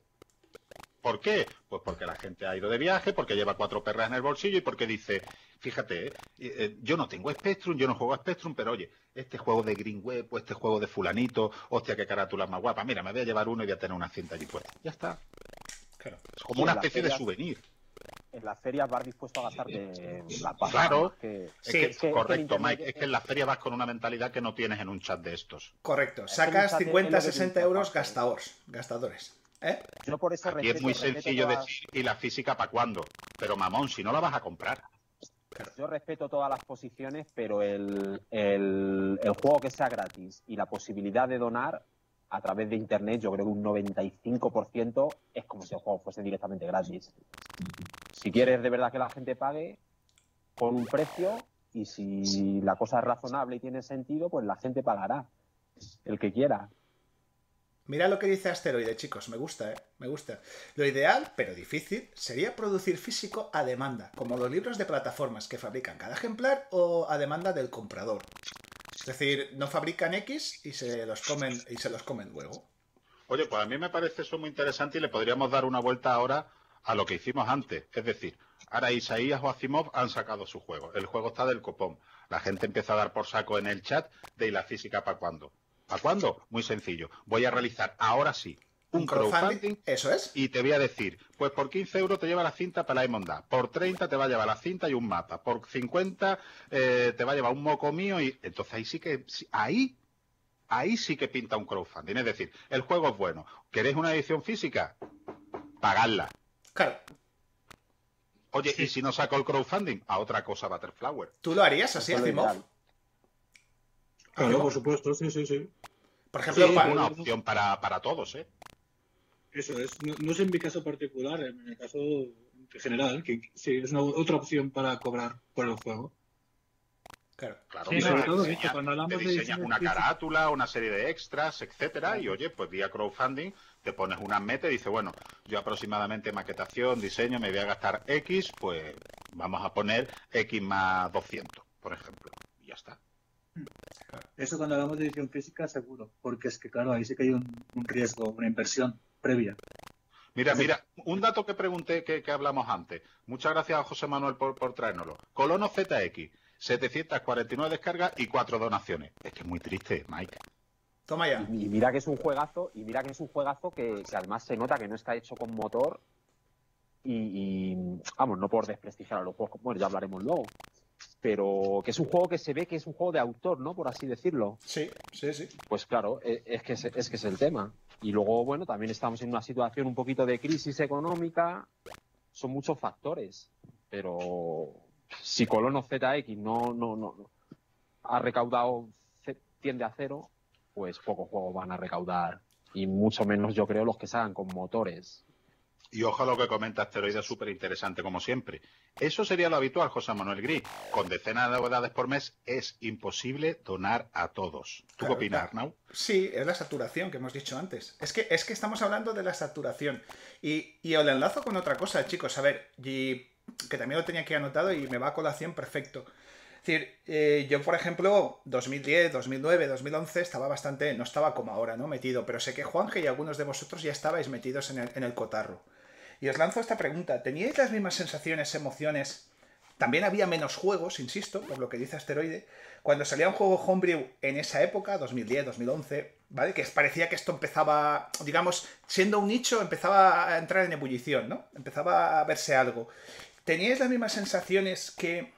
¿Por qué? Pues porque la gente ha ido de viaje, porque lleva cuatro perras en el bolsillo y porque dice, fíjate, eh, yo no tengo Spectrum, yo no juego a Spectrum, pero oye, este juego de Green Web o este juego de fulanito, hostia, qué carátula más guapa, mira, me voy a llevar uno y voy a tener una cinta allí puesta. Ya está. Claro. Es como una especie de souvenir. En las ferias vas dispuesto a gastarte la pasta. Claro, es correcto, Mike. Es que en las ferias vas con una mentalidad que no tienes en un chat de estos. Correcto. Sacas 50, 60 euros gastadores. gastadores. ¿Eh? Yo por eso Aquí es muy sencillo decir, ¿y la física para cuándo? Pero mamón, si no la vas a comprar. Yo respeto todas las posiciones, pero el, el, juego que sea gratis y la posibilidad de donar a través de internet, yo creo que un 95% es como si el juego fuese directamente gratis. Si quieres de verdad que la gente pague, pon un precio y si la cosa es razonable y tiene sentido, pues la gente pagará. El que quiera. Mira lo que dice Asteroide, chicos, me gusta, ¿eh? Me gusta. Lo ideal, pero difícil, sería producir físico a demanda, como los libros de plataformas que fabrican cada ejemplar o a demanda del comprador. Es decir, no fabrican X y se los comen, y se los comen luego. Oye, pues a mí me parece eso muy interesante y le podríamos dar una vuelta ahora a lo que hicimos antes. Es decir, ahora Isaías o Asimov han sacado su juego. El juego está del copón. La gente empieza a dar por saco en el chat de la física para cuándo. ¿A cuándo? Muy sencillo. Voy a realizar ahora sí un crowdfunding. Eso es. Y te voy a decir, pues por 15 euros te lleva la cinta para la Emonda, por 30 te va a llevar la cinta y un mapa, por 50 eh, te va a llevar un moco mío y entonces ahí sí que, ahí, ahí sí que pinta un crowdfunding. Es decir, el juego es bueno. ¿Queréis una edición física? Pagadla. Claro. Oye, ¿y si no saco el crowdfunding? A otra cosa, Butterflower. ¿Tú lo harías así, Asimov? Claro, por supuesto, sí, sí, sí. Por ejemplo, es una opción para, para, todos, ¿eh? Eso es. No, es en mi caso particular, en el caso general, que sí, es una, otra opción para cobrar por el juego. Claro, claro. Sí, sobre todo, te diseñas una carátula, una serie de extras, etcétera, y oye, pues vía crowdfunding te pones una meta y dices, bueno, yo aproximadamente maquetación, diseño, me voy a gastar X, pues vamos a poner X más 200, por ejemplo, y ya está. Eso cuando hablamos de edición física, seguro, porque es que, claro, ahí sí que hay un, riesgo, una inversión previa. Mira, mira, un dato que pregunté que, hablamos antes. Muchas gracias a José Manuel por, por traérnoslo. Colono ZX, 749 descargas y 4 donaciones. Es que es muy triste, Mike. Toma ya. Y, mira que es un juegazo, y mira que es un juegazo que, además se nota que no está hecho con motor. Y, y, vamos, no por desprestigiar a los juegos, bueno, ya hablaremos luego pero que es un juego que se ve que es un juego de autor, ¿no? Por así decirlo. Sí, sí, sí. Pues claro, e, es que es, que es el tema. Y luego, bueno, también estamos en una situación un poquito de crisis económica. Son muchos factores. Pero si Colono ZX no, no, no, ha recaudado, tiende a cero, pues pocos juegos van a recaudar. Y mucho menos, yo creo, los que salgan con motores. Y ojo lo que comenta Asteroide, súper interesante como siempre. Eso sería lo habitual, José Manuel Gris. Con decenas de novedades por mes es imposible donar a todos. ¿Tú qué opinas, Arnau? Sí, es la saturación que hemos dicho antes. Es que, es que estamos hablando de la saturación. Y, y os enlazo con otra cosa, chicos. A ver, y, que también lo tenía aquí anotado y me va a colación perfecto. Es decir, eh, yo, por ejemplo, 2010, 2009, 2011 estaba bastante, no estaba como ahora, ¿no? Metido, pero sé que Juanje y algunos de vosotros ya estabais metidos en el, en el cotarro. Y os lanzo esta pregunta. ¿Teníais las mismas sensaciones, emociones? También había menos juegos, insisto, por lo que dice Asteroide. Cuando salía un juego Homebrew en esa época, 2010, 2011, ¿vale? Que parecía que esto empezaba, digamos, siendo un nicho, empezaba a entrar en ebullición, ¿no? Empezaba a verse algo. ¿Teníais las mismas sensaciones que,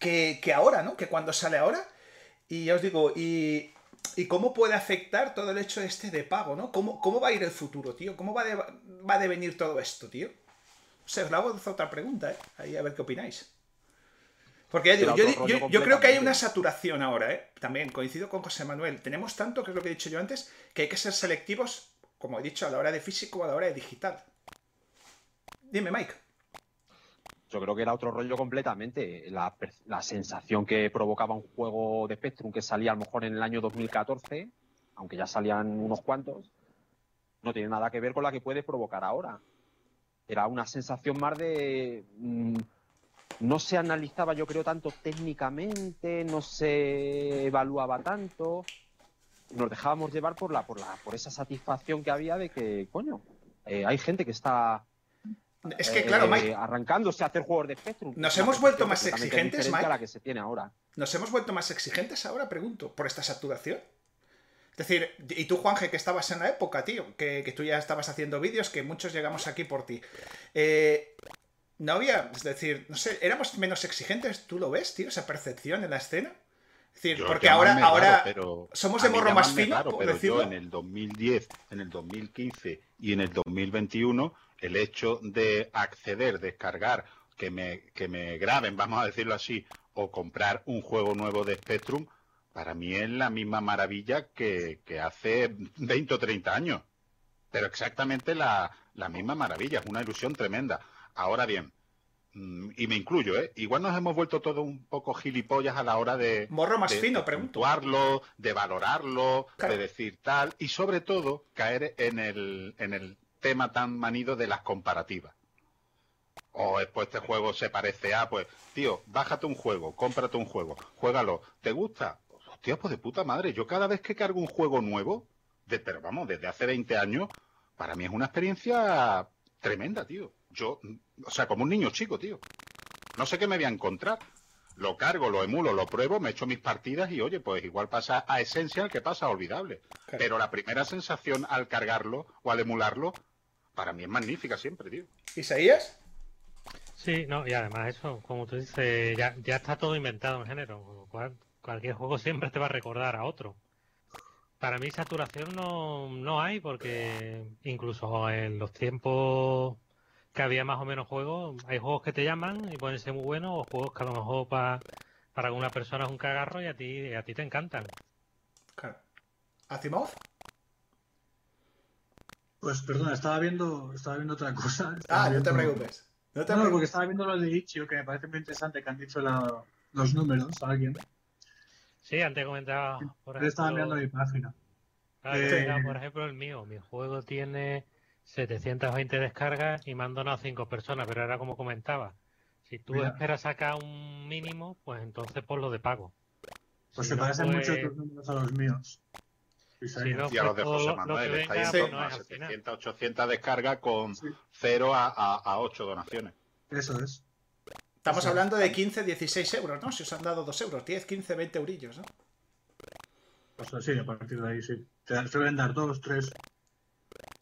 que, que ahora, ¿no? Que cuando sale ahora. Y ya os digo, y y cómo puede afectar todo el hecho este de pago, ¿no? ¿Cómo, cómo va a ir el futuro, tío? ¿Cómo va, va a devenir todo esto, tío? sé, os la hago otra pregunta, ¿eh? Ahí a ver qué opináis. Porque ya digo, yo, yo, creo que hay una saturación ahora, ¿eh? También coincido con José Manuel. Tenemos tanto, que es lo que he dicho yo antes, que hay que ser selectivos, como he dicho, a la hora de físico o a la hora de digital. Dime, Mike. Yo creo que era otro rollo completamente. La, la sensación que provocaba un juego de Spectrum que salía a lo mejor en el año 2014, aunque ya salían unos cuantos, no tiene nada que ver con la que puede provocar ahora. Era una sensación más de. Mm, no se analizaba, yo creo, tanto técnicamente, no se evaluaba tanto. Nos dejábamos llevar por la, por la, por esa satisfacción que había de que, coño, eh, hay gente que está es que, claro, eh, arrancándose a hacer juegos de Spectrum. Nos hemos vuelto más exigentes, Mike. la que se tiene ahora. Nos hemos vuelto más exigentes ahora, pregunto, por esta saturación. Es decir, y tú, Juanje, que estabas en la época, tío, que, tú ya estabas haciendo vídeos, que muchos llegamos aquí por ti. Eh, no había, es decir, no sé, éramos menos exigentes, ¿tú lo ves, tío, esa percepción en la escena? Es decir, porque ahora, ahora somos de morro más fino, pero yo en el 2010, en el 2015 y en el 2021, el hecho de acceder, descargar, que me, que me graben, vamos a decirlo así, o comprar un juego nuevo de Spectrum, para mí es la misma maravilla que, hace 20 o 30 años. Pero exactamente la, misma maravilla, es una ilusión tremenda. Ahora bien, mm, y me incluyo, ¿eh? Igual nos hemos vuelto todos un poco gilipollas a la hora de... Morro más fino, pregunto. de valorarlo, de decir tal, y sobre todo caer en el, en el tema tan manido de las comparativas. O después este juego se parece a, pues, tío, bájate un juego, cómprate un juego, juégalo, ¿te gusta? Hostia, pues de puta madre, yo cada vez que cargo un juego nuevo, de, pero vamos, desde hace 20 años, para mí es una experiencia tremenda, tío. Yo, o sea, como un niño chico, tío. No sé qué me voy a encontrar. Lo cargo, lo emulo, lo pruebo, me echo mis partidas y oye, pues igual pasa a Essential que pasa a olvidable. Pero la primera sensación al cargarlo o al emularlo, para mí es magnífica siempre, tío. ¿Isaías? Sí, no, y además eso, como tú dices, ya, ya está todo inventado en género, cual cualquier juego siempre te va a recordar a otro. Para mí saturación no, no hay porque incluso en los tiempos que había más o menos juegos, hay juegos que te llaman y pueden ser muy buenos o juegos que a lo mejor para alguna persona es un cagarro y a ti, a ti te encantan. Claro. ¿Asimov? Pues perdona, estaba viendo, estaba viendo otra cosa. ah, no te preocupes. No, te no porque estaba viendo lo de Ichio, que me parece muy interesante que han dicho los números a alguien. Sí, antes comentaba. Por ejemplo, estaba mirando mi página. Eh, por ejemplo, el mío. Mi juego tiene 720 descargas y me han donado 5 personas, pero era como comentaba. Si tú esperas sacar un mínimo, pues entonces por lo de pago. Pues se parecen mucho tus números a los míos. Si no, y a los de José Manuel, está ahí en torno a 700, 800 descargas con 0 a, a 8 donaciones. Eso es. Estamos hablando de 15, 16 euros, ¿no? Si os han dado 2 euros, 10, 15, 20 eurillos, ¿no? Pues sí, a partir de ahí sí. Te suelen dar 2, 3.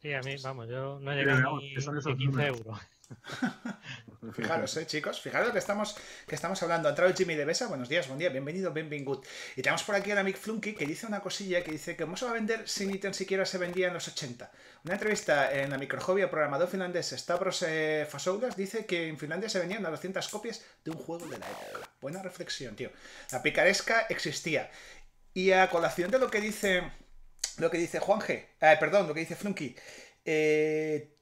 Sí, a mí, vamos, yo no he llegado ni, ni 15 euros. Fijaros, eh, chicos, fijaros que estamos, que estamos hablando. Ha entrado Jimmy de Besa, buenos días, buen día, bienvenido, good Y tenemos por aquí a la Mick Flunky que dice una cosilla que dice que se va a vender si ni tan siquiera se vendía en los 80. Una entrevista en la microjovia programador finlandés Stavros eh, Fasoulas dice que en Finlandia se vendían a 200 copias de un juego de la época. Buena reflexión, tío. La picaresca existía. Y a colación de lo que dice lo que dice Juanje, eh, perdón, lo que dice Flunky, eh,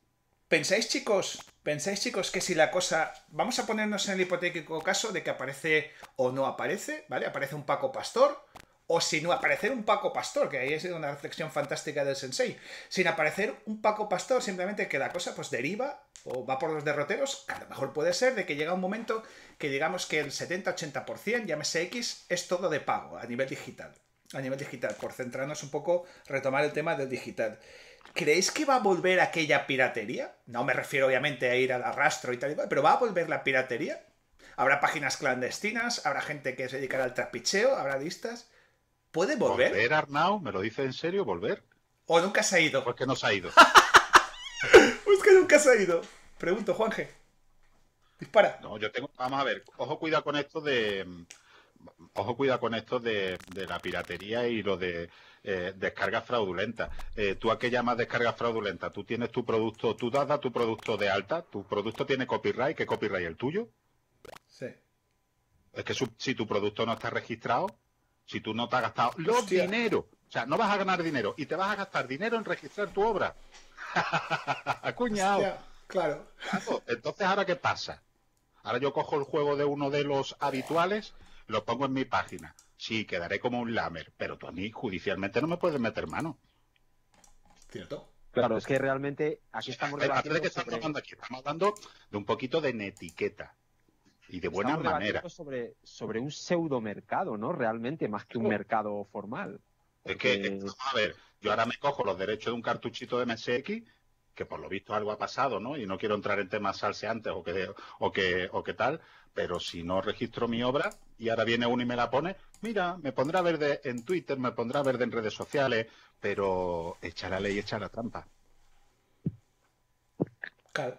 ¿pensáis chicos ¿Pensáis, chicos, que si la cosa. Vamos a ponernos en el hipotético caso de que aparece o no aparece, ¿vale? Aparece un Paco Pastor, o si no aparecer un Paco Pastor, que ahí es una reflexión fantástica del Sensei. Sin aparecer un Paco Pastor, simplemente que la cosa pues deriva o va por los derroteros, que a lo mejor puede ser de que llega un momento que digamos que el 70-80%, llámese X, es todo de pago a nivel digital. A nivel digital, por centrarnos un poco, retomar el tema del digital. ¿Creéis que va a volver aquella piratería? No me refiero obviamente a ir al arrastro y tal y tal, pero ¿va a volver la piratería? ¿Habrá páginas clandestinas? ¿Habrá gente que se dedicará al trapicheo? ¿Habrá listas? ¿Puede volver? ¿Volver, Arnau? ¿Me lo dice en serio? ¿Volver? ¿O nunca se ha ido? Pues que no se ha ido. pues que nunca se ha ido. Pregunto, Juanje. Dispara. No, yo tengo. Vamos a ver. Ojo, cuidado con esto de ojo cuidado con esto de, la piratería y lo de eh, descargas fraudulentas. Eh, ¿Tú a qué llamas descarga fraudulenta? ¿Tú tienes tu producto, tú das tu producto de alta? ¿Tu producto tiene copyright? ¿Qué copyright el tuyo? Sí. Es que si tu producto no está registrado, si tú no te has gastado los dinero, o sea, no vas a ganar dinero y te vas a gastar dinero en registrar tu obra. Cuñado. claro. Entonces, ¿ahora qué pasa? Ahora yo cojo el juego de uno de los habituales, lo pongo en mi página. Sí, quedaré como un lamer, pero tú a mí judicialmente no me puedes meter mano. ¿Cierto? Claro, es que realmente aquí estamos debatiendo. Que estamos, hablando aquí? estamos hablando de un poquito de netiqueta y de buena manera. Sobre, sobre un pseudo mercado, ¿no? Realmente, más que un mercado formal. Es que, a ver, yo ahora me cojo los derechos de un cartuchito de MSX que por lo visto algo ha pasado, ¿no? Y no quiero entrar en temas salseantes o que, o que, o que tal, pero si no registro mi obra y ahora viene uno y me la pone, mira, me pondrá verde en Twitter, me pondrá verde en redes sociales, pero echa la ley, echa la trampa. Claro.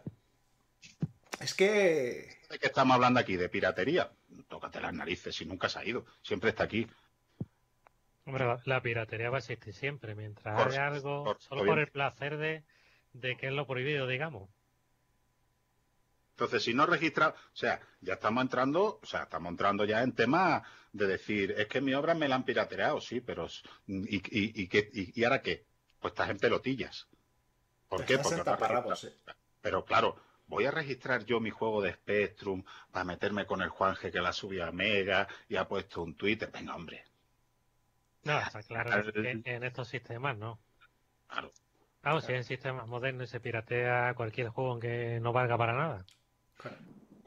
Es que... ¿De qué estamos hablando aquí? ¿De piratería? Tócate las narices, si nunca se ha ido, siempre está aquí. Hombre, la, piratería va a existir siempre, mientras haya algo, solo por el placer de de qué es lo prohibido, digamos. Entonces, si no registra, o sea, ya estamos entrando, o sea, estamos entrando ya en temas de decir, es que mi obra me la han pirateado, sí, pero ¿y, y, y, ahora qué? Pues estás en pelotillas. ¿Por qué? Porque Pero claro, voy a registrar yo mi juego de Spectrum para meterme con el Juanje que la subió a Mega y ha puesto un Twitter. Venga, hombre. No, está claro en estos sistemas no. Claro. Claro, si en sistemas modernos se piratea cualquier juego que no valga para nada.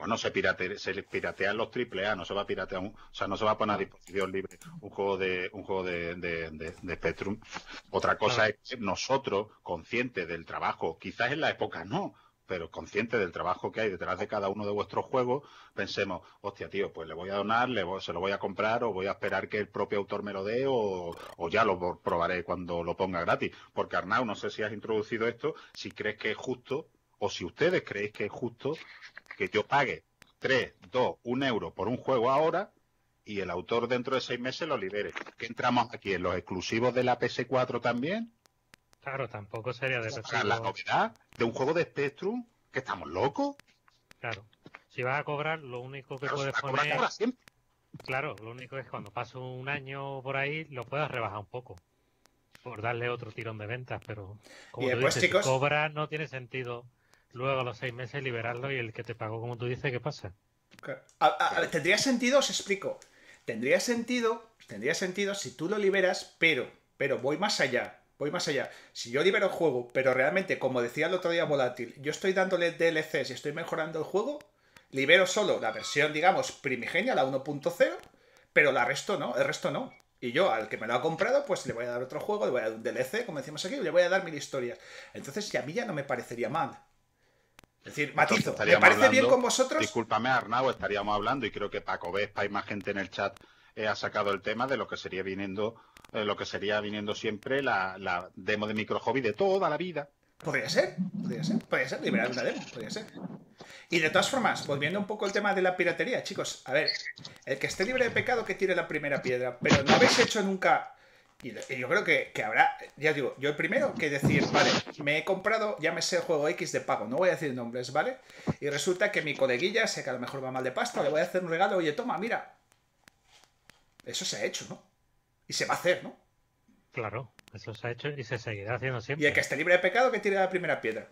Bueno, se, pirate, se piratean los AAA, no se va a piratear, o sea, no se va a poner a disposición libre un juego de un juego de, de, Spectrum. Otra cosa es que nosotros, conscientes del trabajo, quizás en la época no, pero consciente del trabajo que hay detrás de cada uno de vuestros juegos, pensemos, hostia, tío, pues le voy a donar, le se lo voy a comprar o voy a esperar que el propio autor me lo dé o, ya lo probaré cuando lo ponga gratis. Porque Arnau, no sé si has introducido esto, si crees que es justo o si ustedes creéis que es justo que yo pague 3, 2, 1 euro por un juego ahora y el autor dentro de seis meses lo libere. ¿Qué entramos aquí? ¿En los exclusivos de la PS4 también? Claro, tampoco sería de la novedad de un juego de Spectrum, que estamos locos. Claro. Si vas a cobrar, lo único que puedes poner. Claro, lo único es que cuando pase un año por ahí, lo puedas rebajar un poco. Por darle otro tirón de ventas, pero como tú dices, si cobras, no tiene sentido luego a los seis meses liberarlo y el que te pagó, como tú dices, ¿qué pasa? tendría sentido, os explico. Tendría sentido, tendría sentido si tú lo liberas, pero, pero voy más allá voy más allá. Si yo libero el juego, pero realmente, como decía el otro día Volátil, yo estoy dándole DLCs y estoy mejorando el juego, libero solo la versión, digamos, primigenia, la 1.0, pero la resto no, el resto no. Y yo, al que me lo ha comprado, pues le voy a dar otro juego, le voy a dar un DLC, como decimos aquí, le voy a dar mil historias. Entonces, a mí ya no me parecería mal. Es decir, matizo, ¿me parece bien con vosotros? Discúlpame, Arnau, estaríamos hablando, y creo que Paco Vespa y más gente en el chat eh, ha sacado el tema de lo que sería viniendo eh, lo que sería viniendo siempre la, demo de micro hobby de toda la vida. Podría ser, podría ser, podría ser, liberar una demo, podría ser. Y de todas formas, volviendo un poco al tema de la piratería, chicos, a ver, el que esté libre de pecado que tire la primera piedra, pero no habéis hecho nunca. Y yo creo que, habrá, ya digo, yo el primero que decir, vale, me he comprado, llámese el juego X de pago, no voy a decir nombres, ¿vale? Y resulta que mi coleguilla, sé que a lo mejor va mal de pasta, le voy a hacer un regalo, oye, toma, mira. Eso se ha hecho, ¿no? Y se va a hacer, ¿no? Claro, eso se ha hecho y se seguirá haciendo siempre. Y el que esté libre de pecado que tire la primera piedra.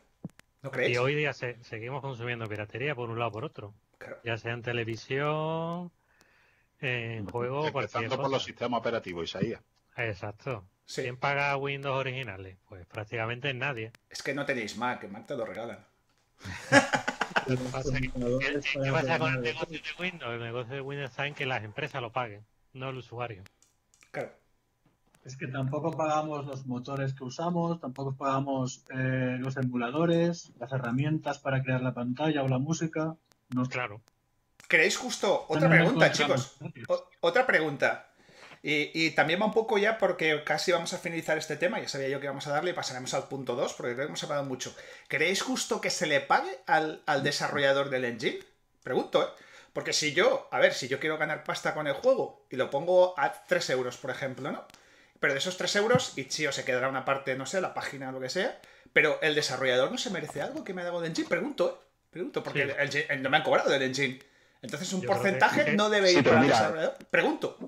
¿No creéis? Y hoy día seguimos consumiendo piratería por un lado o por otro. Ya sea en televisión, en juego, Empezando por los sistemas operativos, Isaías. Exacto. ¿Quién paga Windows originales? Pues prácticamente nadie. Es que no tenéis Mac, Mac te lo regalan. ¿Qué pasa con el negocio de Windows? El negocio de Windows está en que las empresas lo paguen, no el usuario. Claro. Es que tampoco pagamos los motores que usamos, tampoco pagamos eh, los emuladores, las herramientas para crear la pantalla o la música. No claro. ¿Queréis justo otra pregunta, chicos? otra pregunta. Y, también va un poco ya porque casi vamos a finalizar este tema, ya sabía yo que íbamos a darle y pasaremos al punto 2 porque creo que hemos hablado mucho. ¿Creéis justo que se le pague al, al desarrollador del engine? Pregunto, ¿eh? Porque si yo, a ver, si yo quiero ganar pasta con el juego y lo pongo a 3 euros, por ejemplo, ¿no? Pero de esos 3 euros, Itch.io se quedará una parte, no sé, la página o lo que sea, pero el desarrollador no se merece algo que me ha dado el engine. Pregunto, ¿eh? Pregunto, porque no me han cobrado del engine. Entonces un porcentaje no debe ir para el desarrollador. Pregunto.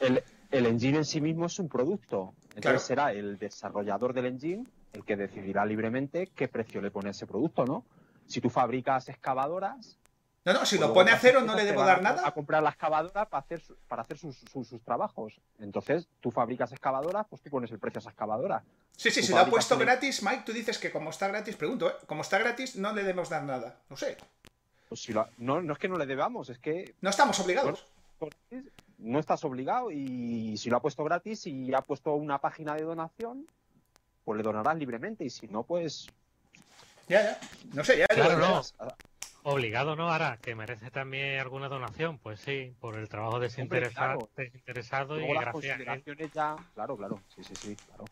El, el, engine en sí mismo es un producto. Entonces será el desarrollador del engine el que decidirá libremente qué precio le pone ese producto, ¿no? Si tú fabricas excavadoras, no, no, si lo pone a cero no le debo dar nada. A comprar la excavadora para hacer, para hacer sus, trabajos. Entonces, tú fabricas excavadoras, pues tú pones el precio a esa excavadora. Sí, sí, si lo ha puesto gratis, Mike, tú dices que como está gratis, pregunto, ¿eh? Como está gratis, no le debemos dar nada. No sé. Pues si no, no es que no le debamos, es que... No estamos obligados. No estás obligado y si lo ha puesto gratis y ha puesto una página de donación, pues le donarás libremente y si no, pues... Ya, ya. No sé, ya. Claro, no. Obligado, ¿no? Ahora, que merece también alguna donación, pues sí, por el trabajo desinteresado, desinteresado y gracias. Ya... Claro, claro, sí, sí, sí, claro.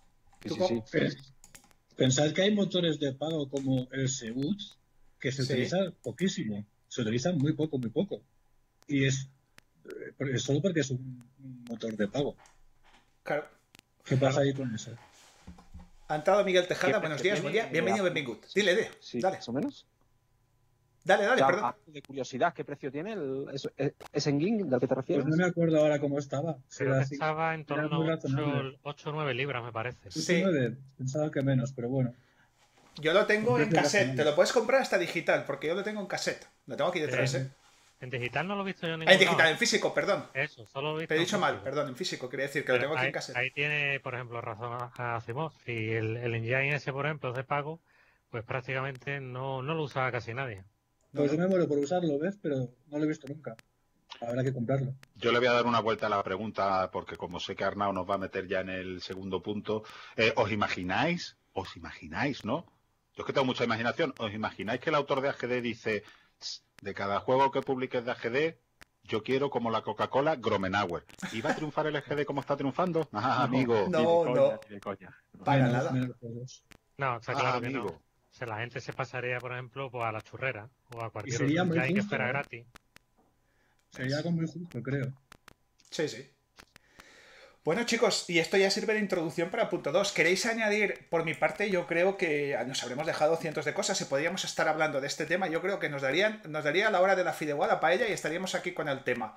Pensad que hay motores de pago como el Segut que se utilizan poquísimo, se utilizan muy poco, muy poco. Y es, eh, solo porque es un motor de pago. Claro. ¿Qué pasa ahí con eso? Ha entrado Miguel Tejada, buenos días, buen día, bienvenido, bienvenido. Dile, dile, sí, dale. Más o menos. Dale, dale, perdón. De curiosidad, ¿qué precio tiene el, ese engine del que te refieres? Pues no me acuerdo ahora cómo estaba. estaba en torno a 8 o 9 libras, me parece. Sí. Pensaba que menos, pero bueno. Yo lo tengo en cassette. Te lo puedes comprar hasta digital, porque yo lo tengo en cassette. Lo tengo aquí detrás, ¿eh? En digital no lo he visto yo en En digital, en físico, perdón. Eso, solo lo he visto. Te he dicho mal, perdón, en físico, quería decir que lo tengo aquí en cassette. Ahí tiene, por ejemplo, razón a Asimov. Si el, el engine ese, por ejemplo, es de pago, pues prácticamente no, no lo usa casi nadie. Pues yo me muero por usarlo, ¿ves? Pero no lo he visto nunca. Habrá que comprarlo. Yo le voy a dar una vuelta a la pregunta, porque como sé que Arnau nos va a meter ya en el segundo punto, eh, ¿os imagináis? ¿Os imagináis, no? Yo es que tengo mucha imaginación. ¿Os imagináis que el autor de AGD dice, de cada juego que publiques de AGD, yo quiero como la Coca-Cola Gromenauer. ¿Y va a triunfar el AGD como está triunfando? Ah, amigo. No, no. Para nada. No, está claro que no la gente se pasaría, por ejemplo, pues, a la churrera o a cualquier otro que hay que esperar ¿eh? gratis. Sería algo muy justo, creo. Sí, sí. Bueno, chicos, y esto ya sirve de introducción para punto 2. ¿Queréis añadir, por mi parte, yo creo que nos habremos dejado cientos de cosas y podríamos estar hablando de este tema. Yo creo que nos, darían, nos daría la hora de la fideuá para ella y estaríamos aquí con el tema.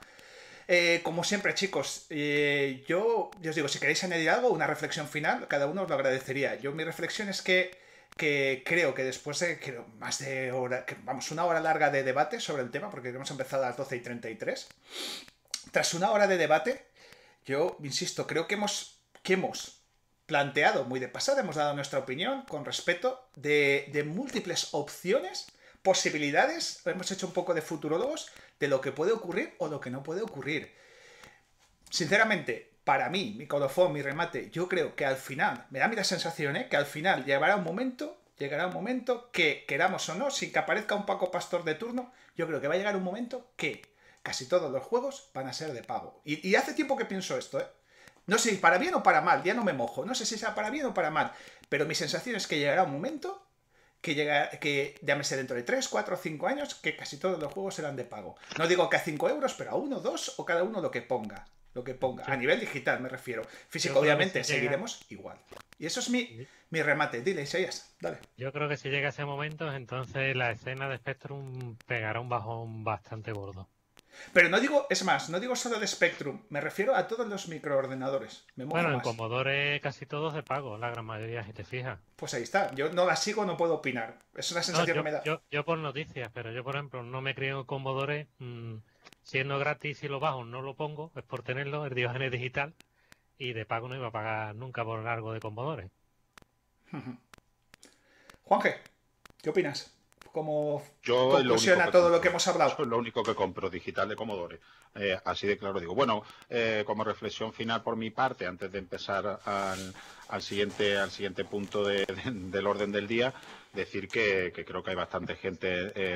Eh, como siempre, chicos, eh, yo, yo os digo, si queréis añadir algo, una reflexión final, cada uno os lo agradecería. Yo mi reflexión es que que creo que después de más de hora, vamos, una hora larga de debate sobre el tema, porque hemos empezado a las 12 y 33, tras una hora de debate, yo insisto, creo que hemos, que hemos planteado muy de pasada, hemos dado nuestra opinión con respeto de, de múltiples opciones, posibilidades, hemos hecho un poco de futurólogos de lo que puede ocurrir o lo que no puede ocurrir. Sinceramente, para mí, mi colofón, mi remate, yo creo que al final, me da mi la sensación, ¿eh? que al final llegará un momento, llegará un momento que, queramos o no, sin que aparezca un Paco Pastor de turno, yo creo que va a llegar un momento que casi todos los juegos van a ser de pago. Y, hace tiempo que pienso esto, ¿eh? No sé si para bien o para mal, ya no me mojo, no sé si sea para bien o para mal, pero mi sensación es que llegará un momento que llega, que llámese dentro de 3, 4 o 5 años, que casi todos los juegos serán de pago. No digo que a 5 euros, pero a 1, 2 o cada uno lo que ponga lo que ponga. A nivel digital me refiero. Físico, obviamente, seguiremos igual. Y eso es mi, mi remate. Dile, Isaías, dale. Yo creo que si llega ese momento, entonces la escena de Spectrum pegará un bajón bastante gordo. Pero no digo, es más, no digo solo de Spectrum, me refiero a todos los microordenadores. bueno, en Commodore casi todos de pago, la gran mayoría, si te fijas. Pues ahí está, yo no la sigo, no puedo opinar. Es una sensación que me da. Yo, por noticias, pero yo, por ejemplo, no me creo en Commodore. Mm, siendo gratis y lo bajo no lo pongo, es por tenerlo, el Diógenes digital, y de pago no iba a pagar nunca por largo de Commodore. Juanje, ¿qué opinas? ¿Cómo yo conclusiona todo lo que hemos hablado? es lo único que compro digital de Commodore. Eh, así de claro digo. Bueno, eh, como reflexión final por mi parte, antes de empezar al, siguiente, al siguiente punto del orden del día, decir que, creo que hay bastante gente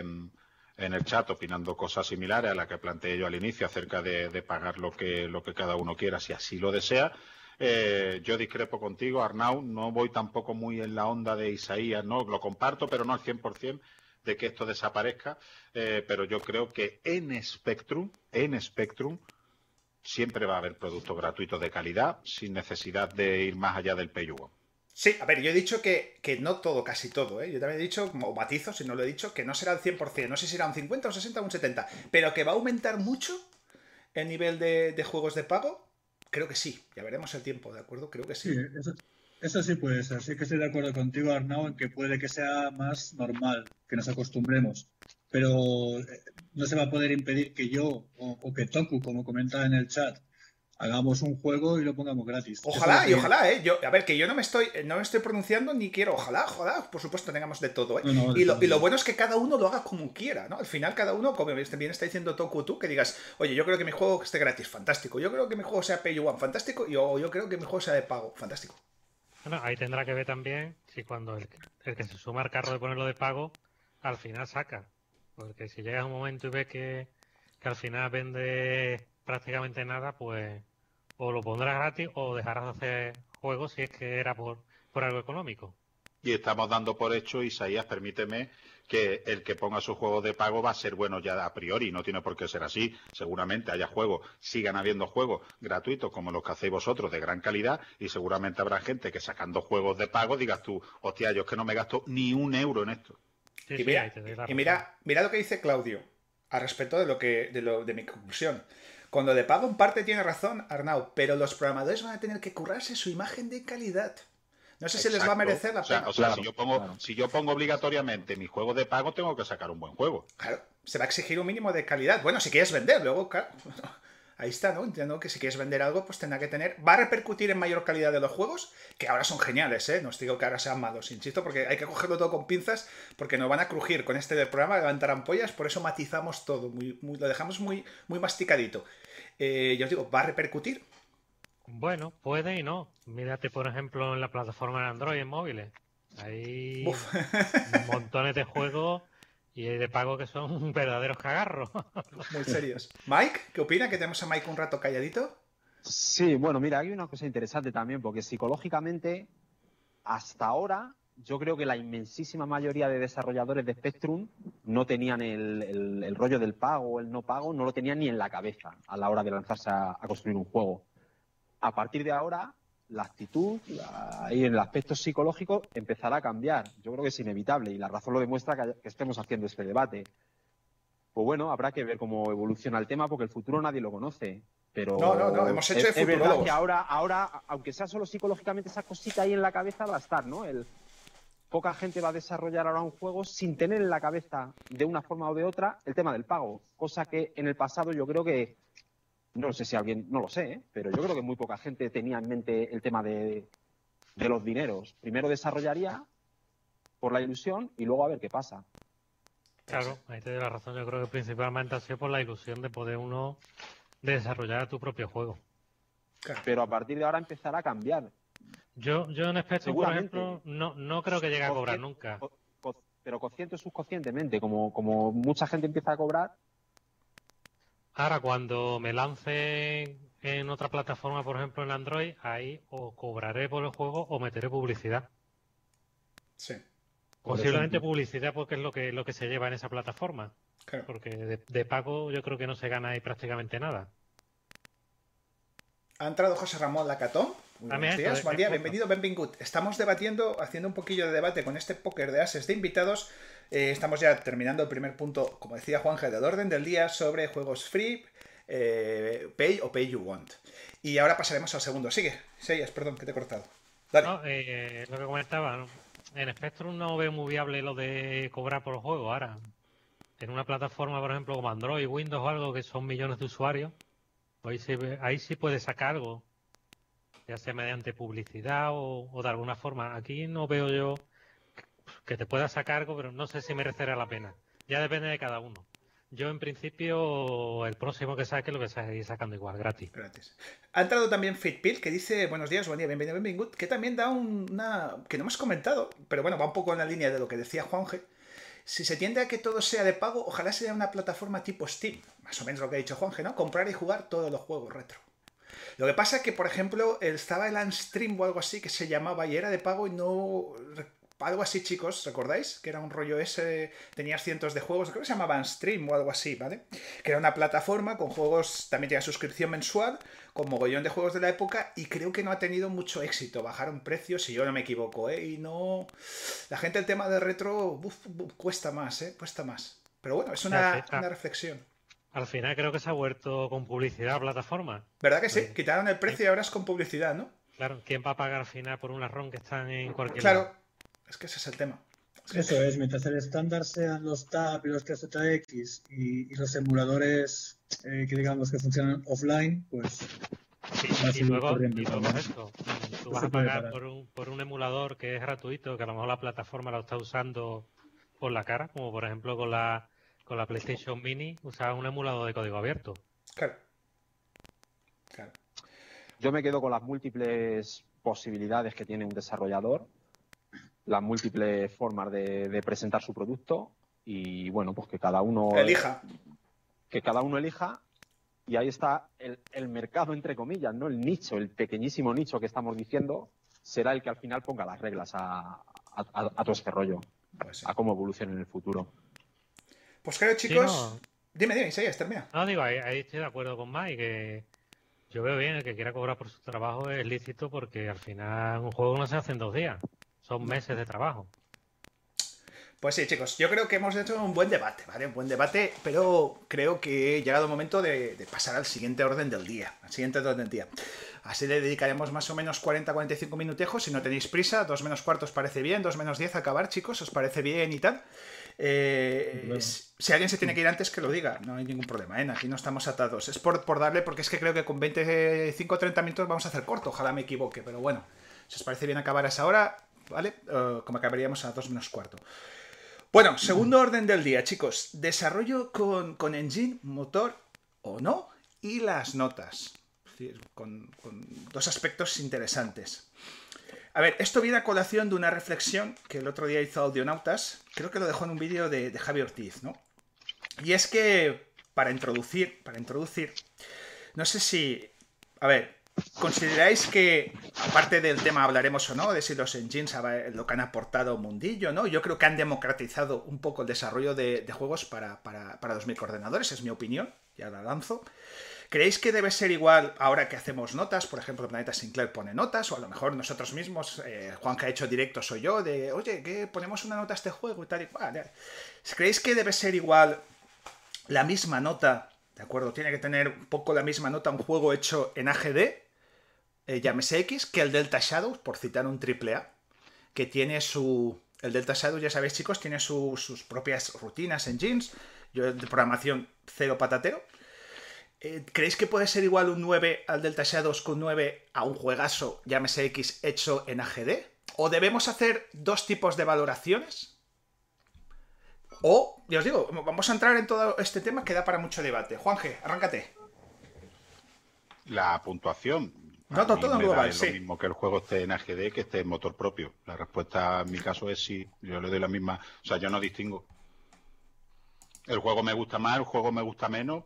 en el chat opinando cosas similares a las que planteé yo al inicio acerca de, pagar lo que, lo que cada uno quiera si así lo desea. Eh, yo discrepo contigo, Arnau, no voy tampoco muy en la onda de Isaías, no lo comparto, pero no al 100%, de que esto desaparezca, eh, pero yo creo que en Spectrum, en Spectrum, siempre va a haber productos gratuitos de calidad sin necesidad de ir más allá del pay Sí, a ver, yo he dicho que, no todo, casi todo, ¿eh? Yo también he dicho, como matizo, si no lo he dicho, que no será el 100%, no sé si será un 50, un 60 o un 70, pero que va a aumentar mucho el nivel de, juegos de pago, creo que sí, ya veremos el tiempo, ¿de acuerdo? Creo que sí. sí eso, sí puede ser, sí que estoy de acuerdo contigo, Arnau, en que puede que sea más normal, que nos acostumbremos, pero eh, no se va a poder impedir que yo o, que Toku, como comentaba en el chat, hagamos un juego y lo pongamos gratis. Ojalá, y ojalá, ¿eh? Yo, a ver, que yo no me estoy no me estoy pronunciando ni quiero, ojalá, ojalá, por supuesto tengamos de todo, ¿eh? y, lo, bueno es que cada uno lo haga como quiera, ¿no? Al final cada uno, como bien está diciendo Toku tú, que digas, oye, yo creo que mi juego esté gratis, fantástico. Yo creo que mi juego sea pay one, fantástico. Y o yo creo que mi juego sea de pago, fantástico. Bueno, ahí tendrá que ver también si cuando el, que se suma al carro de ponerlo de pago, al final saca. Porque si llega un momento y ve que, que al final vende prácticamente nada, pues o lo pondrás gratis o dejarás de hacer juegos si es que era por, por algo económico. Y estamos dando por hecho, Isaías, permíteme, que el que ponga su juego de pago va a ser bueno ya a priori, no tiene por qué ser así. Seguramente haya juegos, sigan habiendo juegos gratuitos como los que hacéis vosotros de gran calidad y seguramente habrá gente que sacando juegos de pago digas tú, hostia, yo es que no me gasto ni un euro en esto. y, mira, y mira, mira, lo que dice Claudio al respecto de lo que de, lo, de mi conclusión. Cuando de pago en parte tiene razón Arnau, pero los programadores van a tener que currarse su imagen de calidad. No sé si les va a merecer la pena. O sea, si, yo pongo, si yo pongo obligatoriamente mi juego de pago, tengo que sacar un buen juego. Claro, se va a exigir un mínimo de calidad. Bueno, si quieres vender, luego, claro, ahí está, ¿no? Entiendo que si quieres vender algo, pues tendrá que tener. Va a repercutir en mayor calidad de los juegos, que ahora son geniales, ¿eh? No os digo que ahora sean malos, insisto, porque hay que cogerlo todo con pinzas, porque nos van a crujir con este del programa, levantar ampollas, por eso matizamos todo, muy, lo dejamos muy, muy masticadito. Eh, yo os digo, ¿va a repercutir? Bueno, puede y no. Mírate, por ejemplo, en la plataforma de Android en móviles. Hay montones de juegos y de pago que son verdaderos cagarros. Muy serios. Mike, ¿qué opina? Que tenemos a Mike un rato calladito. Sí, bueno, mira, hay una cosa interesante también, porque psicológicamente, hasta ahora, yo creo que la inmensísima mayoría de desarrolladores de Spectrum no tenían el, rollo del pago o el no pago, no lo tenían ni en la cabeza a la hora de lanzarse a, construir un juego. A partir de ahora, la actitud y el aspecto psicológico empezará a cambiar. Yo creo que es inevitable y la razón lo demuestra que, estemos haciendo este debate. Pues bueno, habrá que ver cómo evoluciona el tema porque el futuro nadie lo conoce. Pero no, no, no, hemos hecho es, es verdad que ahora, ahora, aunque sea solo psicológicamente, esa cosita ahí en la cabeza va a estar, ¿no? El, poca gente va a desarrollar ahora un juego sin tener en la cabeza de una forma o de otra el tema del pago, cosa que en el pasado yo creo que, no sé si alguien, no lo sé, ¿eh? pero yo creo que muy poca gente tenía en mente el tema de, los dineros. Primero desarrollaría por la ilusión y luego a ver qué pasa. Claro, ahí te doy la razón. Yo creo que principalmente ha sido por la ilusión de poder uno desarrollar tu propio juego. Pero a partir de ahora empezará a cambiar. Yo, yo en Spectrum, por ejemplo, no, no creo que llegue a cobrar nunca. pero consciente o subconscientemente, como, como mucha gente empieza a cobrar. Ahora, cuando me lance en otra plataforma, por ejemplo en Android, ahí o cobraré por el juego o meteré publicidad. Sí. Posiblemente publicidad porque es lo que, lo que se lleva en esa plataforma. Porque de, de, pago yo creo que no se gana ahí prácticamente nada. Ha entrado José Ramón Lacatón Buenos días, buen día, bienvenido, benvingut. Estamos debatiendo, haciendo un poquillo de debate con este póker de ases de invitados. Eh, estamos ya terminando el primer punto, como decía Juanje, del orden del día sobre juegos free, eh, pay o pay you want. Y ahora pasaremos al segundo. Sigue, Seyas, perdón, que te he cortado. Dale. Eh, lo que comentaba, en Spectrum no veo muy viable lo de cobrar por los juegos ahora. En una plataforma, por ejemplo, como Android, Windows o algo, que son millones de usuarios, ahí sí, ahí sí puede sacar algo ya sea mediante publicidad o, de alguna forma. Aquí no veo yo que te pueda sacar algo, pero no sé si merecerá la pena. Ya depende de cada uno. Yo, en principio, el próximo que saque lo que seguir sacando igual, gratis. Gratis. Ha entrado también Fitpill, que dice, buenos días, buen día, bienvenido, bienvenido, que también da una... que no hemos comentado, pero bueno, va un poco en la línea de lo que decía Juanje. Si se tiende a que todo sea de pago, ojalá sea una plataforma tipo Steam, más o menos lo que ha dicho Juanje, ¿no? Comprar y jugar todos los juegos retro. Lo que pasa es que, por ejemplo, estaba el Unstream o algo así que se llamaba y era de pago y no algo así, chicos, ¿recordáis? Que era un rollo ese, tenías cientos de juegos, creo que se llamaban Stream o algo así, ¿vale? Que era una plataforma con juegos, también tenía suscripción mensual, con mogollón de juegos de la época, y creo que no ha tenido mucho éxito. Bajaron precios, si yo no me equivoco, ¿eh? Y no. La gente, el tema de retro, cuesta más, ¿eh? Cuesta más. Pero bueno, es una, una reflexión. Al final creo que se ha vuelto con publicidad plataforma. ¿Verdad que sí? Quitaron el precio y ahora es con publicidad, ¿no? Claro, ¿quién va a pagar al final por un ROM que están en cualquier Claro, es que ese es el tema. Eso es, mientras el estándar sean los TAP y los TZX y, y los emuladores eh, que digamos que funcionan offline, pues Sí, y luego, y luego esto. Tú vas a pagar por un, por un emulador que es gratuito, que a lo mejor la plataforma lo está usando por la cara, como por ejemplo con la con la PlayStation Mini usaba un emulador de código abierto. Claro. claro. Yo me quedo con las múltiples posibilidades que tiene un desarrollador, las múltiples formas de, presentar su producto y bueno, pues que cada uno elija. Que cada uno elija y ahí está el, mercado, entre comillas, ¿no? El nicho, el pequeñísimo nicho que estamos diciendo, será el que al final ponga las reglas a, todo este rollo, pues a cómo evolucione en el futuro. Pues creo, chicos. Dime, dime, Isaías, termina. No, digo, ahí, estoy de acuerdo con Mike, que yo veo bien, el que quiera cobrar por su trabajo es lícito porque al final un juego no se hace en dos días, son meses de trabajo. Pues sí, chicos, yo creo que hemos hecho un buen debate, ¿vale? Un buen debate, pero creo que ha llegado el momento de, pasar al siguiente orden del día, al siguiente orden del día. Así le dedicaremos más o menos 40-45 minutejos, si no tenéis prisa, dos menos cuartos parece bien, dos menos diez acabar, chicos, os parece bien y tal. Eh, si alguien se tiene que ir antes, que lo diga, no hay ningún problema, ¿eh? aquí no estamos atados. Es por, darle, porque es que creo que con 25 o 30 minutos vamos a hacer corto, ojalá me equivoque, pero bueno, si os parece bien acabar a esa hora, ¿vale? Eh, como acabaríamos a 2 menos cuarto. Bueno, segundo orden del día, chicos. Desarrollo con, con engine, motor o no, y las notas. con dos aspectos interesantes. A ver, esto viene a colación de una reflexión que el otro día hizo Audionautas, creo que lo dejó en un vídeo de, de Javi Ortiz, ¿no? Y es que, para introducir, para introducir, no sé si, a ver, ¿consideráis que, aparte del tema hablaremos o no, de si los engines lo que han aportado mundillo, ¿no? Yo creo que han democratizado un poco el desarrollo de, juegos para, para, para los microordenadores, es mi opinión, ya la lanzo. ¿Creéis que debe ser igual ahora que hacemos notas? Por ejemplo, Planeta Sinclair pone notas, o a lo mejor nosotros mismos, eh, Juan que ha hecho directo soy yo, de, oye, que ponemos una nota a este juego y tal y cual. ¿Creéis que debe ser igual la misma nota? ¿De acuerdo? Tiene que tener un poco la misma nota un juego hecho en AGD, eh, llámese X, que el Delta Shadows, por citar un AAA, que tiene su... El Delta Shadows, ya sabéis chicos, tiene sus propias rutinas en jeans, yo de programación cero patatero, ¿Creéis que puede ser igual un 9 al Delta Shadows con 9 a un juegazo, llámese X, hecho en AGD? ¿O debemos hacer dos tipos de valoraciones? O, ya os digo, vamos a entrar en todo este tema que da para mucho debate. Juanje, arráncate. La puntuación. No, todo, todo global, es lo mismo que el juego esté en AGD que esté en motor propio. La respuesta en mi caso es sí. Yo le doy la misma. O sea, yo no distingo. El juego me gusta más, el juego me gusta menos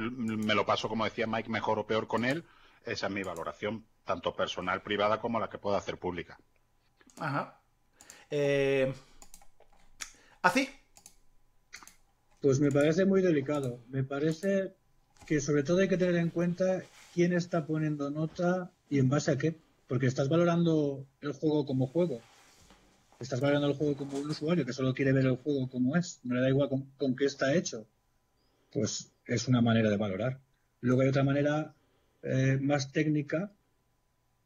me lo paso, como decía Mike, mejor o peor con él. Esa es mi valoración, tanto personal, privada, como la que puedo hacer pública. Ajá. Eh... ¿Así? Pues me parece muy delicado. Me parece que sobre todo hay que tener en cuenta quién está poniendo nota y en base a qué. Porque estás valorando el juego como juego. Estás valorando el juego como un usuario que solo quiere ver el juego como es. No le da igual con qué está hecho. Pues es una manera de valorar. Luego hay otra manera eh, más técnica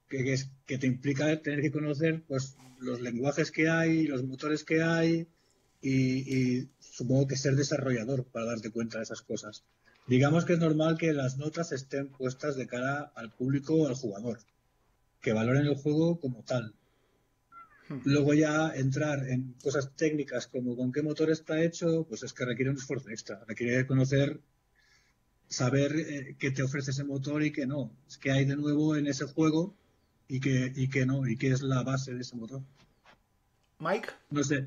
que, es, que te implica tener que conocer pues, los lenguajes que hay, los motores que hay y, supongo que ser desarrollador para darte cuenta de esas cosas. Digamos que es normal que las notas estén puestas de cara al público o al jugador, que valoren el juego como tal. Luego ya entrar en cosas técnicas como con qué motor está hecho, pues es que requiere un esfuerzo extra. Requiere conocer saber eh, qué te ofrece ese motor y qué no. Es que hay de nuevo en ese juego y que, y que no, y qué es la base de ese motor. Mike. No sé.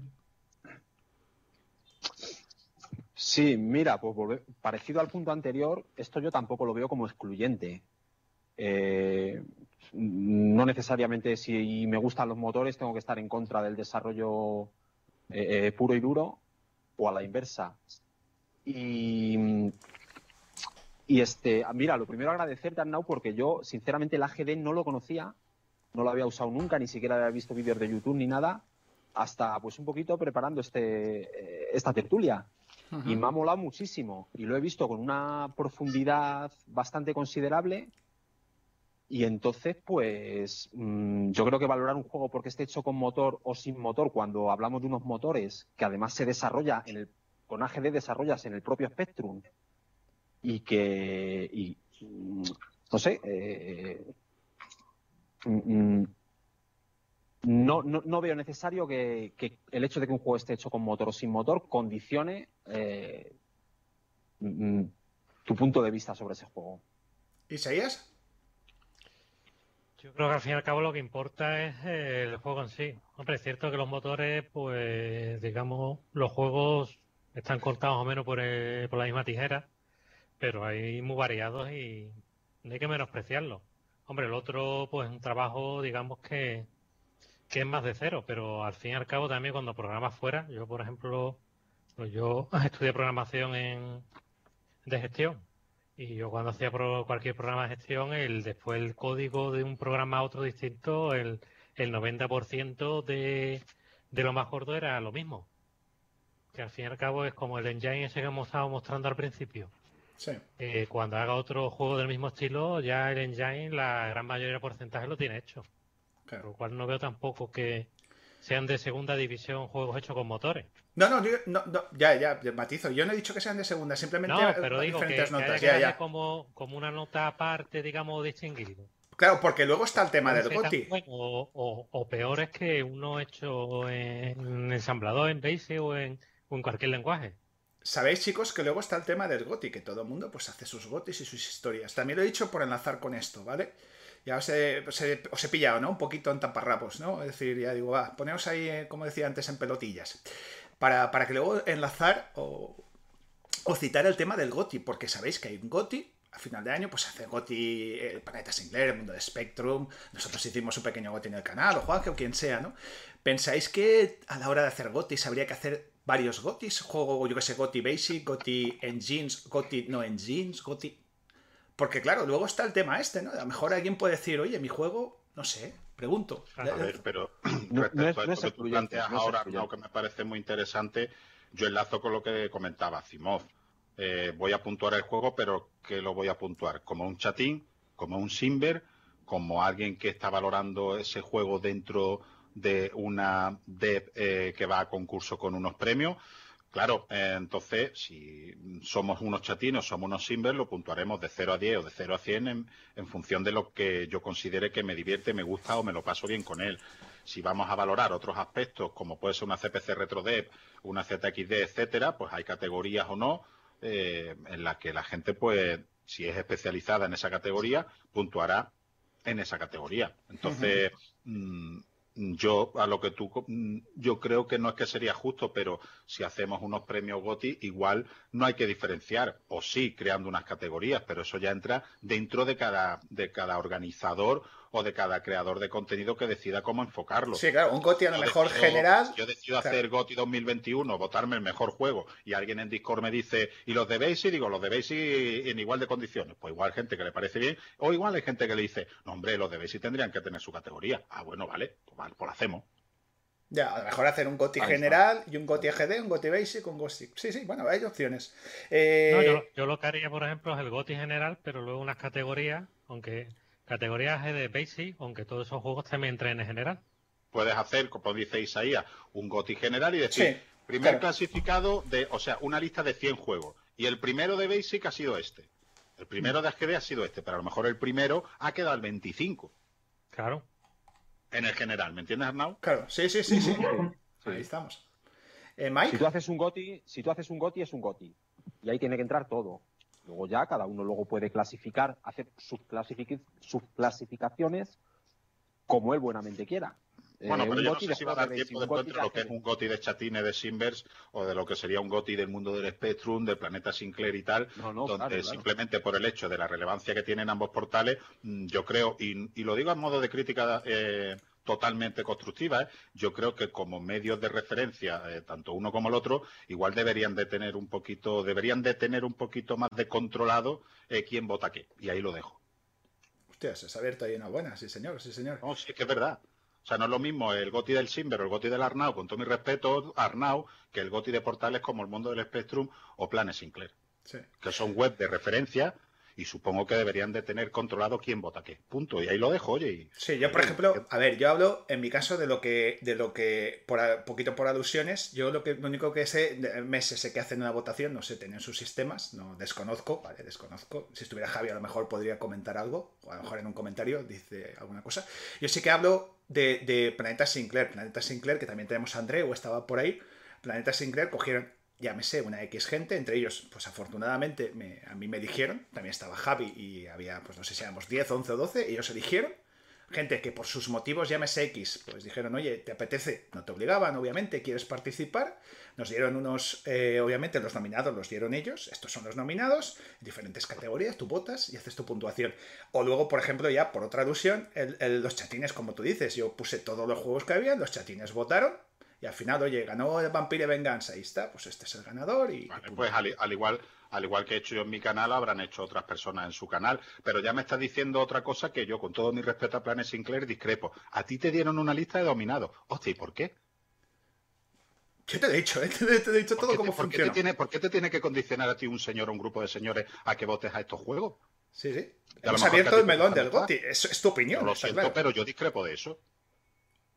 Sí, mira, pues parecido al punto anterior, esto yo tampoco lo veo como excluyente. Eh, no necesariamente si me gustan los motores tengo que estar en contra del desarrollo eh, eh, puro y duro o a la inversa. Y, y este, mira, lo primero agradecerte, Arnau, porque yo, sinceramente, el AGD no lo conocía, no lo había usado nunca, ni siquiera había visto vídeos de YouTube ni nada, hasta pues un poquito preparando este, esta tertulia. Y me ha molado muchísimo. Y lo he visto con una profundidad bastante considerable y entonces, pues mm, yo creo que valorar un juego porque esté hecho con motor o sin motor, cuando hablamos de unos motores que además se desarrolla en el, con AGD desarrollas en el propio Spectrum y que, y, mm, no sé, eh, mm, no, veo necesario que, el hecho de que un juego esté hecho con motor o sin motor condicione eh, tu punto de vista sobre ese juego. ¿Isaías? Yo creo que al fin y al cabo lo que importa es el juego en sí. Hombre, es cierto que los motores, pues, digamos, los juegos están cortados o menos por, por la misma tijera, pero hay muy variados y no hay que menospreciarlo. Hombre, el otro, pues, es un trabajo, digamos, que, que es más de cero, pero al fin y al cabo también cuando programas fuera, yo, por ejemplo, pues yo estudié programación en, de gestión y yo cuando hacía cualquier programa de gestión, el después el código de un programa a otro distinto, el, el 90% de, de lo más gordo era lo mismo. Que al fin y al cabo es como el engine ese que hemos estado mostrando al principio. Sí. Eh, cuando haga otro juego del mismo estilo, ya el engine, la gran mayoría de porcentaje lo tiene hecho. Claro. Por lo cual no veo tampoco que, sean de segunda división juegos hechos con motores. No, no, no, no ya, ya, matizo. Yo no he dicho que sean de segunda, simplemente no, pero digo diferentes notas. Que ya, Como, como una nota aparte, digamos, distinguido. Claro, porque luego está el tema del GOTI. o, o, peor es que uno hecho en ensamblador, en Basic o en, o en cualquier lenguaje. Sabéis, chicos, que luego está el tema del GOTI, que todo el mundo pues hace sus GOTIs y sus historias. También lo he dicho por enlazar con esto, ¿vale? Ya os he, pillado, ¿no? Un poquito en taparrapos, ¿no? Es decir, ya digo, va, poneos ahí, eh, como decía antes, en pelotillas. Para, que luego enlazar o, citar el tema del GOTI, porque sabéis que hay un GOTI, a final de año, pues hace GOTI el eh, Planeta Sinclair, el mundo de Spectrum, nosotros hicimos un pequeño GOTI en el canal, o Juanjo, o quien sea, ¿no? ¿Pensáis que a la hora de hacer GOTIs habría que hacer varios GOTIs? Juego, yo que sé, GOTI Basic, GOTI Engines, GOTI no Engines, GOTI... Porque claro, luego está el tema este, ¿no? A lo mejor alguien puede decir, oye, mi juego, no sé, pregunto. A ver, pero respecto a esto que tú planteas ahora, lo que me parece muy interesante, yo enlazo con lo que comentaba Simov. Eh, voy a puntuar el juego, pero ¿qué lo voy a puntuar? ¿Como un chatín? ¿Como un simber? ¿Como alguien que está valorando ese juego dentro de una dev eh, que va a concurso con unos premios? Claro, eh, entonces, si somos unos chatinos, somos unos simbers, lo puntuaremos de 0 a 10 o de 0 a 100 en, función de lo que yo considere que me divierte, me gusta o me lo paso bien con él. Si vamos a valorar otros aspectos, como puede ser una CPC RetroDev, una ZXD, etcétera, pues hay categorías o no eh, en las que la gente, pues, si es especializada en esa categoría, puntuará en esa categoría. Entonces, yo a lo que tú mm, yo creo que no es que sería justo pero si hacemos unos premios GOTI igual no hay que diferenciar o sí creando unas categorías pero eso ya entra dentro de cada de cada organizador o de cada creador de contenido que decida cómo enfocarlo. Sí, claro, un GOTI a lo mejor general. Yo decido hacer GOTI 2021, votarme el mejor juego, y alguien en Discord me dice, ¿y los de Basic? Digo, los de Basic en igual de condiciones. Pues igual gente que le parece bien, o igual hay gente que le dice, no, hombre, los de Basic tendrían que tener su categoría. Ah, bueno, vale, pues, vale, pues lo hacemos. Ya, a lo mejor hacer un GOTI general y un GOTI EGD, un GOTI Basic, un GOTI. Sí, sí, bueno, hay opciones. Eh, no, yo, yo, lo que haría, por ejemplo, es el GOTI general, pero luego unas categorías, aunque Categorías de Basic, aunque todos esos juegos también entren en general. Puedes hacer, como dice Isaías, un GOTI general y decir, primer clasificado de, o sea, una lista de 100 juegos. Y el primero de Basic ha sido este. El primero de AGD ha sido este, pero a lo mejor el primero ha quedado al 25. Claro. En el general, ¿me entiendes, Arnau? Claro, sí, sí, sí, sí. Ahí estamos. Eh, Mike. Si tú haces un GOTI, si tú haces un GOTI es un GOTI. Y ahí tiene que entrar todo. Luego ya cada uno luego puede clasificar, hacer sus, sus clasificaciones como él buenamente quiera. Bueno, pero yo no sé si va a dar tiempo de encuentro lo que es un GOTI de Chatine de Simbers o de lo que sería un GOTI del mundo del Spectrum, de Planeta Sinclair y tal, donde simplemente por el hecho de la relevancia que tienen ambos portales, mm, yo creo, y, lo digo a modo de crítica eh, totalmente constructiva, ¿eh? yo creo que como medios de referencia, eh, tanto uno como el otro, igual deberían de tener un poquito, deberían de tener un poquito más de controlado quién vota qué. Y ahí lo dejo. Hostia, se ha abierto ahí una buena, sí señor, sí señor. No, sí, es que es verdad. O sea, no es lo mismo el Goti del Simber o el Goti del Arnau, con todo mi respeto, Arnau, que el Goti de portales como el Mundo del Spectrum o Planes Sinclair. Que son web de referencia y supongo que deberían de tener controlado quién vota qué. Punto. Y ahí lo dejo, oye. Y... Sí, yo por ejemplo, a ver, yo hablo en mi caso de lo que, de lo que, por poquito por alusiones, yo lo que lo único que sé, meses sé que hacen una votación, no sé, tienen sus sistemas, no desconozco, vale, desconozco. Si estuviera Javi a lo mejor podría comentar algo, o a lo mejor en un comentario dice alguna cosa. Yo sí que hablo de, de Planeta Sinclair, Planeta Sinclair, que también tenemos a André, o estaba por ahí. Planeta Sinclair cogieron llámese una X gente, entre ellos, pues afortunadamente a mí me dijeron, también estaba Javi y había, pues no sé si éramos 10, 11 o 12, ellos eligieron, gente que por sus motivos llámese X, pues dijeron, oye, ¿te apetece? No te obligaban, obviamente, ¿quieres participar? Nos dieron unos, eh, obviamente los nominados los dieron ellos, estos son los nominados, diferentes categorías, tú votas y haces tu puntuación. O luego, por ejemplo, ya por otra alusión, los chatines, como tú dices, yo puse todos los juegos que había, los chatines votaron, y al final, oye, ganó el Vampire Venganza, ahí está, pues este es el ganador y... pues al, igual, al igual que he hecho yo en mi canal, habrán hecho otras personas en su canal, pero ya me estás diciendo otra cosa que yo, con todo mi respeto a Planes Sinclair, discrepo. A ti te dieron una lista de dominados. Hostia, ¿y por qué? Yo te he dicho, ¿eh? te, he dicho todo cómo funciona. tiene, ¿Por qué te tiene que condicionar a ti un señor o un grupo de señores a que votes a estos juegos? Sí, sí. Hemos abierto el melón del GOTI. Es, tu opinión. lo siento, pero yo discrepo de eso.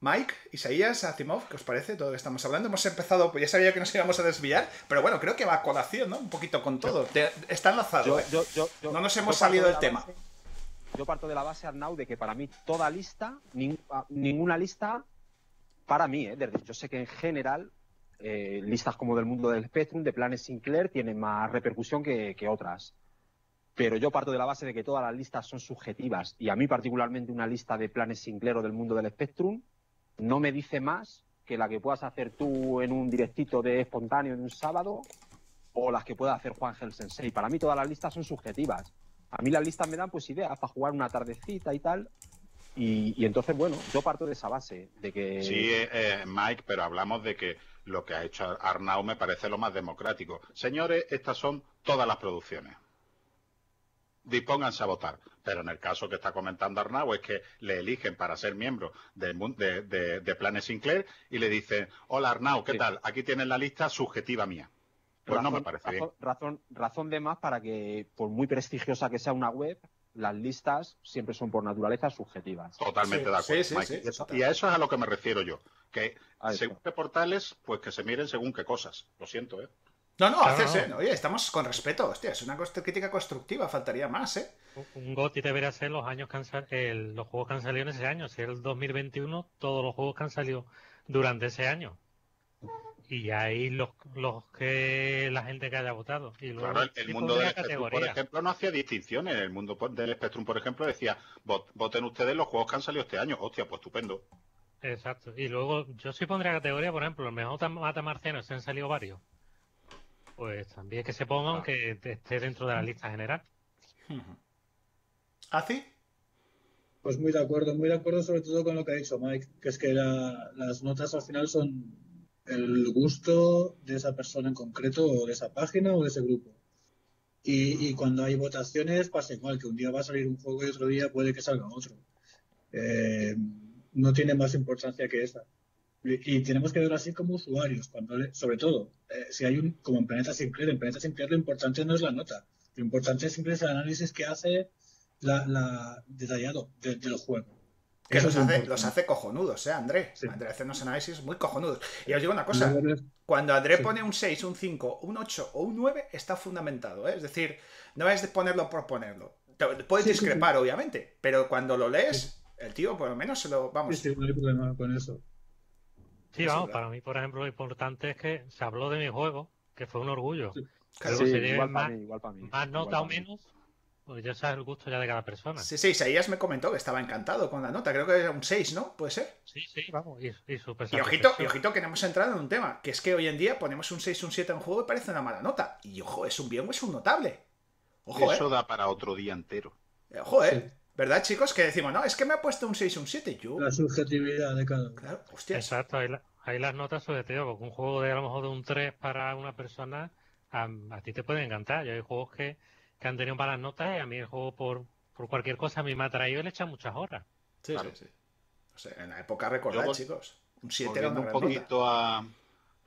Mike, Isaías, Asimov, ¿qué os parece todo lo que estamos hablando? Hemos empezado, pues ya sabía que nos íbamos a desviar, pero bueno, creo que va a colación, ¿no? Un poquito con todo. está enlazado. no nos hemos salido del tema. yo parto de la base, Arnau, de que para mí toda lista, ninguna lista, para mí, ¿eh? yo sé que en general eh, listas como del mundo del Spectrum, de planes Sinclair, tienen más repercusión que, que otras pero yo parto de la base de que todas las listas son subjetivas y a mí particularmente una lista de planes Sinclair o del mundo del Spectrum no me dice más que la que puedas hacer tú en un directito de espontáneo en un sábado o las que pueda hacer Juan Gel Sensei. Para mí todas las listas son subjetivas. A mí las listas me dan pues ideas para jugar una tardecita y tal. Y, entonces, bueno, yo parto de esa base, de que... Sí, eh, eh, Mike, pero hablamos de que lo que ha hecho Arnau me parece lo más democrático. Señores, estas son todas las producciones dispónganse a votar. Pero en el caso que está comentando Arnau es que le eligen para ser miembro de, de, Planes Sinclair y le dicen, hola Arnau, ¿qué tal? Aquí tienes la lista subjetiva mía. Pues no me parece bien. Razón, razón de más para que, por muy prestigiosa que sea una web, las listas siempre son por naturaleza subjetivas. Totalmente de acuerdo. y, a eso es a lo que me refiero yo. Que según qué portales, pues que se miren según qué cosas. Lo siento, ¿eh? No, no, haces, Oye, estamos con respeto, hostia, es una crítica constructiva, faltaría más, ¿eh? Un GOTI debería ser los años que los juegos que han salido en ese año. Si es el 2021, todos los juegos que han salido durante ese año. Y ahí los, los que la gente que haya votado. Y claro, el, mundo del Spectrum, por ejemplo, no hacía distinciones. El mundo del Spectrum, por ejemplo, decía, voten ustedes los juegos que han salido este año. Hostia, pues estupendo. Exacto. Y luego, yo sí pondría categoría, por ejemplo, el mejor mata marciano, se han salido varios pues también que se pongan que esté dentro de la lista general. ¿Así? Pues muy de acuerdo, muy de acuerdo sobre todo con lo que ha dicho Mike, que es que las notas al final son el gusto de esa persona en concreto o de esa página o de ese grupo. Y, cuando hay votaciones pasa igual, que un día va a salir un juego y otro día puede que salga otro. Eh, no tiene más importancia que esa. Y, tenemos que verlo así como usuarios, cuando sobre todo, eh, si hay un, como en Planeta Sinclair, en Planeta Sinclair lo importante no es la nota, lo importante siempre es el análisis que hace la, detallado del juego. Que los hace, los hace, cojonudos, ¿eh, André? André hace unos análisis muy cojonudos. Y os digo una cosa, cuando André pone un 6, un 5, un 8 o un 9, está fundamentado, ¿eh? Es decir, no es de ponerlo por ponerlo. Puedes discrepar, obviamente, pero cuando lo lees, el tío por lo menos se lo... Vamos. Sí, no hay problema con eso. Sí, vamos, para mí, por ejemplo, lo importante es que se habló de mi juego, que fue un orgullo. Sí, igual, para mí, igual para mí. Más nota o menos, Porque ya sabes el gusto ya de cada persona. Sí, sí, Isaías me comentó que estaba encantado con la nota. Creo que era un 6, ¿no? ¿Puede ser? Sí, sí, vamos. Y, y, y ojito, y ojito que no hemos entrado en un tema. Que es que hoy en día ponemos un 6, un 7 en un juego y parece una mala nota. Y ojo, es un bien o es un notable. Ojo, Eso ¿eh? da para otro día entero. Ojo, ¿eh? Sí. ¿Verdad, chicos? Que decimos, no, es que me ha puesto un 6 un 7. Yo... La subjetividad de cada uno. Claro, hostia. Exacto, ahí, la, ahí, las notas sobre todo, porque un juego de a lo mejor de un 3 para una persona, a, a ti te puede encantar. Yo hay juegos que, que, han tenido malas notas y a mí el juego por, por cualquier cosa a mí me ha traído y le echa muchas horas. Sí, claro. sí, sí. O sea, en la época recordad, Yo, chicos. Un 7 era una un poquito nota. a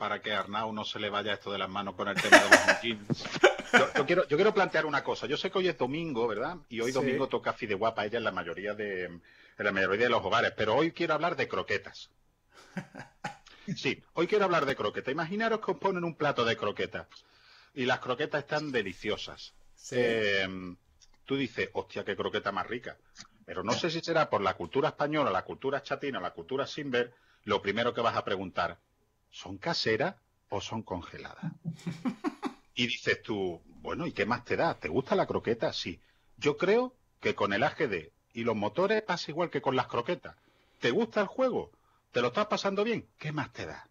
para que a Arnau no se le vaya esto de las manos con el tema de los jeans. Yo, yo, quiero, yo quiero plantear una cosa. Yo sé que hoy es domingo, ¿verdad? Y hoy Sí. domingo toca fideuá para ella en la mayoría de en la mayoría de los hogares. Pero hoy quiero hablar de croquetas. Sí, hoy quiero hablar de croquetas. Imaginaros que os ponen un plato de croquetas y las croquetas están deliciosas. Sí. Eh, tú dices, hostia, qué croqueta más rica. Pero no sé si será por la cultura española, la cultura chatina, la cultura simber, lo primero que vas a preguntar, ¿son caseras o son congeladas? Y dices tú, bueno, ¿y qué más te da? ¿Te gusta la croqueta? Sí. Yo creo que con el AGD y los motores pasa igual que con las croquetas. ¿Te gusta el juego? ¿Te lo estás pasando bien? ¿Qué más te da?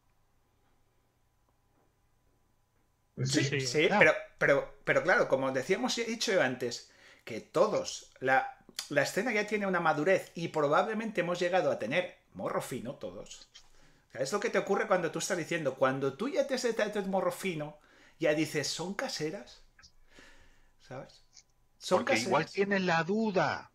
Pues Sí, sí, pero, pero, pero claro, como decíamos y he dicho yo antes, que todos, la, la escena ya tiene una madurez y probablemente hemos llegado a tener morro fino todos. O sea, es lo que te ocurre cuando tú estás diciendo, cuando tú ya te has de morro fino, ya dices, ¿son caseras? ¿Sabes? Son Porque caseras. igual tienes la duda.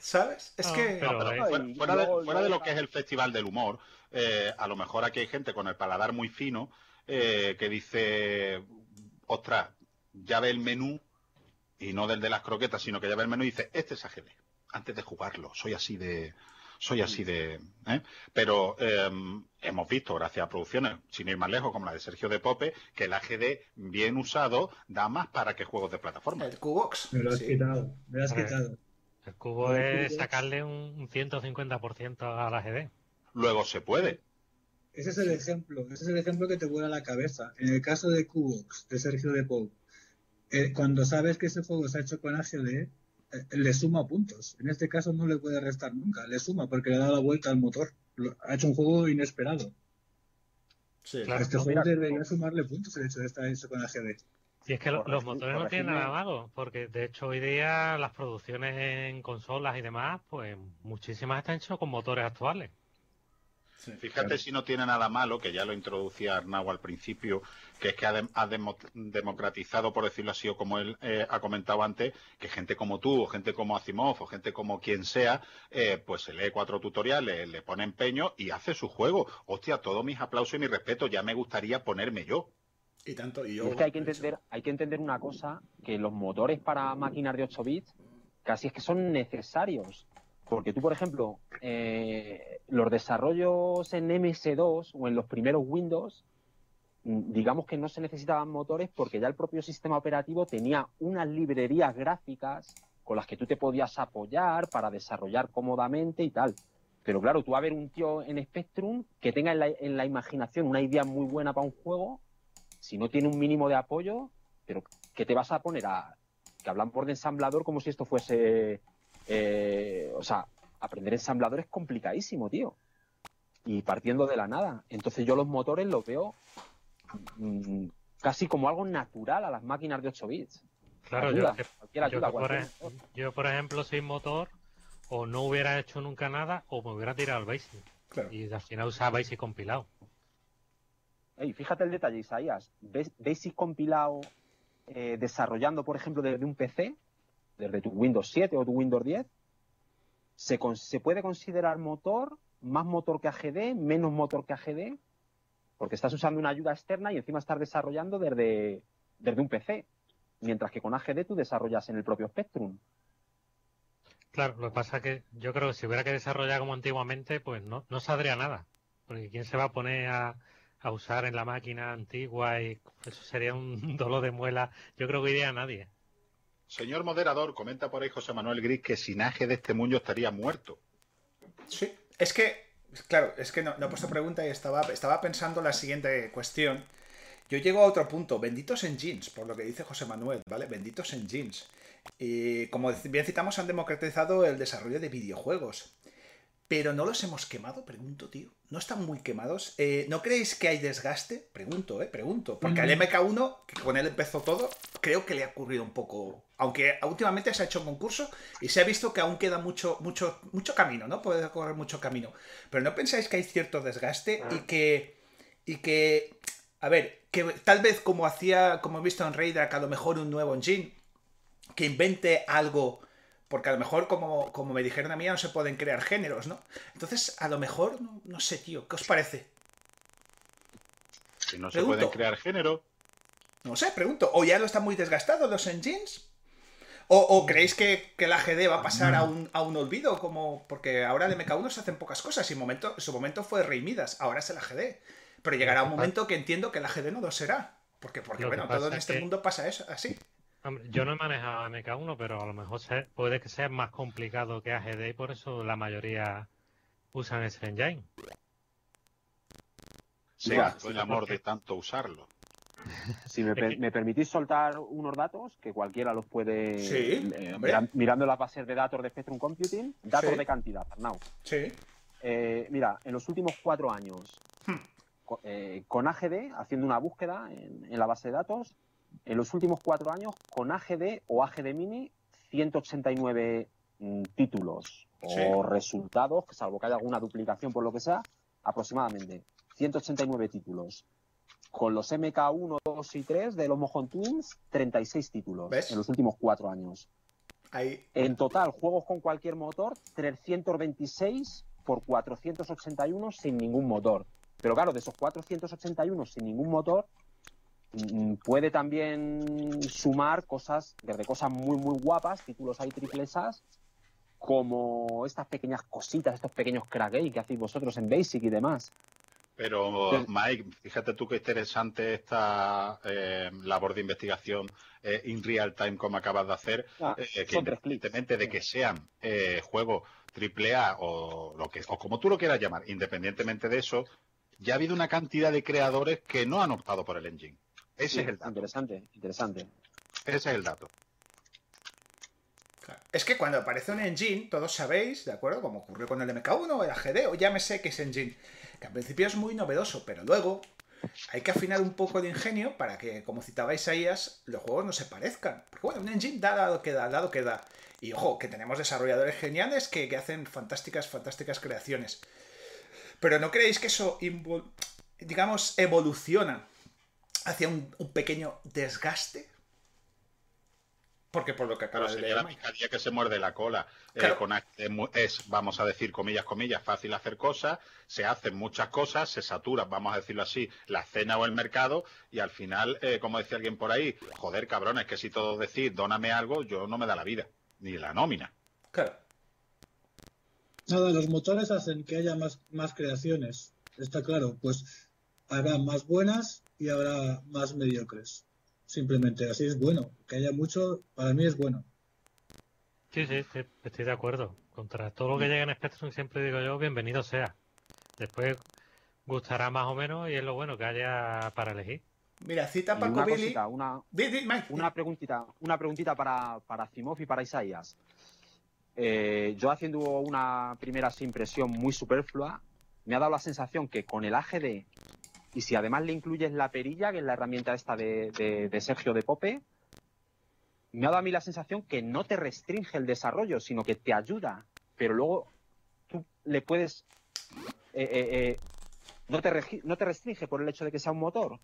¿Sabes? Es No, que... pero- Pero y fuera, fuera de, fuera lo que es el Festival del Humor, eh, a lo mejor aquí hay gente con el paladar muy fino eh, que dice, ostras, ya ve el menú, y no del de las croquetas, sino que ya ve el menú y dice, este es AGD, antes de jugarlo, soy así de... Soy así de... ¿eh? Pero eh, hemos visto, gracias a producciones, sin ir más lejos, como la de Sergio de Pope, que el AGD bien usado da más para que juegos de plataforma. El Cubox. Me lo has sí. quitado, me lo has quitado. El cubo es sacarle un, un 150% a la GD. Luego se puede. Ese es el ejemplo, ese es el ejemplo que te vuela la cabeza. En el caso de Cubox, de Sergio de Pou, eh, cuando sabes que ese juego se ha hecho con AGD, le suma puntos. En este caso no le puede restar nunca, le suma porque le ha dado la vuelta al motor. Ha hecho un juego inesperado. Sí. Claro. este no, juego mira, debería sumarle puntos el hecho de estar hecho con AGD. Y es que lo- los motores no tienen nada malo, porque de hecho hoy día las producciones en consolas y demás, pues muchísimas están hechas con motores actuales. Sí. Fíjate Claro. si no tiene nada malo, que ya lo introducía Arnau al principio, que es que ha, dem- ha demo- democratizado, por decirlo así, o como él eh, ha comentado antes, que gente como tú, o gente como Asimov, o gente como quien sea, eh, pues se lee cuatro tutoriales, le pone empeño y hace su juego. Hostia, todos mis aplausos y mi respeto, ya me gustaría ponerme yo. Y tanto, y Y yo... es que hay que entender, hay que entender una cosa, que los motores para máquinas de 8 bits casi es que son necesarios. Porque tú, por ejemplo, eh, los desarrollos en MS2 o en los primeros Windows, mm, digamos que no se necesitaban motores porque ya el propio sistema operativo tenía unas librerías gráficas con las que tú te podías apoyar para desarrollar cómodamente y tal. Pero claro, tú va a ver un tío en Spectrum que tenga en la, en la imaginación una idea muy buena para un juego, si no tiene un mínimo de apoyo, pero ¿qué te vas a poner a que hablan por de ensamblador como si esto fuese eh, o sea, aprender ensamblador es complicadísimo, tío. Y partiendo de la nada. Entonces yo los motores los veo mm, casi como algo natural a las máquinas de 8 bits. Claro, Ayuda, yo, cualquier yo, ayuda, por, cualquier ej- motor. yo, por ejemplo, sin motor, o no hubiera hecho nunca nada, o me hubiera tirado al Basic. Claro. Y al final usaba Basic compilado. Ey, fíjate el detalle, Isaías. Bas- Basic compilado eh, desarrollando, por ejemplo, desde un PC, desde tu Windows 7 o tu Windows 10, se, con- se puede considerar motor, más motor que AGD, menos motor que AGD, porque estás usando una ayuda externa y encima estás desarrollando desde, desde un PC. Mientras que con AGD tú desarrollas en el propio Spectrum. Claro, lo que pasa es que yo creo que si hubiera que desarrollar como antiguamente, pues no, no saldría nada. Porque ¿quién se va a poner a, a usar en la máquina antigua? y Eso sería un dolor de muela. Yo creo que iría a nadie. Señor moderador, comenta por ahí José Manuel Gris que sin AGD de este mundo estaría muerto. Sí, es que, claro, es que no, he puesto pregunta y estaba, estaba pensando la siguiente cuestión. yo llego a otro punto. Benditos engines, por lo que dice José Manuel, ¿vale? Benditos engines. Y como bien citamos, han democratizado el desarrollo de videojuegos. Pero no los hemos quemado, pregunto, tío. ¿No están muy quemados? Eh, ¿No creéis que hay desgaste? Pregunto, eh, pregunto. Porque al MK1, que con él empezó todo, creo que le ha ocurrido un poco. Aunque últimamente se ha hecho un concurso y se ha visto que aún queda mucho, mucho, mucho camino, ¿no? Puede correr mucho camino. Pero ¿no pensáis que hay cierto desgaste y que. y que. A ver, que tal vez como hacía, como he visto en Raider, que a lo mejor un nuevo engine, que invente algo porque a lo mejor, como, como me dijeron a mí, no se pueden crear géneros, ¿no? Entonces, a lo mejor, no, sé, tío, ¿qué os parece? Si no se pueden crear género. No sé, pregunto. ¿O ya lo están muy desgastados los engines? ¿O, creéis que, que, la GD va a pasar a un, a un olvido? como Porque ahora de MK1 se hacen pocas cosas y en, momento, su momento fue Rey Midas, ahora es la GD. Pero llegará un momento que entiendo que la GD no lo será. Porque, porque bueno, todo en este mundo pasa eso, así yo no he manejado MK1, pero a lo mejor puede que sea más complicado que AGD y por eso la mayoría usan ese engine. Sí, el amor de tanto usarlo. Si me, permitís soltar unos datos, que cualquiera los puede. Sí, eh, mirando las bases de datos de Spectrum Computing, datos de cantidad, Arnau. Sí. Eh, mira, en los últimos cuatro años, hmm. eh, con, AGD, haciendo una búsqueda en la base de datos, en los últimos cuatro años con AGD o AGD Mini 189 mm, títulos o resultados, salvo que haya alguna duplicación por lo que sea, aproximadamente 189 títulos. Con los MK1, 2 y 3 de los Mojon Twins, 36 títulos en los últimos cuatro años. En total, juegos con cualquier motor, 326 por 481 sin ningún motor. Pero claro, de esos 481 sin ningún motor, puede también sumar cosas, desde cosas muy, muy guapas, títulos hay triplesas, como estas pequeñas cositas, estos pequeños crack que hacéis vosotros en Basic y demás. Pero, Mike, fíjate tú qué interesante esta eh, labor de investigación eh, in real time como acabas de hacer, ah, eh, que independientemente de que sean juegos triple A o, lo que, o como tú lo quieras llamar, independientemente de eso, ya ha habido una cantidad de creadores que no han optado por el engine. Ese es el dato. Interesante, interesante. Ese es el dato. Es que cuando aparece un engine, todos sabéis, ¿de acuerdo? Como ocurrió con el MK1 o el AGD, o ya me sé que es engine, que al principio es muy novedoso, pero luego hay que afinar un poco de ingenio para que, como citabais Isaías, los juegos no se parezcan. Porque bueno, un engine da dado que da, dado que da. Y ojo, que tenemos desarrolladores geniales que, que hacen fantásticas, fantásticas creaciones. Pero ¿no creéis que eso, digamos, evoluciona hacia un, pequeño desgaste. Porque por lo que acaba de leer. la que se muerde la cola. Eh, con, es, vamos a decir, comillas, comillas, fácil hacer cosas, se hacen muchas cosas, se satura, vamos a decirlo así, la cena o el mercado, y al final, eh, como decía alguien por ahí, joder, cabrones, que si todo decir, dóname algo, yo no me da la vida, ni la nómina. Claro. Nada, los motores hacen que haya más, más creaciones, está claro. Pues habrá más buenas y habrá más mediocres. Simplemente así es bueno. Que haya mucho, para mí es bueno. Sí, sí, estoy de acuerdo. Contra todo lo que llega en Spectrum siempre digo yo, bienvenido sea. Después gustará más o menos y es lo bueno que haya para elegir. Mira, cita Paco una Billy. una, una preguntita, una preguntita para, para Simov y para Isaías. Eh, yo haciendo una primera impresión muy superflua, me ha dado la sensación que con el AGD y si además le incluyes la perilla, que es la herramienta esta de, Sergio de Pope, me ha dado a mí la sensación que no te restringe el desarrollo, sino que te ayuda. Pero luego tú le puedes. Eh, eh, eh, no, te no te restringe por el hecho de que sea un motor.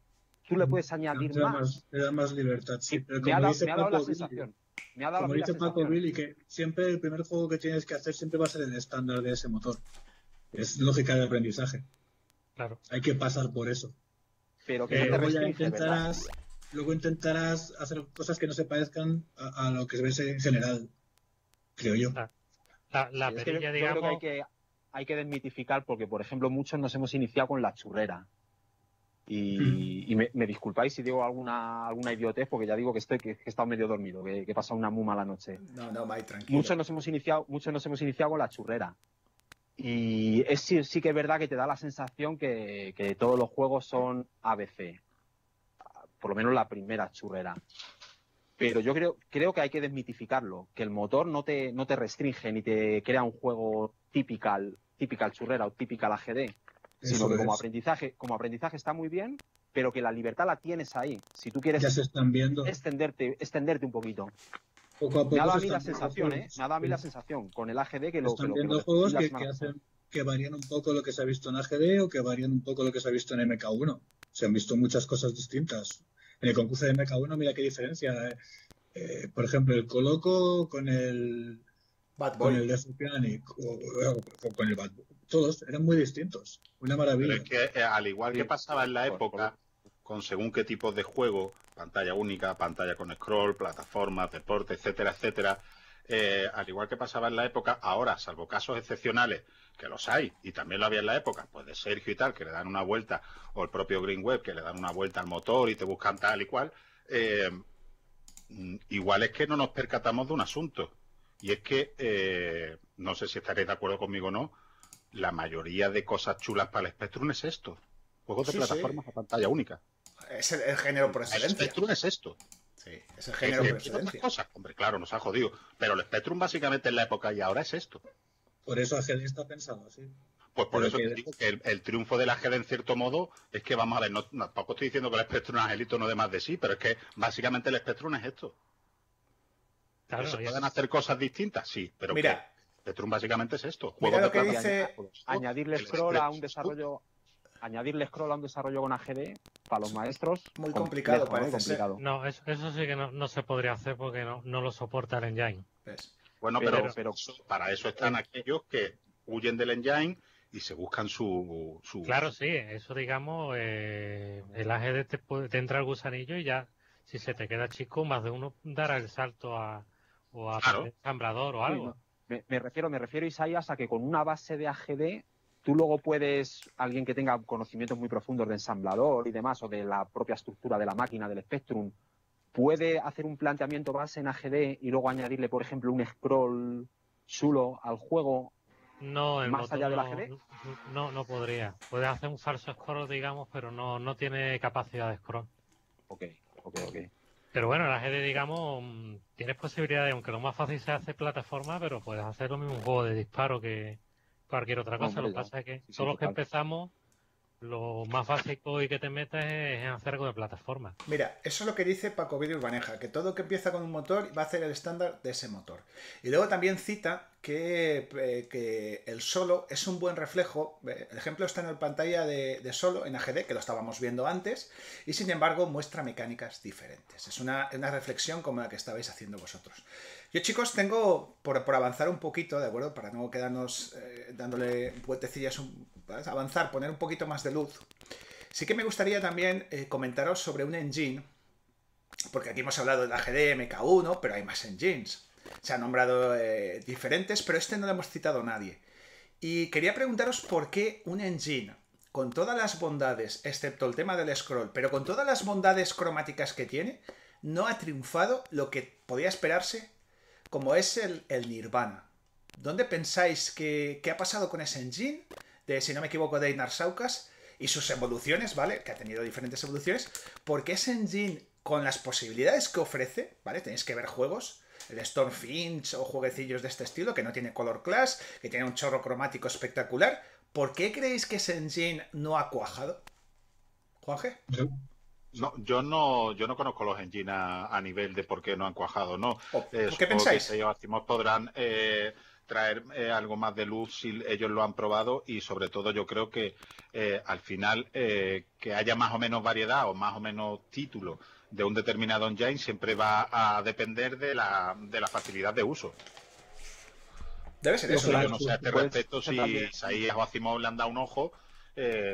Tú le puedes añadir te más. Te da más libertad, sí. Pero me, ha dado, la sensación. Me ha dado como dice Paco Billy, que siempre el primer juego que tienes que hacer siempre va a ser el estándar de ese motor. Es lógica de aprendizaje. Claro. Hay que pasar por eso. Pero que luego, intentarás, luego intentarás hacer cosas que no se parezcan a, lo que se ve en general, creo yo. La, perilla, digamos... hay, que, hay que desmitificar porque, por ejemplo, muchos nos hemos iniciado con la churrera. Y, hmm. me, disculpáis si digo alguna alguna idiotez porque ya digo que estoy que, he estado medio dormido que, he pasado una muy mala noche no no Mike, tranquilo muchos nos hemos iniciado muchos nos hemos iniciado con la churrera y es, sí, sí, que es verdad que te da la sensación que, todos los juegos son ABC. por lo menos la primera churrera. Pero yo creo, creo que hay que desmitificarlo, que el motor no te, no te restringe ni te crea un juego típical, típical churrera o típical AGD, sino que como aprendizaje, como aprendizaje está muy bien, pero que la libertad la tienes ahí. Si tú quieres extenderte, extenderte un poquito. Poco a poco me ha dado a mí la sensación, ¿eh? Me ha dado a mí la sensación con el AGD que lo Están viendo juegos que, hacen que varían un poco lo que se ha visto en AGD o que varían un poco lo que se ha visto en MK1. Se han visto muchas cosas distintas. En el concurso de MK1, mira qué diferencia. Eh, eh, por ejemplo, el Coloco con el con el Death o, con el Bad Todos eran muy distintos. Una maravilla. Pero es que, eh, al igual que pasaba en la época, con según qué tipo de juego, pantalla única, pantalla con scroll, plataformas, deporte, etcétera, etcétera, eh, al igual que pasaba en la época, ahora, salvo casos excepcionales, que los hay, y también lo había en la época, pues de Sergio y tal, que le dan una vuelta, o el propio Green Web, que le dan una vuelta al motor y te buscan tal y cual, eh, igual es que no nos percatamos de un asunto. Y es que, eh, no sé si estaréis de acuerdo conmigo o no, la mayoría de cosas chulas para el Spectrum es esto. Juegos de plataformas a pantalla única. Es el, género por excelencia. El Spectrum es esto. Sí, es el género por excelencia. Cosas, hombre, claro, nos ha jodido. Pero el Spectrum básicamente en la época y ahora es esto. Por eso AGD está pensado así. Pues por eso digo que el, triunfo de la AGD en cierto modo es que vamos a ver, no, tampoco estoy diciendo que el Spectrum es Angelito no de más de sí, pero es que básicamente el Spectrum es esto. Claro, ¿Se pueden hacer cosas distintas? Sí, pero Mira, Spectrum básicamente es esto. Mira lo que dice... Añadirle scroll a un desarrollo añadirle scroll a un desarrollo con AGD para los maestros. Muy complicado, parece ¿no? eso, sí que no, se podría hacer porque no, lo soporta el engine. Bueno, pero, pero, para eso están aquellos que huyen del engine y se buscan su... Claro, sí, eso digamos, eh, el AGD te, entra el gusanillo y ya, si se te queda chico, más de uno dará el salto a, o a ensamblador o algo. me, me, refiero, me refiero, Isaías, a que con una base de AGD tú luego puedes, alguien que tenga conocimientos muy profundos de ensamblador y demás, o de la propia estructura de la máquina, del Spectrum, puede hacer un planteamiento base en AGD y luego añadirle, por ejemplo, un scroll chulo al juego no, más allá del AGD? No, no podría. Puede hacer un falso scroll, digamos, pero no, no tiene capacidad de scroll. Ok, ok, ok. Pero bueno, el AGD, digamos, mm, tienes posibilidades, aunque lo más fácil sea hacer plataforma, pero puedes hacer lo mismo un juego de disparo que, cualquier otra cosa. lo que pasa es que todos los que empezamos, lo más básico y que te metes es hacer algo de plataforma. Mira, eso es lo que dice Paco Vídeo Urbaneja, que todo que empieza con un motor va a hacer el estándar de ese motor. Y luego también cita que, eh, que el solo es un buen reflejo. Eh, el ejemplo está en la pantalla de, solo en AGD, que lo estábamos viendo antes, y sin embargo muestra mecánicas diferentes. Es una, una reflexión como la que estabais haciendo vosotros. Yo, chicos, tengo, por, avanzar un poquito, ¿de acuerdo? Para no quedarnos eh, dándole vueltecillas, avanzar, poner un poquito más de luz. Sí que me gustaría también eh, comentaros sobre un engine, porque aquí hemos hablado del AGD, MK1, pero hay más engines. Se han nombrado eh, diferentes, pero este no lo hemos citado nadie. Y quería preguntaros por qué un engine, con todas las bondades, excepto el tema del scroll, pero con todas las bondades cromáticas que tiene, no ha triunfado lo que podía esperarse como es el, Nirvana. ¿Dónde pensáis que, ha pasado con ese engine? De, si no me equivoco, de Einar Saukas y sus evoluciones, ¿vale? Que ha tenido diferentes evoluciones. Porque ese engine, con las posibilidades que ofrece, ¿vale? Tenéis que ver juegos, el Stormfinch o jueguecillos de este estilo, que no tiene color class, que tiene un chorro cromático espectacular. ¿Por qué creéis que ese engine no ha cuajado? Juanje. No, yo no, yo no conozco los engines a, nivel de por qué no han cuajado, no. Oh, ¿Qué pensáis? Que ellos podrán eh, traer eh, algo más de luz si ellos lo han probado y sobre todo yo creo que eh, al final que haya más o menos variedad o más o menos título de un determinado engine siempre va a depender de la, de la facilidad de uso. Debe ser eso. Yo no sé a este respecto si o Asimov le han dado un ojo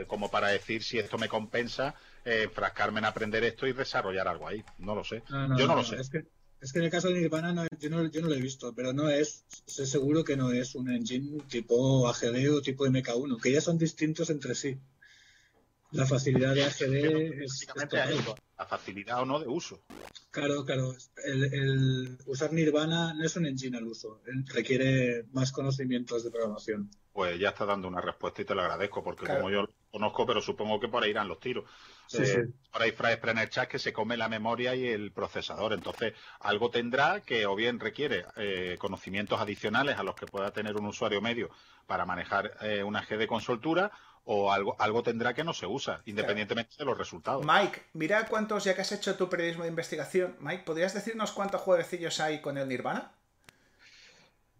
como para decir si esto me compensa eh, enfrascarme en aprender esto y desarrollar algo ahí. No lo sé. yo no, lo sé. Es que, es que, en el caso de Nirvana yo, no, yo no lo he visto, pero no es, sé seguro que no es un engine tipo AGD o tipo MK1, que ya son distintos entre sí. La facilidad de AGD es, la facilidad o no de uso. Claro, claro. El, usar Nirvana no es un engine al uso, requiere más conocimientos de programación. Pues ya está dando una respuesta y te lo agradezco, porque como yo conozco, pero supongo que por ahí irán los tiros. Sí, eh, Por ahí Fray en el chat que se come la memoria y el procesador. Entonces, algo tendrá que o bien requiere eh, conocimientos adicionales a los que pueda tener un usuario medio para manejar eh, una G de soltura o algo, algo tendrá que no se usa, independientemente de los resultados. Mike, mira cuántos, ya que has hecho tu periodismo de investigación, Mike, ¿podrías decirnos cuántos jueguecillos hay con el Nirvana?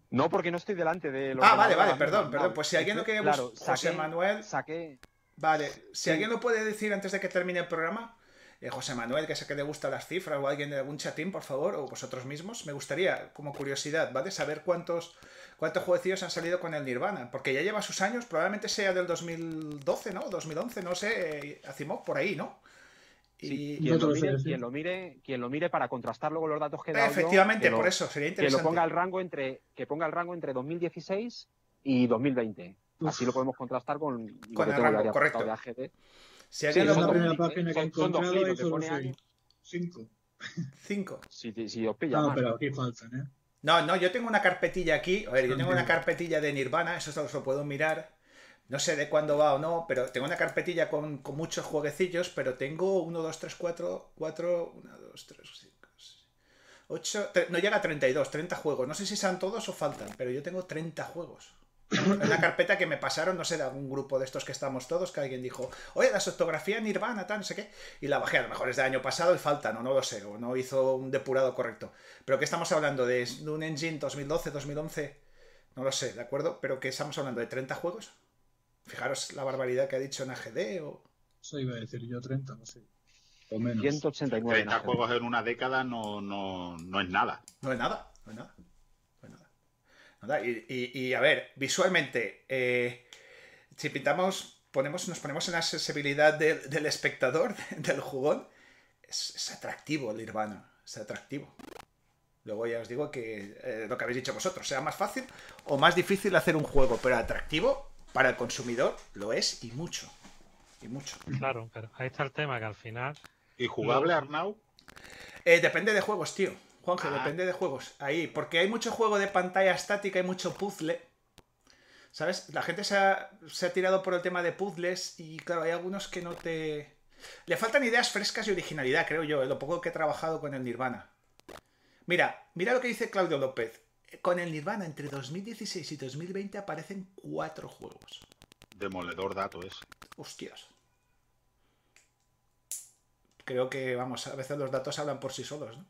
No, porque no estoy delante de lo Ah, vale, vale, perdón, perdón. Pues si alguien lo quiere claro, José Manuel. Saqué. Vale, si alguien lo puede decir antes de que termine el programa, eh, José Manuel, que sé que le gustan las cifras, o alguien de algún chatín, por favor, o vosotros mismos, me gustaría, como curiosidad, ¿vale? Saber cuántos, cuántos jueguecillos han salido con el Nirvana, porque ya lleva sus años, probablemente sea del 2012, ¿no? 2011, no sé, Hacimos por ahí, ¿no? Y quien, lo mire, quien, lo mire, para contrastar luego los datos que da Efectivamente, por eso sería interesante. Que lo ponga el rango entre que ponga el rango entre 2016 y 2020. Así lo podemos contrastar con, con el rango, correcto. Si alguien sí, lo... la primera página que he encontrado solo cinco. Cinco. Si, si os pilla. No, pero aquí faltan, ¿eh? No, no, yo tengo una carpetilla aquí. A ver, yo tengo una carpetilla de Nirvana, eso os lo puedo mirar. No sé de cuándo va o no, pero tengo una carpetilla con, con muchos jueguecillos, pero tengo 1, 2, 3, 4, 4, 1, 2, 3, 5, 6, 8, no llega a 32, 30 juegos. No sé si sean todos o faltan, pero yo tengo 30 juegos. En la carpeta que me pasaron, no sé, de algún grupo de estos que estamos todos, que alguien dijo, oye, la fotografía Nirvana, tal, no sé qué, y la bajé, a lo mejor es del año pasado y faltan, o no lo sé, o no hizo un depurado correcto. Pero que estamos hablando de, un engine 2012, 2011, no lo sé, ¿de acuerdo? Pero que estamos hablando de 30 juegos. Fijaros la barbaridad que ha dicho en AGD o... Eso iba a decir yo 30, no sé. O menos. 189. 30 juegos en una década no, no, no es nada. No es nada, no es nada. Y, a ver, visualmente, eh, si pintamos, ponemos, nos ponemos en la sensibilidad del espectador, del jugón, es, atractivo el Nirvana, es atractivo. Luego ya os digo que eh, lo que habéis dicho vosotros, sea más fácil o más difícil hacer un juego, pero atractivo para el consumidor lo es y mucho. Y mucho. Claro, pero ahí está el tema que al final. ¿Y jugable, Arnau? Eh, depende de juegos, tío. Juanje, ah. depende de juegos. Ahí, porque hay mucho juego de pantalla estática y mucho puzzle. ¿Sabes? La gente se ha, tirado por el tema de puzzles y claro, hay algunos que no te... Le faltan ideas frescas y originalidad, creo yo, lo poco que he trabajado con el Nirvana. Mira, mira lo que dice Claudio López. Con el Nirvana entre 2016 y 2020 aparecen cuatro juegos. Demoledor dato es. Hostias. Creo que, vamos, a veces los datos hablan por sí solos, ¿no?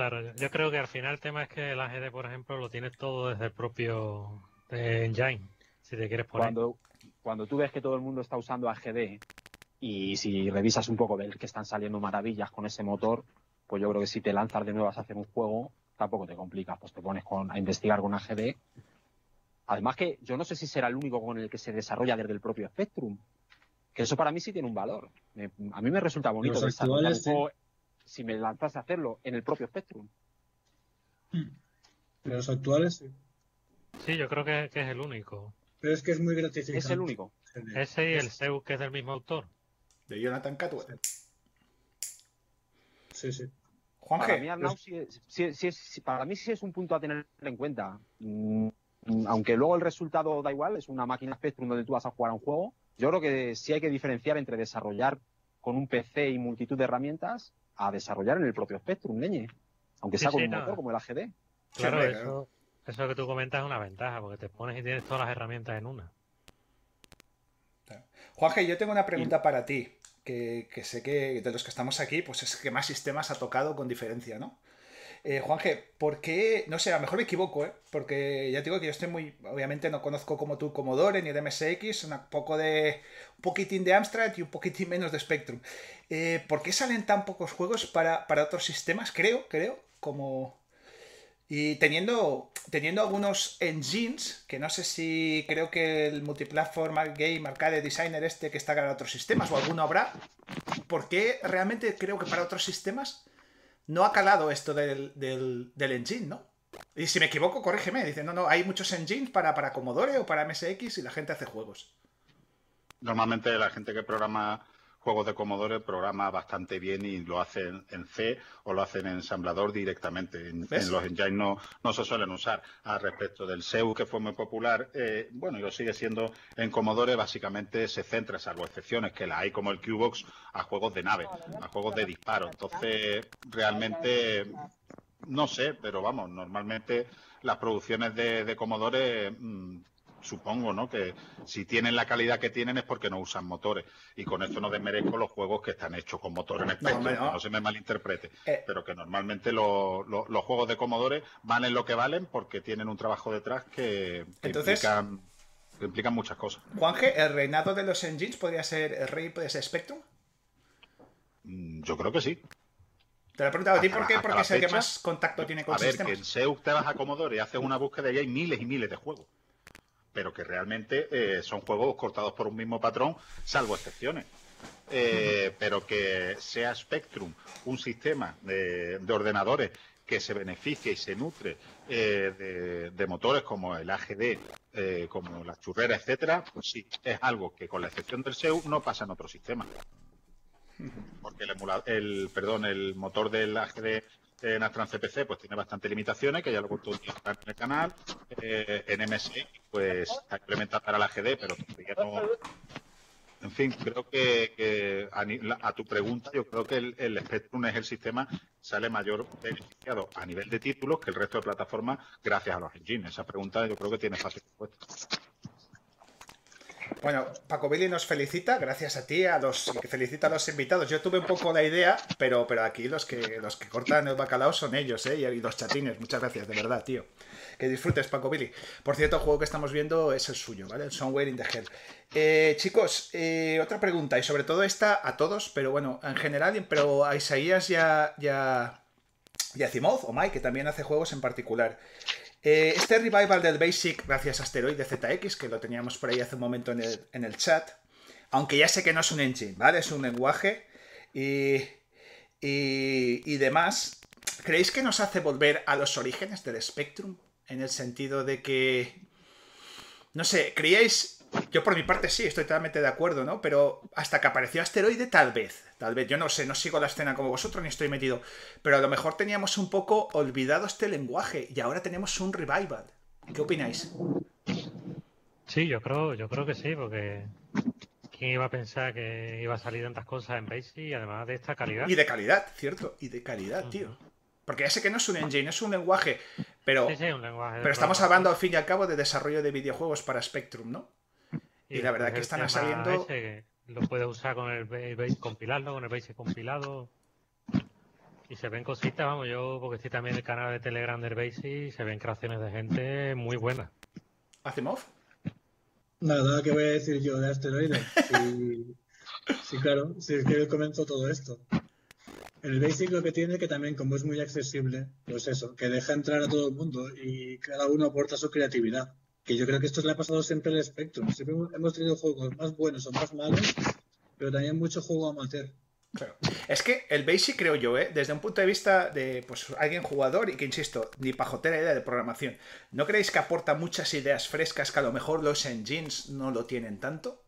Claro, yo creo que al final el tema es que el AGD, por ejemplo, lo tienes todo desde el propio engine, si te quieres poner. Cuando, cuando tú ves que todo el mundo está usando AGD y si revisas un poco ves que están saliendo maravillas con ese motor, pues yo creo que si te lanzas de nuevo a hacer un juego, tampoco te complicas, pues te pones con, a investigar con AGD. Además que yo no sé si será el único con el que se desarrolla desde el propio Spectrum, que eso para mí sí tiene un valor. a mí me resulta bonito desarrollar un juego si me lanzas a hacerlo en el propio Spectrum. Los actuales sí. Sí, yo creo que, es el único. Pero es que es muy gratificante. Es el único. Ese y el Zeus, que es del mismo autor. De Jonathan Catwell. Sí, sí. Juan para, mí, sí, para mí sí es un punto a tener en cuenta. Mm, aunque luego el resultado da igual, es una máquina Spectrum donde tú vas a jugar a un juego. Yo creo que sí hay que diferenciar entre desarrollar con un PC y multitud de herramientas a desarrollar en el propio Spectrum, leñe. Aunque sea con un motor como el AGD. Claro, eso, eso que tú comentas es una ventaja, porque te pones y tienes todas las herramientas en una. Juanje, yo tengo una pregunta para ti, que, que, sé que de los que estamos aquí, pues es que más sistemas ha tocado con diferencia, ¿no? Eh, Juanje, ¿por qué? No sé, a lo mejor me equivoco, ¿eh? Porque ya te digo que yo estoy muy. Obviamente no conozco como tú Commodore ni el MSX, un poco de. un poquitín de Amstrad y un poquitín menos de Spectrum. Eh, ¿Por qué salen tan pocos juegos para, otros sistemas? Creo, creo, como. Y teniendo, teniendo algunos engines, que no sé si creo que el Multiplatform Game Arcade Designer este que está para otros sistemas, o alguno habrá, ¿por qué realmente creo que para otros sistemas no ha calado esto del, del, engine, ¿no? Y si me equivoco, corrígeme. Dice, no, no, hay muchos engines para, para Commodore o para MSX y la gente hace juegos. Normalmente la gente que programa juegos de Commodore programa bastante bien y lo hacen en C o lo hacen en ensamblador directamente. En, los engines no, no se suelen usar. Al respecto del SEU, que fue muy popular, eh, bueno, y lo sigue siendo en Commodore, básicamente se centra, salvo excepciones que la hay como el Qbox, a juegos de nave, a juegos de disparo. Entonces, realmente, no sé, pero vamos, normalmente las producciones de, de Commodore mm, supongo, ¿no? Que si tienen la calidad que tienen es porque no usan motores. Y con esto no desmerezco los juegos que están hechos con motores en Spectrum, no, no. se me malinterprete. Eh. Pero que normalmente los juegos de Commodore valen lo que valen porque tienen un trabajo detrás que, implican, muchas cosas. Juanje, ¿el reinado de los engines podría ser el rey, puede ser Spectrum? Mm, yo creo que sí. Te lo he preguntado a ti por qué, porque es el que más contacto tiene con a ver, que en SEUC te vas a Commodore y haces una búsqueda y hay miles y miles de juegos pero que realmente eh, son juegos cortados por un mismo patrón, salvo excepciones. Eh, pero que sea Spectrum un sistema de, ordenadores que se beneficie y se nutre eh, de, motores como el AGD, como las churreras, etcétera, pues sí, es algo que con la excepción del SEU no pasa en otro sistema. Porque el, el, perdón, el motor del AGD en Astran CPC pues tiene bastantes limitaciones, que ya lo contó en el canal. Eh, en MSI pues está implementada para la GD, pero todavía no... En fin, creo que, a, tu pregunta, yo creo que el, Spectrum es el sistema que sale mayor beneficiado a nivel de títulos que el resto de plataformas gracias a los engines. Esa pregunta yo creo que tiene fácil respuesta. Bueno, Paco Billy nos felicita, gracias a ti, a los que felicita a los invitados. Yo tuve un poco la idea, pero, pero aquí los que, los que cortan el bacalao son ellos, ¿eh? Y los chatines. Muchas gracias, de verdad, tío. Que disfrutes, Paco Billy. Por cierto, el juego que estamos viendo es el suyo, ¿vale? El Somewhere in the Hell. Eh, chicos, eh, otra pregunta, y sobre todo esta a todos, pero bueno, en general, pero a Isaías ya, ya, ya Zimoz o Mike, que también hace juegos en particular. Eh, este revival del Basic, gracias a Asteroid ZX, que lo teníamos por ahí hace un momento en el, chat, aunque ya sé que no es un engine, ¿vale? Es un lenguaje y, y, demás. ¿Creéis que nos hace volver a los orígenes del Spectrum? En el sentido de que, no sé, ¿creíais yo por mi parte sí, estoy totalmente de acuerdo, ¿no? Pero hasta que apareció Asteroide, tal vez. Tal vez, yo no sé, no sigo la escena como vosotros ni estoy metido. Pero a lo mejor teníamos un poco olvidado este lenguaje y ahora tenemos un revival. ¿Qué opináis? Sí, yo creo, yo creo que sí, porque ¿quién iba a pensar que iba a salir tantas cosas en Basic y además de esta calidad? Y de calidad, cierto, y de calidad, tío. Porque ya sé que no es un engine, es un lenguaje, pero, sí, sí, un lenguaje pero estamos hablando al fin y al cabo de desarrollo de videojuegos para Spectrum, ¿no? Y, la verdad que están saliendo. lo puedes usar con el base compilarlo, con el base compilado. Y se ven cositas, vamos, yo porque estoy también en el canal de Telegram del Base y se ven creaciones de gente muy buenas. ¿Asimov? Nada, ¿qué voy a decir yo de asteroides? Sí, claro, si es que comenzó todo esto. El Basic lo que tiene que también, como es muy accesible, pues eso, que deja entrar a todo el mundo y cada uno aporta su creatividad que yo creo que esto le ha pasado siempre al Spectrum. Siempre hemos tenido juegos más buenos o más malos, pero también mucho juego amateur. Claro. Es que el Basic, creo yo, ¿eh? desde un punto de vista de pues, alguien jugador y que, insisto, ni pajotera idea de programación, ¿no creéis que aporta muchas ideas frescas que a lo mejor los engines no lo tienen tanto?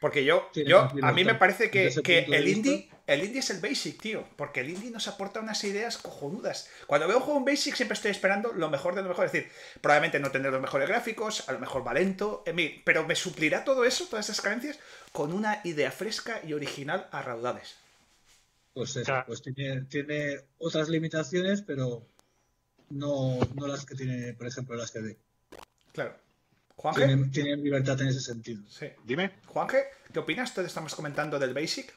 Porque yo, yo a mí me parece que, el indie, el indie es el basic, tío. Porque el indie nos aporta unas ideas cojonudas. Cuando veo un juego en basic siempre estoy esperando lo mejor de lo mejor. Es decir, probablemente no tendré los mejores gráficos, a lo mejor va lento, pero me suplirá todo eso, todas esas carencias, con una idea fresca y original a raudales. Pues eso, pues tiene, tiene, otras limitaciones, pero no, no las que tiene, por ejemplo, las que ve. Claro. Juanje. Tienen, libertad en ese sentido. Sí. Dime, Juanje, ¿qué opinas? Te estamos comentando del Basic.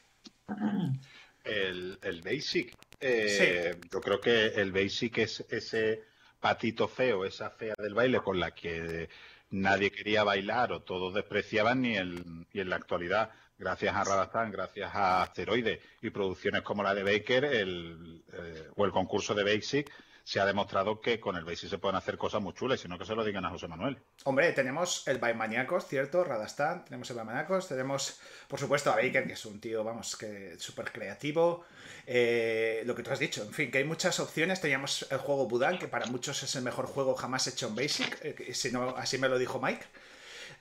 El, Basic. Eh, yo creo que el Basic es ese patito feo, esa fea del baile con la que nadie quería bailar o todos despreciaban y, en la actualidad, gracias a Radastan, gracias a Asteroide y producciones como la de Baker el, eh, o el concurso de Basic, se ha demostrado que con el Basic se pueden hacer cosas muy chulas, sino que se lo digan a José Manuel. Hombre, tenemos el Baimaniacos, ¿cierto? Radastan, tenemos el Baimaniacos, tenemos, por supuesto, a Baker, que es un tío, vamos, que súper creativo. Eh, lo que tú has dicho, en fin, que hay muchas opciones. Teníamos el juego Budan, que para muchos es el mejor juego jamás hecho en Basic, eh, si no, así me lo dijo Mike.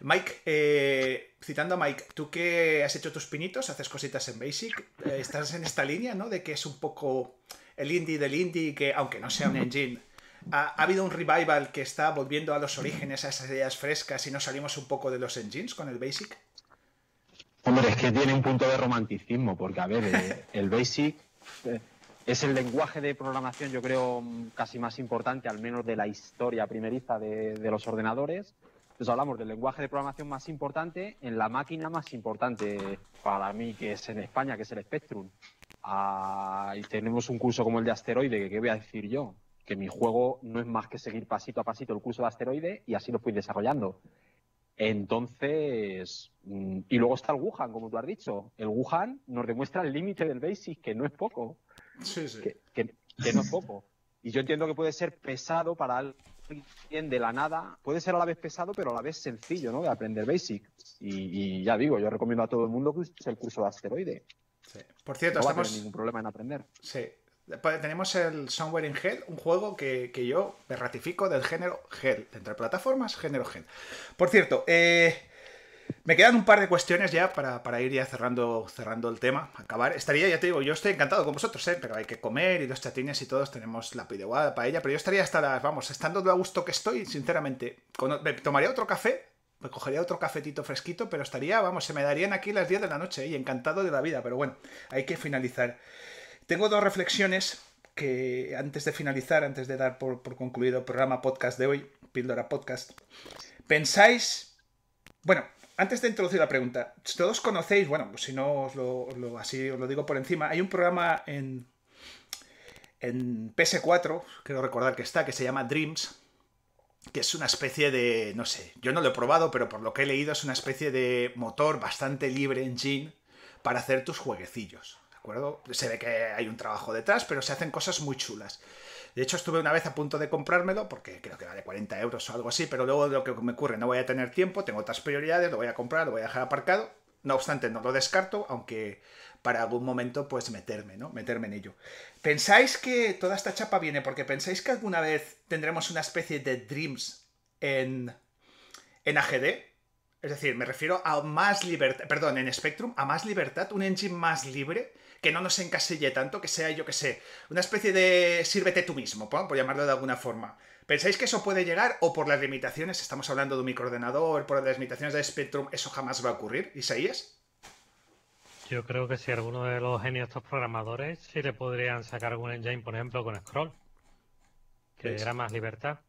Mike, eh, citando a Mike, tú que has hecho tus pinitos, haces cositas en Basic, estás en esta línea, ¿no? De que es un poco el indie del indie, que aunque no sea un engine, ha, habido un revival que está volviendo a los orígenes, a esas ideas frescas y nos salimos un poco de los engines con el Basic. Hombre, es que tiene un punto de romanticismo, porque a ver, el Basic es el lenguaje de programación, yo creo, casi más importante, al menos de la historia primeriza de, los ordenadores. Entonces hablamos del lenguaje de programación más importante en la máquina más importante para mí, que es en España, que es el Spectrum. Ah, y tenemos un curso como el de asteroide, que qué voy a decir yo, que mi juego no es más que seguir pasito a pasito el curso de asteroide y así lo fui desarrollando. Entonces, mm, y luego está el Wuhan, como tú has dicho. El Wuhan nos demuestra el límite del BASIC, que no es poco. Sí, sí. Que, no es poco. Y yo entiendo que puede ser pesado para alguien de la nada. Puede ser a la vez pesado, pero a la vez sencillo, ¿no? De aprender Basic. Y, ya digo, yo recomiendo a todo el mundo que use el curso de asteroide. Sí. Por cierto, no estamos... va a tener ningún problema en aprender. Sí. Tenemos el Somewhere in Hell, un juego que, yo me ratifico del género Hell. Dentro de plataformas, género Hell. Por cierto, eh, me quedan un par de cuestiones ya para, ir ya cerrando, cerrando el tema, acabar. Estaría, ya te digo, yo estoy encantado con vosotros, ¿eh? pero hay que comer y los chatines y todos tenemos la pideguada para ella, pero yo estaría hasta las, vamos, estando a gusto que estoy, sinceramente, me tomaría otro café, me cogería otro cafetito fresquito, pero estaría, vamos, se me darían aquí las 10 de la noche y encantado de la vida, pero bueno, hay que finalizar. Tengo dos reflexiones que antes de finalizar, antes de dar por, concluido el programa podcast de hoy, Píldora Podcast, pensáis, bueno, antes de introducir la pregunta, todos conocéis, bueno, pues si no os lo, así os lo digo por encima, hay un programa en, en PS4, quiero recordar que está, que se llama Dreams, que es una especie de, no sé, yo no lo he probado, pero por lo que he leído es una especie de motor bastante libre engine para hacer tus jueguecillos, ¿de acuerdo? Se ve que hay un trabajo detrás, pero se hacen cosas muy chulas. De hecho, estuve una vez a punto de comprármelo, porque creo que vale 40 euros o algo así, pero luego lo que me ocurre, no voy a tener tiempo, tengo otras prioridades, lo voy a comprar, lo voy a dejar aparcado. No obstante, no lo descarto, aunque para algún momento, pues meterme, ¿no? Meterme en ello. ¿Pensáis que toda esta chapa viene porque pensáis que alguna vez tendremos una especie de Dreams en, en AGD? Es decir, me refiero a más libertad, perdón, en Spectrum, a más libertad, un engine más libre que no nos encasille tanto, que sea, yo que sé, una especie de sírvete tú mismo, por llamarlo de alguna forma. ¿Pensáis que eso puede llegar o por las limitaciones, estamos hablando de un microordenador, por las limitaciones de Spectrum, eso jamás va a ocurrir? ¿Isaías? Yo creo que si alguno de los genios estos programadores sí le podrían sacar algún engine, por ejemplo, con Scroll, que era más libertad.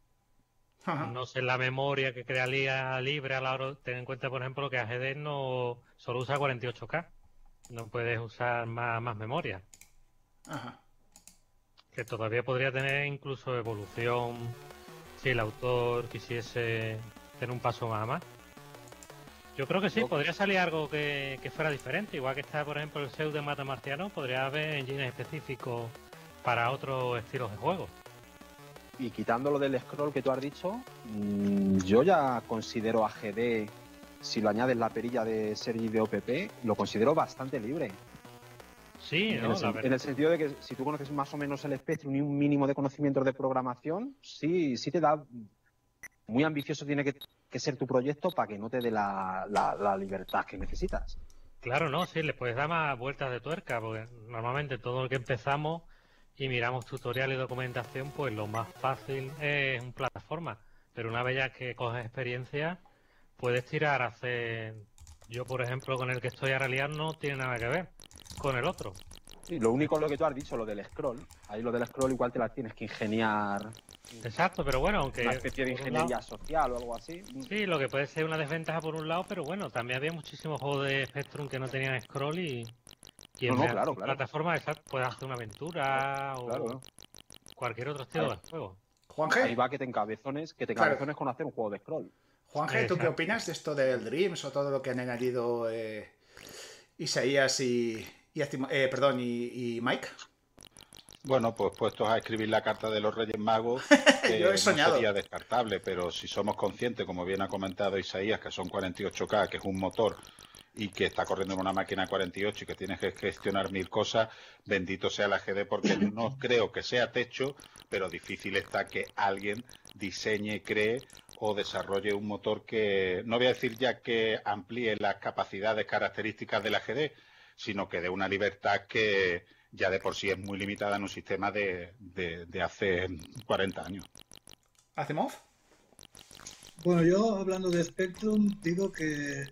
No sé la memoria que crearía libre a la hora. Ten en cuenta, por ejemplo, que AGD no solo usa 48K no puedes usar más, más memoria. Ajá. Que todavía podría tener incluso evolución si el autor quisiese tener un paso más. más. Yo creo que sí, podría salir algo que, fuera diferente. Igual que está, por ejemplo, el Seu de Mata Marciano, podría haber engines específicos para otros estilos de juego. Y quitándolo del scroll que tú has dicho, mm, yo ya considero a GD si lo añades la perilla de Sergi de OPP, lo considero bastante libre. Sí, en, el, sentido de que si tú conoces más o menos el Spectrum y un mínimo de conocimientos de programación, sí, sí te da. Muy ambicioso tiene que, ser tu proyecto para que no te dé la, libertad que necesitas. Claro, no, sí, le puedes dar más vueltas de tuerca, porque normalmente todo lo que empezamos y miramos tutorial y documentación, pues lo más fácil es un plataforma. Pero una vez ya que coges experiencia, puedes tirar a hacer. Yo, por ejemplo, con el que estoy a realizar no tiene nada que ver con el otro. Sí, lo único lo que tú has dicho, lo del scroll. Ahí lo del scroll igual te la tienes que ingeniar. Exacto, pero bueno, aunque. Una especie de ingeniería social o algo así. Sí, lo que puede ser una desventaja por un lado, pero bueno, también había muchísimos juegos de Spectrum que no tenían scroll y. y en no, claro, plataforma puedes hacer una aventura o cualquier otro estilo de juego. Juanje. Ahí va que te encabezones, que te encabezones con hacer un juego de scroll. Juanje, ¿tú qué opinas de esto del Dreams o todo lo que han añadido eh, Isaías y, eh, perdón, y, Mike? Bueno, pues puestos a escribir la carta de los Reyes Magos, Yo he soñado. no sería descartable, pero si somos conscientes, como bien ha comentado Isaías, que son 48K, que es un motor y que está corriendo en una máquina 48 y que tienes que gestionar mil cosas, bendito sea la GD porque no creo que sea techo, pero difícil está que alguien diseñe, cree o desarrolle un motor que, no voy a decir ya que amplíe las capacidades, características de la GD, sino que dé una libertad que ya de por sí es muy limitada en un sistema de, de, hace 40 años. ¿Hacemos? Bueno, yo hablando de Spectrum, digo que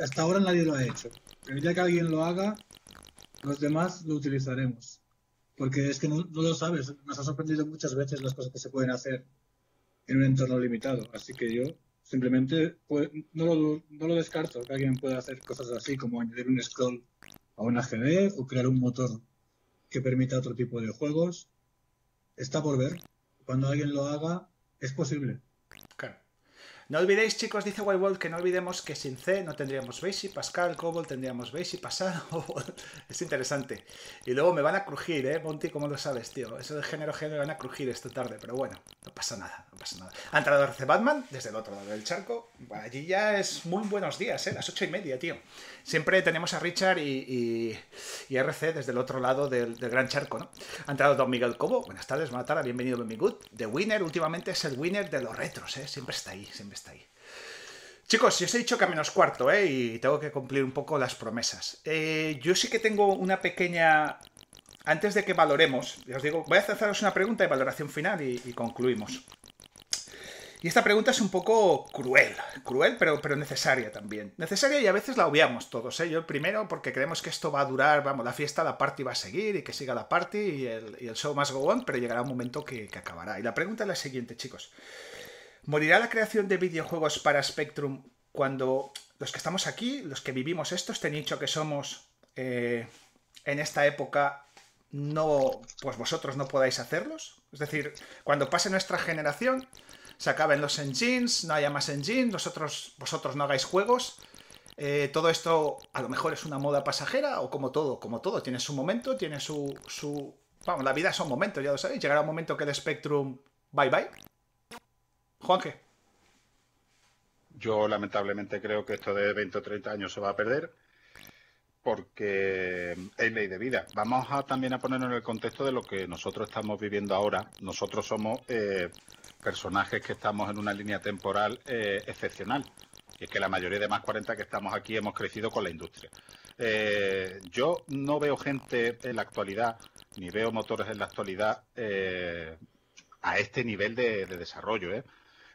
hasta ahora nadie lo ha hecho. Pero ya que alguien lo haga, los demás lo utilizaremos. Porque es que no, lo sabes, nos ha sorprendido muchas veces las cosas que se pueden hacer en un entorno limitado. Así que yo simplemente pues, no, lo, no lo descarto, que alguien pueda hacer cosas así como añadir un scroll a una GD o crear un motor que permita otro tipo de juegos. Está por ver. Cuando alguien lo haga, es posible. No olvidéis, chicos, dice White que no olvidemos que sin C no tendríamos Basic, Pascal, Cobol, tendríamos Basic, pasado. es interesante. Y luego me van a crujir, ¿eh, Monty? ¿Cómo lo sabes, tío? Eso de género género me van a crujir esta tarde, pero bueno, no pasa nada, no pasa nada. Ha entrado RC Batman desde el otro lado del charco. Allí ya es muy buenos días, ¿eh? Las ocho y media, tío. Siempre tenemos a Richard y, y, RC desde el otro lado del, gran charco, ¿no? Ha entrado Don Miguel Cobo. Buenas tardes, buenas tardes, bienvenido, Benny Good. The Winner últimamente es el winner de los retros, ¿eh? Siempre está ahí, siempre está ahí. Chicos, yo os he dicho que a menos cuarto, ¿eh? Y tengo que cumplir un poco las promesas. Eh, yo sí que tengo una pequeña... Antes de que valoremos, os digo, voy a haceros una pregunta de valoración final y, concluimos. Y esta pregunta es un poco cruel, cruel pero, pero necesaria también. Necesaria y a veces la obviamos todos, ¿eh? Yo el primero porque creemos que esto va a durar, vamos, la fiesta, la party va a seguir y que siga la party y el, show más go on, pero llegará un momento que acabará. Y la pregunta es la siguiente, chicos. ¿Morirá la creación de videojuegos para Spectrum cuando los que estamos aquí, los que vivimos esto, este nicho que somos eh, en esta época, no, pues vosotros no podáis hacerlos? Es decir, cuando pase nuestra generación, se acaben los engines, no haya más engines, vosotros, vosotros no hagáis juegos. Eh, todo esto a lo mejor es una moda pasajera o como todo, como todo, tiene su momento, tiene su, su... Vamos, la vida son momentos, ya lo sabéis. Llegará un momento que el Spectrum, bye bye, Juanje. Yo lamentablemente creo que esto de 20 o 30 años se va a perder porque es ley de vida. Vamos también a ponernos en el contexto de lo que nosotros estamos viviendo ahora. Nosotros somos eh, personajes que estamos en una línea temporal eh, excepcional. Y es que la mayoría de más 40 que estamos aquí hemos crecido con la industria. Eh, yo no veo gente en la actualidad, ni veo motores en la actualidad a este nivel de, de desarrollo. ¿eh?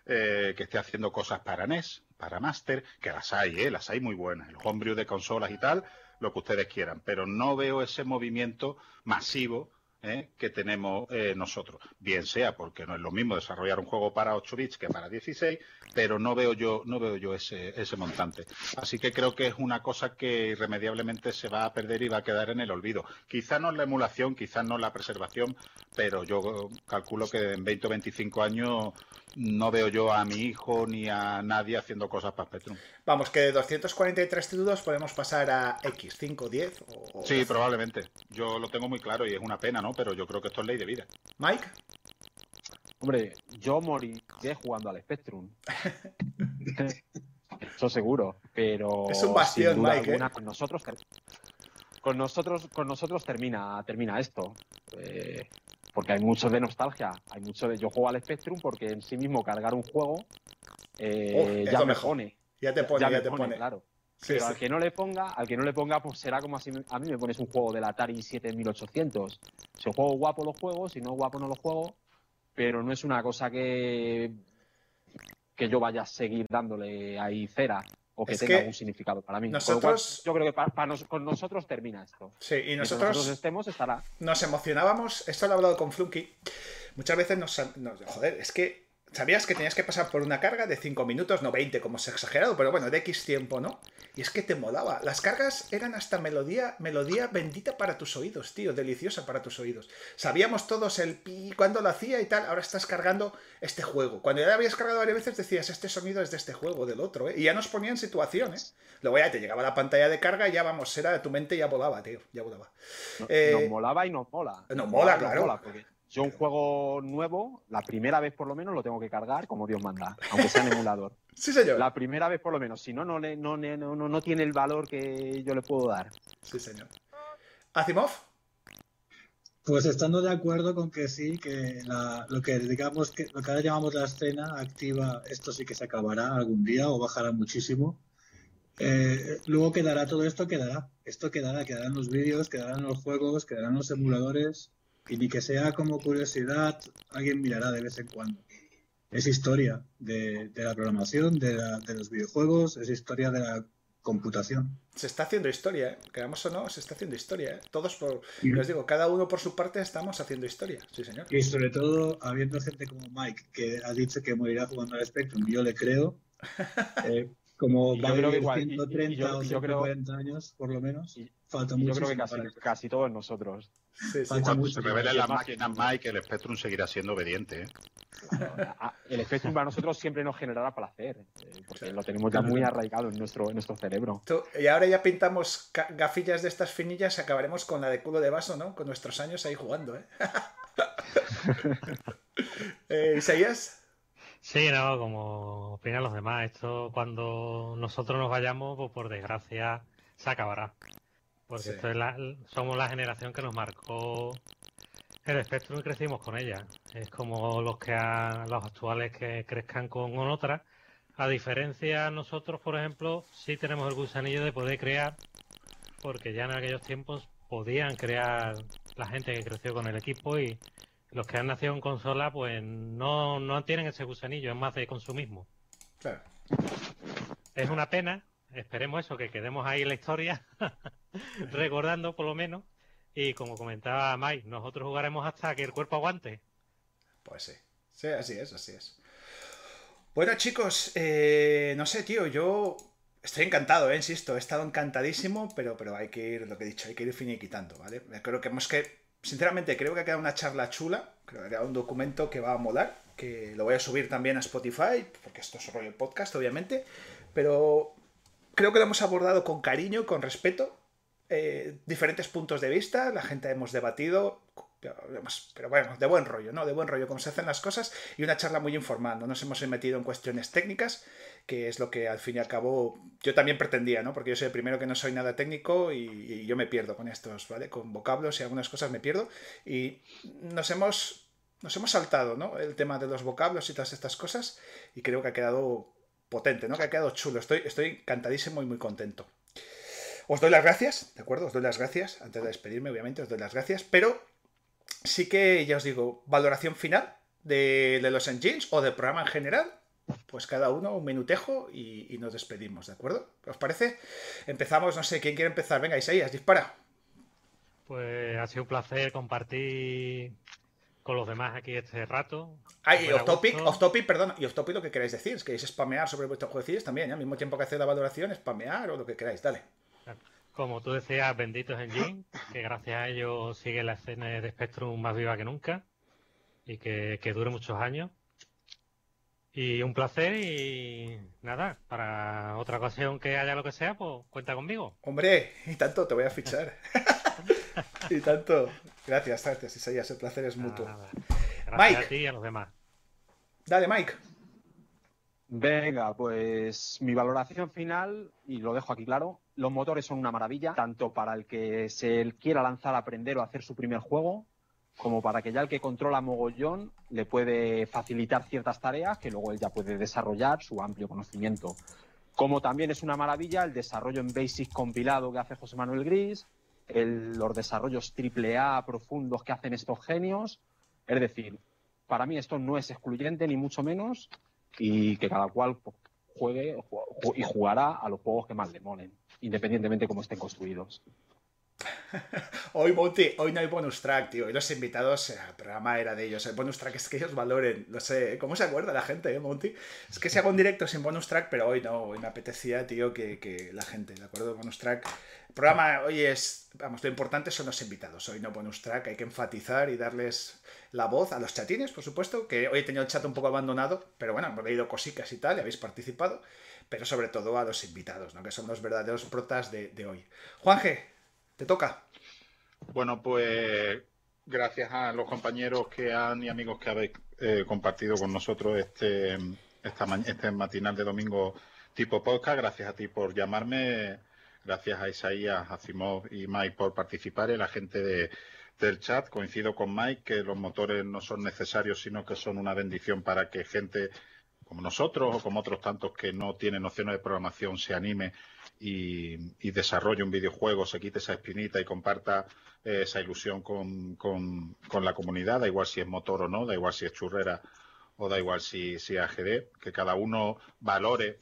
Eh, que esté haciendo cosas para NES, para Master, que las hay, ¿eh? las hay muy buenas, el homebrew de consolas y tal, lo que ustedes quieran, pero no veo ese movimiento masivo ¿eh? que tenemos eh, nosotros. Bien sea porque no es lo mismo desarrollar un juego para 8 bits que para 16, pero no veo yo, no veo yo ese, ese montante. Así que creo que es una cosa que irremediablemente se va a perder y va a quedar en el olvido. Quizá no la emulación, quizás no la preservación, pero yo calculo que en 20 o 25 años no veo yo a mi hijo ni a nadie haciendo cosas para Spectrum. Vamos, que de 243 títulos podemos pasar a X, 5, 10 o... Sí, probablemente. Yo lo tengo muy claro y es una pena, ¿no? Pero yo creo que esto es ley de vida. Mike. Hombre, yo moriré jugando al Spectrum. Eso seguro, pero... Es un bastión, Mike. ¿eh? con nosotros con nosotros con nosotros termina termina esto eh, porque hay mucho de nostalgia hay mucho de yo juego al Spectrum porque en sí mismo cargar un juego eh, ya me pone. Ya te pone ya, te pone, claro. Pero al que no le ponga al que no le ponga pues será como así a mí me pones un juego del Atari 7800 si juego guapo lo juego si no guapo no lo juego pero no es una cosa que que yo vaya a seguir dándole ahí cera o que tenga algún significado para mí. Nosotros... yo creo que para, con nosotros termina esto. Sí, y nosotros, estemos estará. Nos emocionábamos, esto lo he hablado con Flunky, muchas veces nos, nos... Joder, es que sabías que tenías que pasar por una carga de 5 minutos, no 20 como es exagerado, pero bueno, de X tiempo, ¿no? Y es que te molaba. Las cargas eran hasta melodía, melodía bendita para tus oídos, tío, deliciosa para tus oídos. Sabíamos todos el pi, cuando lo hacía y tal, ahora estás cargando este juego. Cuando ya lo habías cargado varias veces decías, este sonido es de este juego, del otro, ¿eh? Y ya nos ponía en situación, ¿eh? Luego ya te llegaba la pantalla de carga y ya vamos, era tu mente ya volaba, tío, ya volaba. nos eh, molaba y nos mola. Nos mola, claro. Yo un juego nuevo, la primera vez por lo menos lo tengo que cargar como Dios manda, aunque sea en emulador. sí, señor. La primera vez por lo menos, si no, no, no, no, no tiene el valor que yo le puedo dar. Sí, señor. ¿Asimov? Pues estando de acuerdo con que sí, que lo que digamos que lo que ahora llamamos la escena activa, esto sí que se acabará algún día o bajará muchísimo. Eh, luego quedará todo esto, quedará. Esto quedará, quedarán los vídeos, quedarán los juegos, quedarán los emuladores. Y ni que sea como curiosidad, alguien mirará de vez en cuando. Es historia de, la programación, de, de los videojuegos, es historia de la computación. Se está haciendo historia, ¿eh? quedamos o no, se está haciendo historia. ¿eh? Todos por, y les digo, cada uno por su parte estamos haciendo historia, sí señor. Y sobre todo, habiendo gente como Mike que ha dicho que morirá jugando al Spectrum, yo le creo. Eh, como va a haber 130 o 140 años, por lo menos, falta mucho. Yo creo que casi, casi todos nosotros. Sí, Cuando se revelen las máquinas Mike, el Spectrum seguirá siendo obediente. ¿eh? el Spectrum para nosotros siempre nos generará placer, eh, porque lo tenemos ya muy arraigado en nuestro, en nuestro cerebro. y ahora ya pintamos gafillas de estas finillas y acabaremos con la de culo de vaso, ¿no? Con nuestros años ahí jugando, ¿eh? ¿eh Isaías? Sí, no, como opinan los demás. Esto cuando nosotros nos vayamos, pues por desgracia se acabará. Porque esto es la, somos la generación que nos marcó el espectro y crecimos con ella. Es como los que los actuales que crezcan con otra. A diferencia, nosotros, por ejemplo, sí tenemos el gusanillo de poder crear, porque ya en aquellos tiempos podían crear la gente que creció con el equipo y los que han nacido en consola, pues no, no tienen ese gusanillo, es más de consumismo. Claro. Es una pena, esperemos eso, que quedemos ahí en la historia, recordando por lo menos. Y como comentaba Mike, nosotros jugaremos hasta que el cuerpo aguante. Pues sí, sí, así es, así es. Bueno, chicos, eh, no sé, tío, yo estoy encantado, eh, insisto, he estado encantadísimo, pero, pero hay que ir, lo que he dicho, hay que ir finiquitando, ¿vale? Creo que hemos que, sinceramente, creo que ha quedado una charla chula, creo que ha quedado un documento que va a molar, que lo voy a subir también a Spotify, porque esto es rollo podcast, obviamente, pero creo que lo hemos abordado con cariño, con respeto, eh, diferentes puntos de vista, la gente hemos debatido, pero bueno, de buen rollo, ¿no? De buen rollo, como se hacen las cosas, y una charla muy informal, no nos hemos metido en cuestiones técnicas, que es lo que al fin y al cabo yo también pretendía, ¿no? Porque yo soy el primero que no soy nada técnico y, yo me pierdo con estos, ¿vale? Con vocablos y algunas cosas me pierdo, y nos hemos, nos hemos saltado, ¿no? El tema de los vocablos y todas estas cosas, y creo que ha quedado potente, ¿no? Que ha quedado chulo. Estoy, estoy encantadísimo y muy contento. Os doy las gracias, ¿de acuerdo? Os doy las gracias. Antes de despedirme, obviamente, os doy las gracias. Pero sí que, ya os digo, valoración final de, los engines o del programa en general. Pues cada uno un minutejo y, nos despedimos, ¿de acuerdo? ¿Os parece? Empezamos, no sé, ¿quién quiere empezar? Venga, Isaías, dispara. Pues ha sido un placer compartir con los demás aquí este rato. Ah, y off topic, off topic, perdón, y off topic lo que queráis decir, es que queréis spamear sobre vuestros jueces también, ¿eh? al mismo tiempo que hacer la valoración, spamear o lo que queráis, dale. Como tú decías, benditos Engine, que gracias a ellos sigue la escena de Spectrum más viva que nunca y que, dure muchos años. Y un placer y nada, para otra ocasión que haya lo que sea, pues cuenta conmigo. Hombre, y tanto, te voy a fichar. y tanto. Gracias, gracias, Isaías, el placer es mutuo. Mike. a ti y a los demás. Dale, Mike. Venga, pues mi valoración final, y lo dejo aquí claro, los motores son una maravilla, tanto para el que se quiera lanzar a aprender o hacer su primer juego, como para que ya el que controla mogollón le puede facilitar ciertas tareas que luego él ya puede desarrollar su amplio conocimiento. Como también es una maravilla el desarrollo en Basic compilado que hace José Manuel Gris, los desarrollos AAA profundos que hacen estos genios. Es decir, para mí esto no es excluyente ni mucho menos y que cada cual juegue y jugará a los juegos que más le molen, independientemente de cómo estén construidos. Hoy, Monty, hoy no hay bonus track, tío. Hoy los invitados, eh, el programa era de ellos. El bonus track es que ellos valoren. No sé, ¿cómo se acuerda la gente, eh, Monty? Es que se hago un directo sin bonus track, pero hoy no. Hoy me apetecía, tío, que, que la gente, ¿de acuerdo? Bonus track. El programa hoy es, vamos, lo importante son los invitados. Hoy no bonus track, hay que enfatizar y darles la voz a los chatines, por supuesto, que hoy he tenido el chat un poco abandonado, pero bueno, hemos leído cositas y tal, y habéis participado, pero sobre todo a los invitados, ¿no? que son los verdaderos protas de, de hoy. Juanje, te toca. Bueno, pues gracias a los compañeros que han y amigos que habéis eh, compartido con nosotros este, esta este matinal de domingo tipo podcast. Gracias a ti por llamarme. Gracias a Isaías, a Simov y Mike por participar y la gente de, del chat. Coincido con Mike que los motores no son necesarios, sino que son una bendición para que gente como nosotros o como otros tantos que no tienen nociones de programación se anime y, desarrolle un videojuego, se quite esa espinita y comparta eh, esa ilusión con, con, la comunidad, da igual si es motor o no, da igual si es churrera o da igual si, si es AGD, que cada uno valore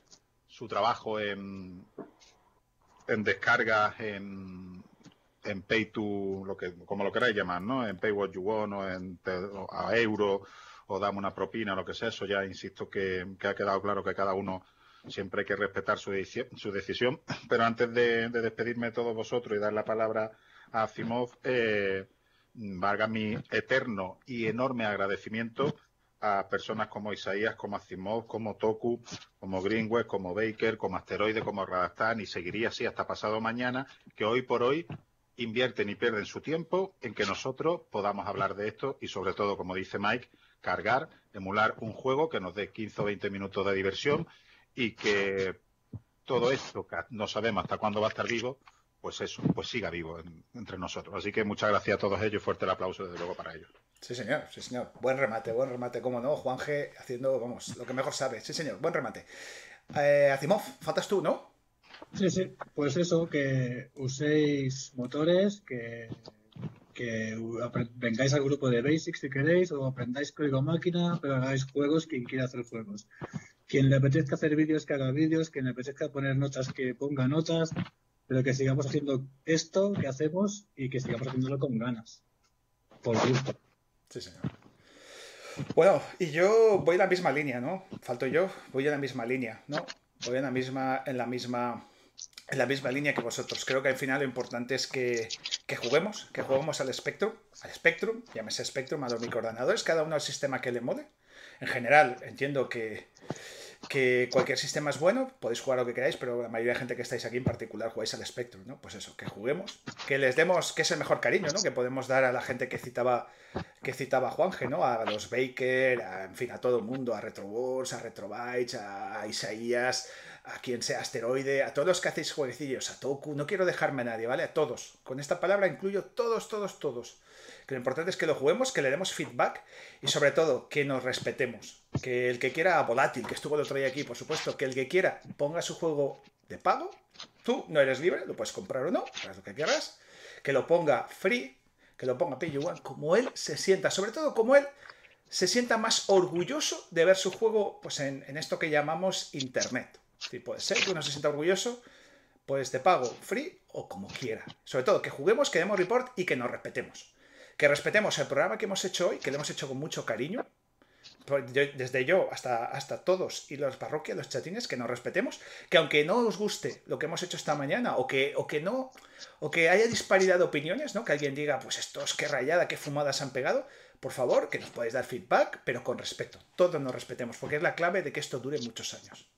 su trabajo en, en descargas, en, en pay to, lo que, como lo queráis llamar, ¿no? En pay what you want o en a euro o dame una propina, lo que sea, eso ya insisto que, ha quedado claro que cada uno siempre hay que respetar su, su decisión. Pero antes de, despedirme de todos vosotros y dar la palabra a Simov, eh, valga mi eterno y enorme agradecimiento a personas como Isaías, como Asimov, como Toku, como Greenway, como Baker, como Asteroide, como Radastan y seguiría así hasta pasado mañana, que hoy por hoy invierten y pierden su tiempo en que nosotros podamos hablar de esto y sobre todo, como dice Mike, cargar, emular un juego que nos dé 15 o 20 minutos de diversión y que todo esto, que no sabemos hasta cuándo va a estar vivo, pues eso, pues siga vivo entre nosotros. Así que muchas gracias a todos ellos, fuerte el aplauso desde luego para ellos. Sí, señor, sí, señor. Buen remate, buen remate, cómo no, Juanje haciendo, vamos, lo que mejor sabe. Sí, señor, buen remate. Eh, Azimov, faltas tú, ¿no? Sí, sí, pues eso, que uséis motores, que que vengáis al grupo de Basics si queréis, o aprendáis código máquina, pero hagáis juegos quien quiera hacer juegos. Quien le apetezca hacer vídeos, que haga vídeos, quien le apetezca poner notas, que ponga notas, pero que sigamos haciendo esto que hacemos y que sigamos haciéndolo con ganas. Por gusto. Sí, señor. Bueno, y yo voy en la misma línea, ¿no? Falto yo, voy en la misma línea, ¿no? Voy en la misma, en la misma en la misma línea que vosotros. Creo que al final lo importante es que, juguemos, que juguemos al Spectrum, al Spectrum, llámese Spectrum, a los microordenadores, cada uno al sistema que le mole. En general, entiendo que, que cualquier sistema es bueno, podéis jugar lo que queráis, pero la mayoría de gente que estáis aquí en particular jugáis al Spectrum, ¿no? Pues eso, que juguemos, que les demos, que es el mejor cariño, ¿no? Que podemos dar a la gente que citaba, que citaba Juanje, ¿no? A los Baker, en fin, a todo el mundo, a Retrowars, a Retrobytes, a Isaías, a quien sea asteroide, a todos los que hacéis jueguecillos, a Toku, no quiero dejarme a nadie, ¿vale? A todos. Con esta palabra incluyo todos, todos, todos. Que lo importante es que lo juguemos, que le demos feedback y sobre todo que nos respetemos. Que el que quiera volátil, que estuvo el otro día aquí, por supuesto, que el que quiera ponga su juego de pago, tú no eres libre, lo puedes comprar o no, haz lo que quieras, que lo ponga free, que lo ponga pay one, como él se sienta, sobre todo como él se sienta más orgulloso de ver su juego pues en, en esto que llamamos internet. Sí, puede ser que uno se sienta orgulloso, pues te pago free o como quiera. Sobre todo, que juguemos, que demos report y que nos respetemos. Que respetemos el programa que hemos hecho hoy, que lo hemos hecho con mucho cariño. Pues desde yo hasta, hasta todos y los parroquias, los chatines, que nos respetemos. Que aunque no os guste lo que hemos hecho esta mañana, o que, o que no, o que haya disparidad de opiniones, ¿no? Que alguien diga, pues estos qué rayada, qué fumadas han pegado. Por favor, que nos podáis dar feedback, pero con respeto. Todos nos respetemos, porque es la clave de que esto dure muchos años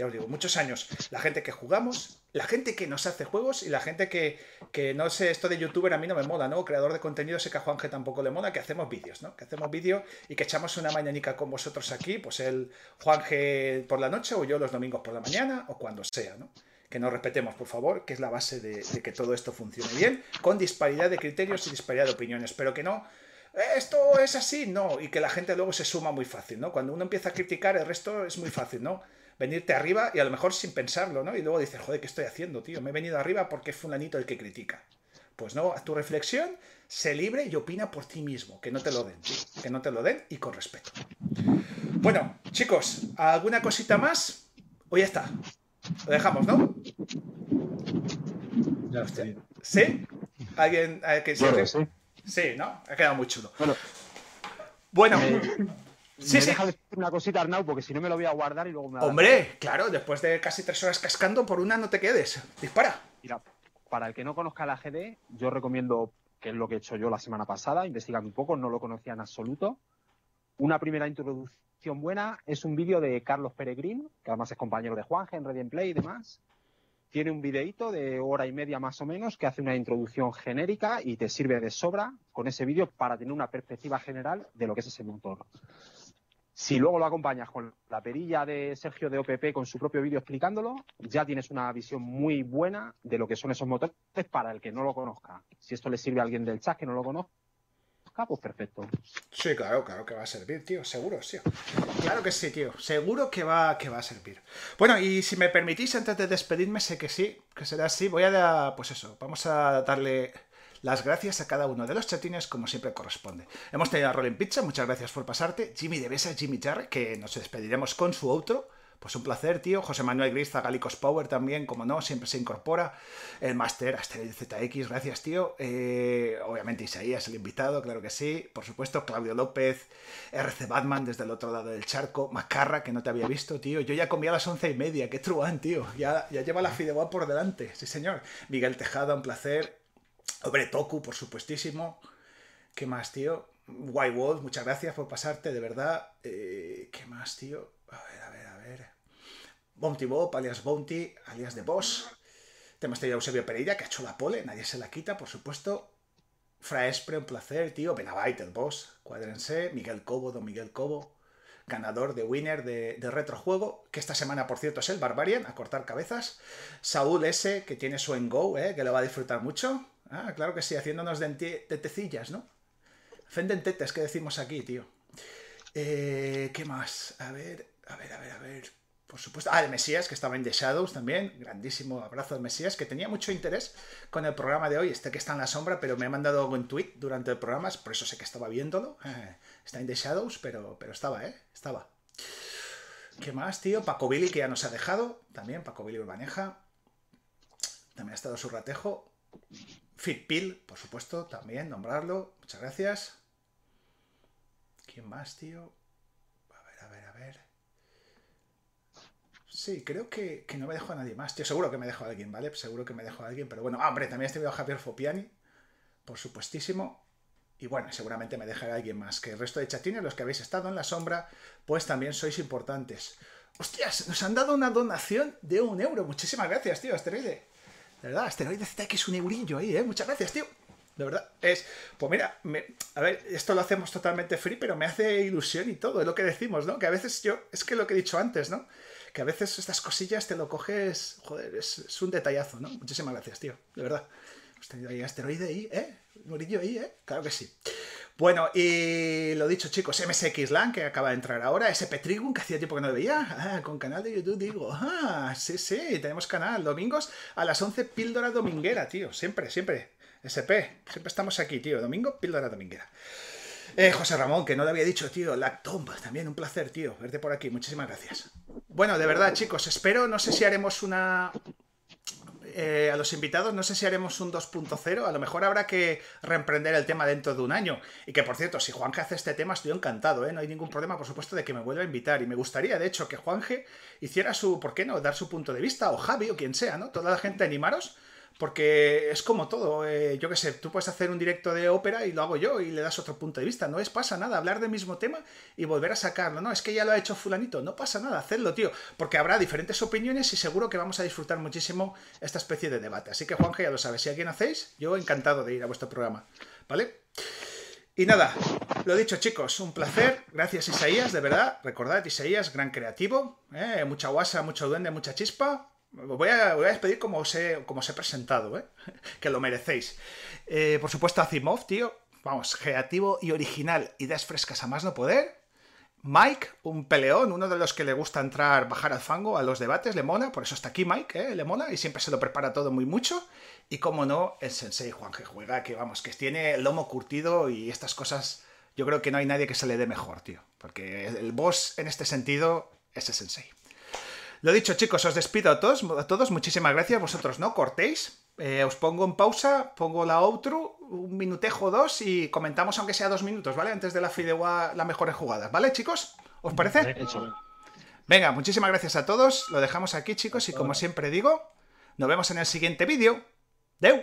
ya os digo, muchos años, la gente que jugamos, la gente que nos hace juegos y la gente que, que no sé, esto de youtuber a mí no me mola, ¿no? Creador de contenido, sé que a Juanje tampoco le mola, que hacemos vídeos, ¿no? Que hacemos vídeo y que echamos una mañanica con vosotros aquí, pues el Juanje por la noche o yo los domingos por la mañana o cuando sea, ¿no? Que nos respetemos, por favor, que es la base de que todo esto funcione bien, con disparidad de criterios y disparidad de opiniones, pero que no esto es así, no, y que la gente luego se suma muy fácil, ¿no? Cuando uno empieza a criticar, el resto es muy fácil, ¿no? Venirte arriba y a lo mejor sin pensarlo, ¿no? Y luego dices, joder, ¿qué estoy haciendo, tío? Me he venido arriba porque es fulanito el que critica. Pues no, a tu reflexión, sé libre y opina por ti mismo, que no te lo den, tío, que no te lo den y con respeto. Bueno, chicos, ¿alguna cosita más? O ya está. Lo dejamos, ¿no? Ya está bien. ¿Sí? ¿Alguien, que sí. sí, ¿no? Ha quedado muy chulo. Bueno, bueno Sí, me sí. deja decir una cosita, Arnau, porque si no me lo voy a guardar y luego me Hombre, claro, después de casi tres horas cascando, por una no te quedes. Dispara. Mira, para el que no conozca la GD, yo recomiendo, que es lo que he hecho yo la semana pasada, investigando un poco, no lo conocía en absoluto. Una primera introducción buena es un vídeo de Carlos Peregrín, que además es compañero de Juan, en Ready Play y demás, tiene un videíto de hora y media más o menos que hace una introducción genérica y te sirve de sobra con ese vídeo para tener una perspectiva general de lo que es ese motor. Si luego lo acompañas con la perilla de Sergio de OPP con su propio vídeo explicándolo, ya tienes una visión muy buena de lo que son esos motores para el que no lo conozca. Si esto le sirve a alguien del chat que no lo conozca, pues perfecto. Sí, claro, claro que va a servir, tío, seguro, sí. Claro que sí, tío, seguro que va, que va a servir. Bueno, y si me permitís, antes de despedirme, sé que sí, que será así, voy a pues eso, vamos a darle las gracias a cada uno de los chatines como siempre corresponde. Hemos tenido a Rolling Pizza, muchas gracias por pasarte, Jimmy de Besa, Jimmy Jarre, que nos despediremos con su outro, pues un placer, tío. José Manuel Griza, Galicos Power también, como no, siempre se incorpora. El Master Asteroid ZX, gracias, tío. Eh, obviamente Isaías, el invitado, claro que sí. Por supuesto, Claudio López, RC Batman desde el otro lado del charco. Macarra, que no te había visto, tío. Yo ya comí a las once y media, qué truán, tío. Ya, ya lleva la fideuá por delante, sí, señor. Miguel Tejada, un placer. Hombre, Toku, por supuestísimo. ¿Qué más, tío? White Wolf, muchas gracias por pasarte, de verdad. Eh, ¿Qué más, tío? A ver, a ver, a ver. Bounty Bob, alias Bounty, alias de Boss. Tenemos tenido a Eusebio Pereira, que ha hecho la pole, nadie se la quita, por supuesto. Fraespre, un placer, tío. Benavite, el boss. Cuádrense. Miguel Cobo, don Miguel Cobo. Ganador de Winner de, de Retrojuego, que esta semana, por cierto, es el Barbarian, a cortar cabezas. Saúl S, que tiene su Go, ¿eh? que lo va a disfrutar mucho. Ah, claro que sí, haciéndonos de, tecillas, ¿no? Fendentetes, que decimos aquí, tío. Eh, ¿Qué más? A ver, a ver, a ver, a ver. Por supuesto. Ah, el Mesías, que estaba en The Shadows también. Grandísimo abrazo al Mesías, que tenía mucho interés con el programa de hoy. Este que está en la sombra, pero me ha mandado un tweet durante el programa, por eso sé que estaba viéndolo. Está en The Shadows, pero, pero estaba, ¿eh? Estaba. ¿Qué más, tío? Paco Billy, que ya nos ha dejado. También, Paco Billy Urbaneja. También ha estado su ratejo. Fitpil, por supuesto, también, nombrarlo. Muchas gracias. ¿Quién más, tío? A ver, a ver, a ver. Sí, creo que, no me dejo a nadie más. Tío, seguro que me dejo a alguien, ¿vale? Seguro que me dejo a alguien, pero bueno, ah, hombre, también este a Javier Fopiani, por supuestísimo. Y bueno, seguramente me dejará alguien más. Que el resto de chatines, los que habéis estado en la sombra, pues también sois importantes. Hostias, nos han dado una donación de un euro. Muchísimas gracias, tío, asteroide. De verdad, asteroide ZX un eurillo ahí, ¿eh? Muchas gracias, tío. De verdad. Es, pues mira, a ver, esto lo hacemos totalmente free, pero me hace ilusión y todo, es lo que decimos, ¿no? Que a veces yo, es que lo que he dicho antes, ¿no? que a veces estas cosillas te lo coges, joder, es, un detallazo, ¿no? Muchísimas gracias, tío, de verdad. Hemos tenido ahí asteroide ahí, ¿eh? Murillo ahí, ¿eh? Claro que sí. Bueno, y lo dicho, chicos, MSXLAN, que acaba de entrar ahora, SP Trigun, que hacía tiempo que no lo veía, ah, con canal de YouTube, digo, ah, sí, sí, tenemos canal, domingos a las 11, píldora dominguera, tío, siempre, siempre, SP, siempre estamos aquí, tío, domingo, píldora dominguera. Eh, José Ramón, que no lo había dicho, tío. Lactom, también un placer, tío, verte por aquí. Muchísimas gracias. Bueno, de verdad, chicos, espero, no sé si haremos una... Eh, a los invitados, no sé si haremos un 2.0, a lo mejor habrá que reemprender el tema dentro de un año. Y que, por cierto, si Juanje hace este tema, estoy encantado, ¿eh? No hay ningún problema, por supuesto, de que me vuelva a invitar. Y me gustaría, de hecho, que Juanje hiciera su, ¿por qué no?, dar su punto de vista, o Javi, o quien sea, ¿no? Toda la gente animaros porque es como todo, eh, yo qué sé, tú puedes hacer un directo de ópera y lo hago yo y le das otro punto de vista. No es pasa nada hablar del mismo tema y volver a sacarlo. No, es que ya lo ha hecho fulanito. No pasa nada, hacedlo, tío. Porque habrá diferentes opiniones y seguro que vamos a disfrutar muchísimo esta especie de debate. Así que Juanje ya lo sabe. Si alguien hacéis, yo encantado de ir a vuestro programa. ¿Vale? Y nada, lo dicho chicos, un placer. Gracias Isaías, de verdad. Recordad, Isaías, gran creativo. ¿eh? Mucha guasa, mucho duende, mucha chispa. Voy a, despedir como os, he, como presentado, ¿eh? que lo merecéis. Eh, por supuesto, Asimov, tío. Vamos, creativo y original, ideas frescas a más no poder. Mike, un peleón, uno de los que le gusta entrar, bajar al fango a los debates, le mola, por eso está aquí Mike, ¿eh? le mola y siempre se lo prepara todo muy mucho. Y como no, el sensei Juan que juega, que vamos, que tiene el lomo curtido y estas cosas, yo creo que no hay nadie que se le dé mejor, tío. Porque el boss en este sentido es el sensei. Lo dicho, chicos, os despido a todos, a todos. Muchísimas gracias. Vosotros no cortéis. Eh, os pongo en pausa, pongo la outro, un minutejo dos y comentamos aunque sea dos minutos, ¿vale? Antes de la Fideuá, las mejores jugadas, ¿vale, chicos? ¿Os parece? Venga, muchísimas gracias a todos. Lo dejamos aquí, chicos, y como siempre digo, nos vemos en el siguiente vídeo. ¡Deu!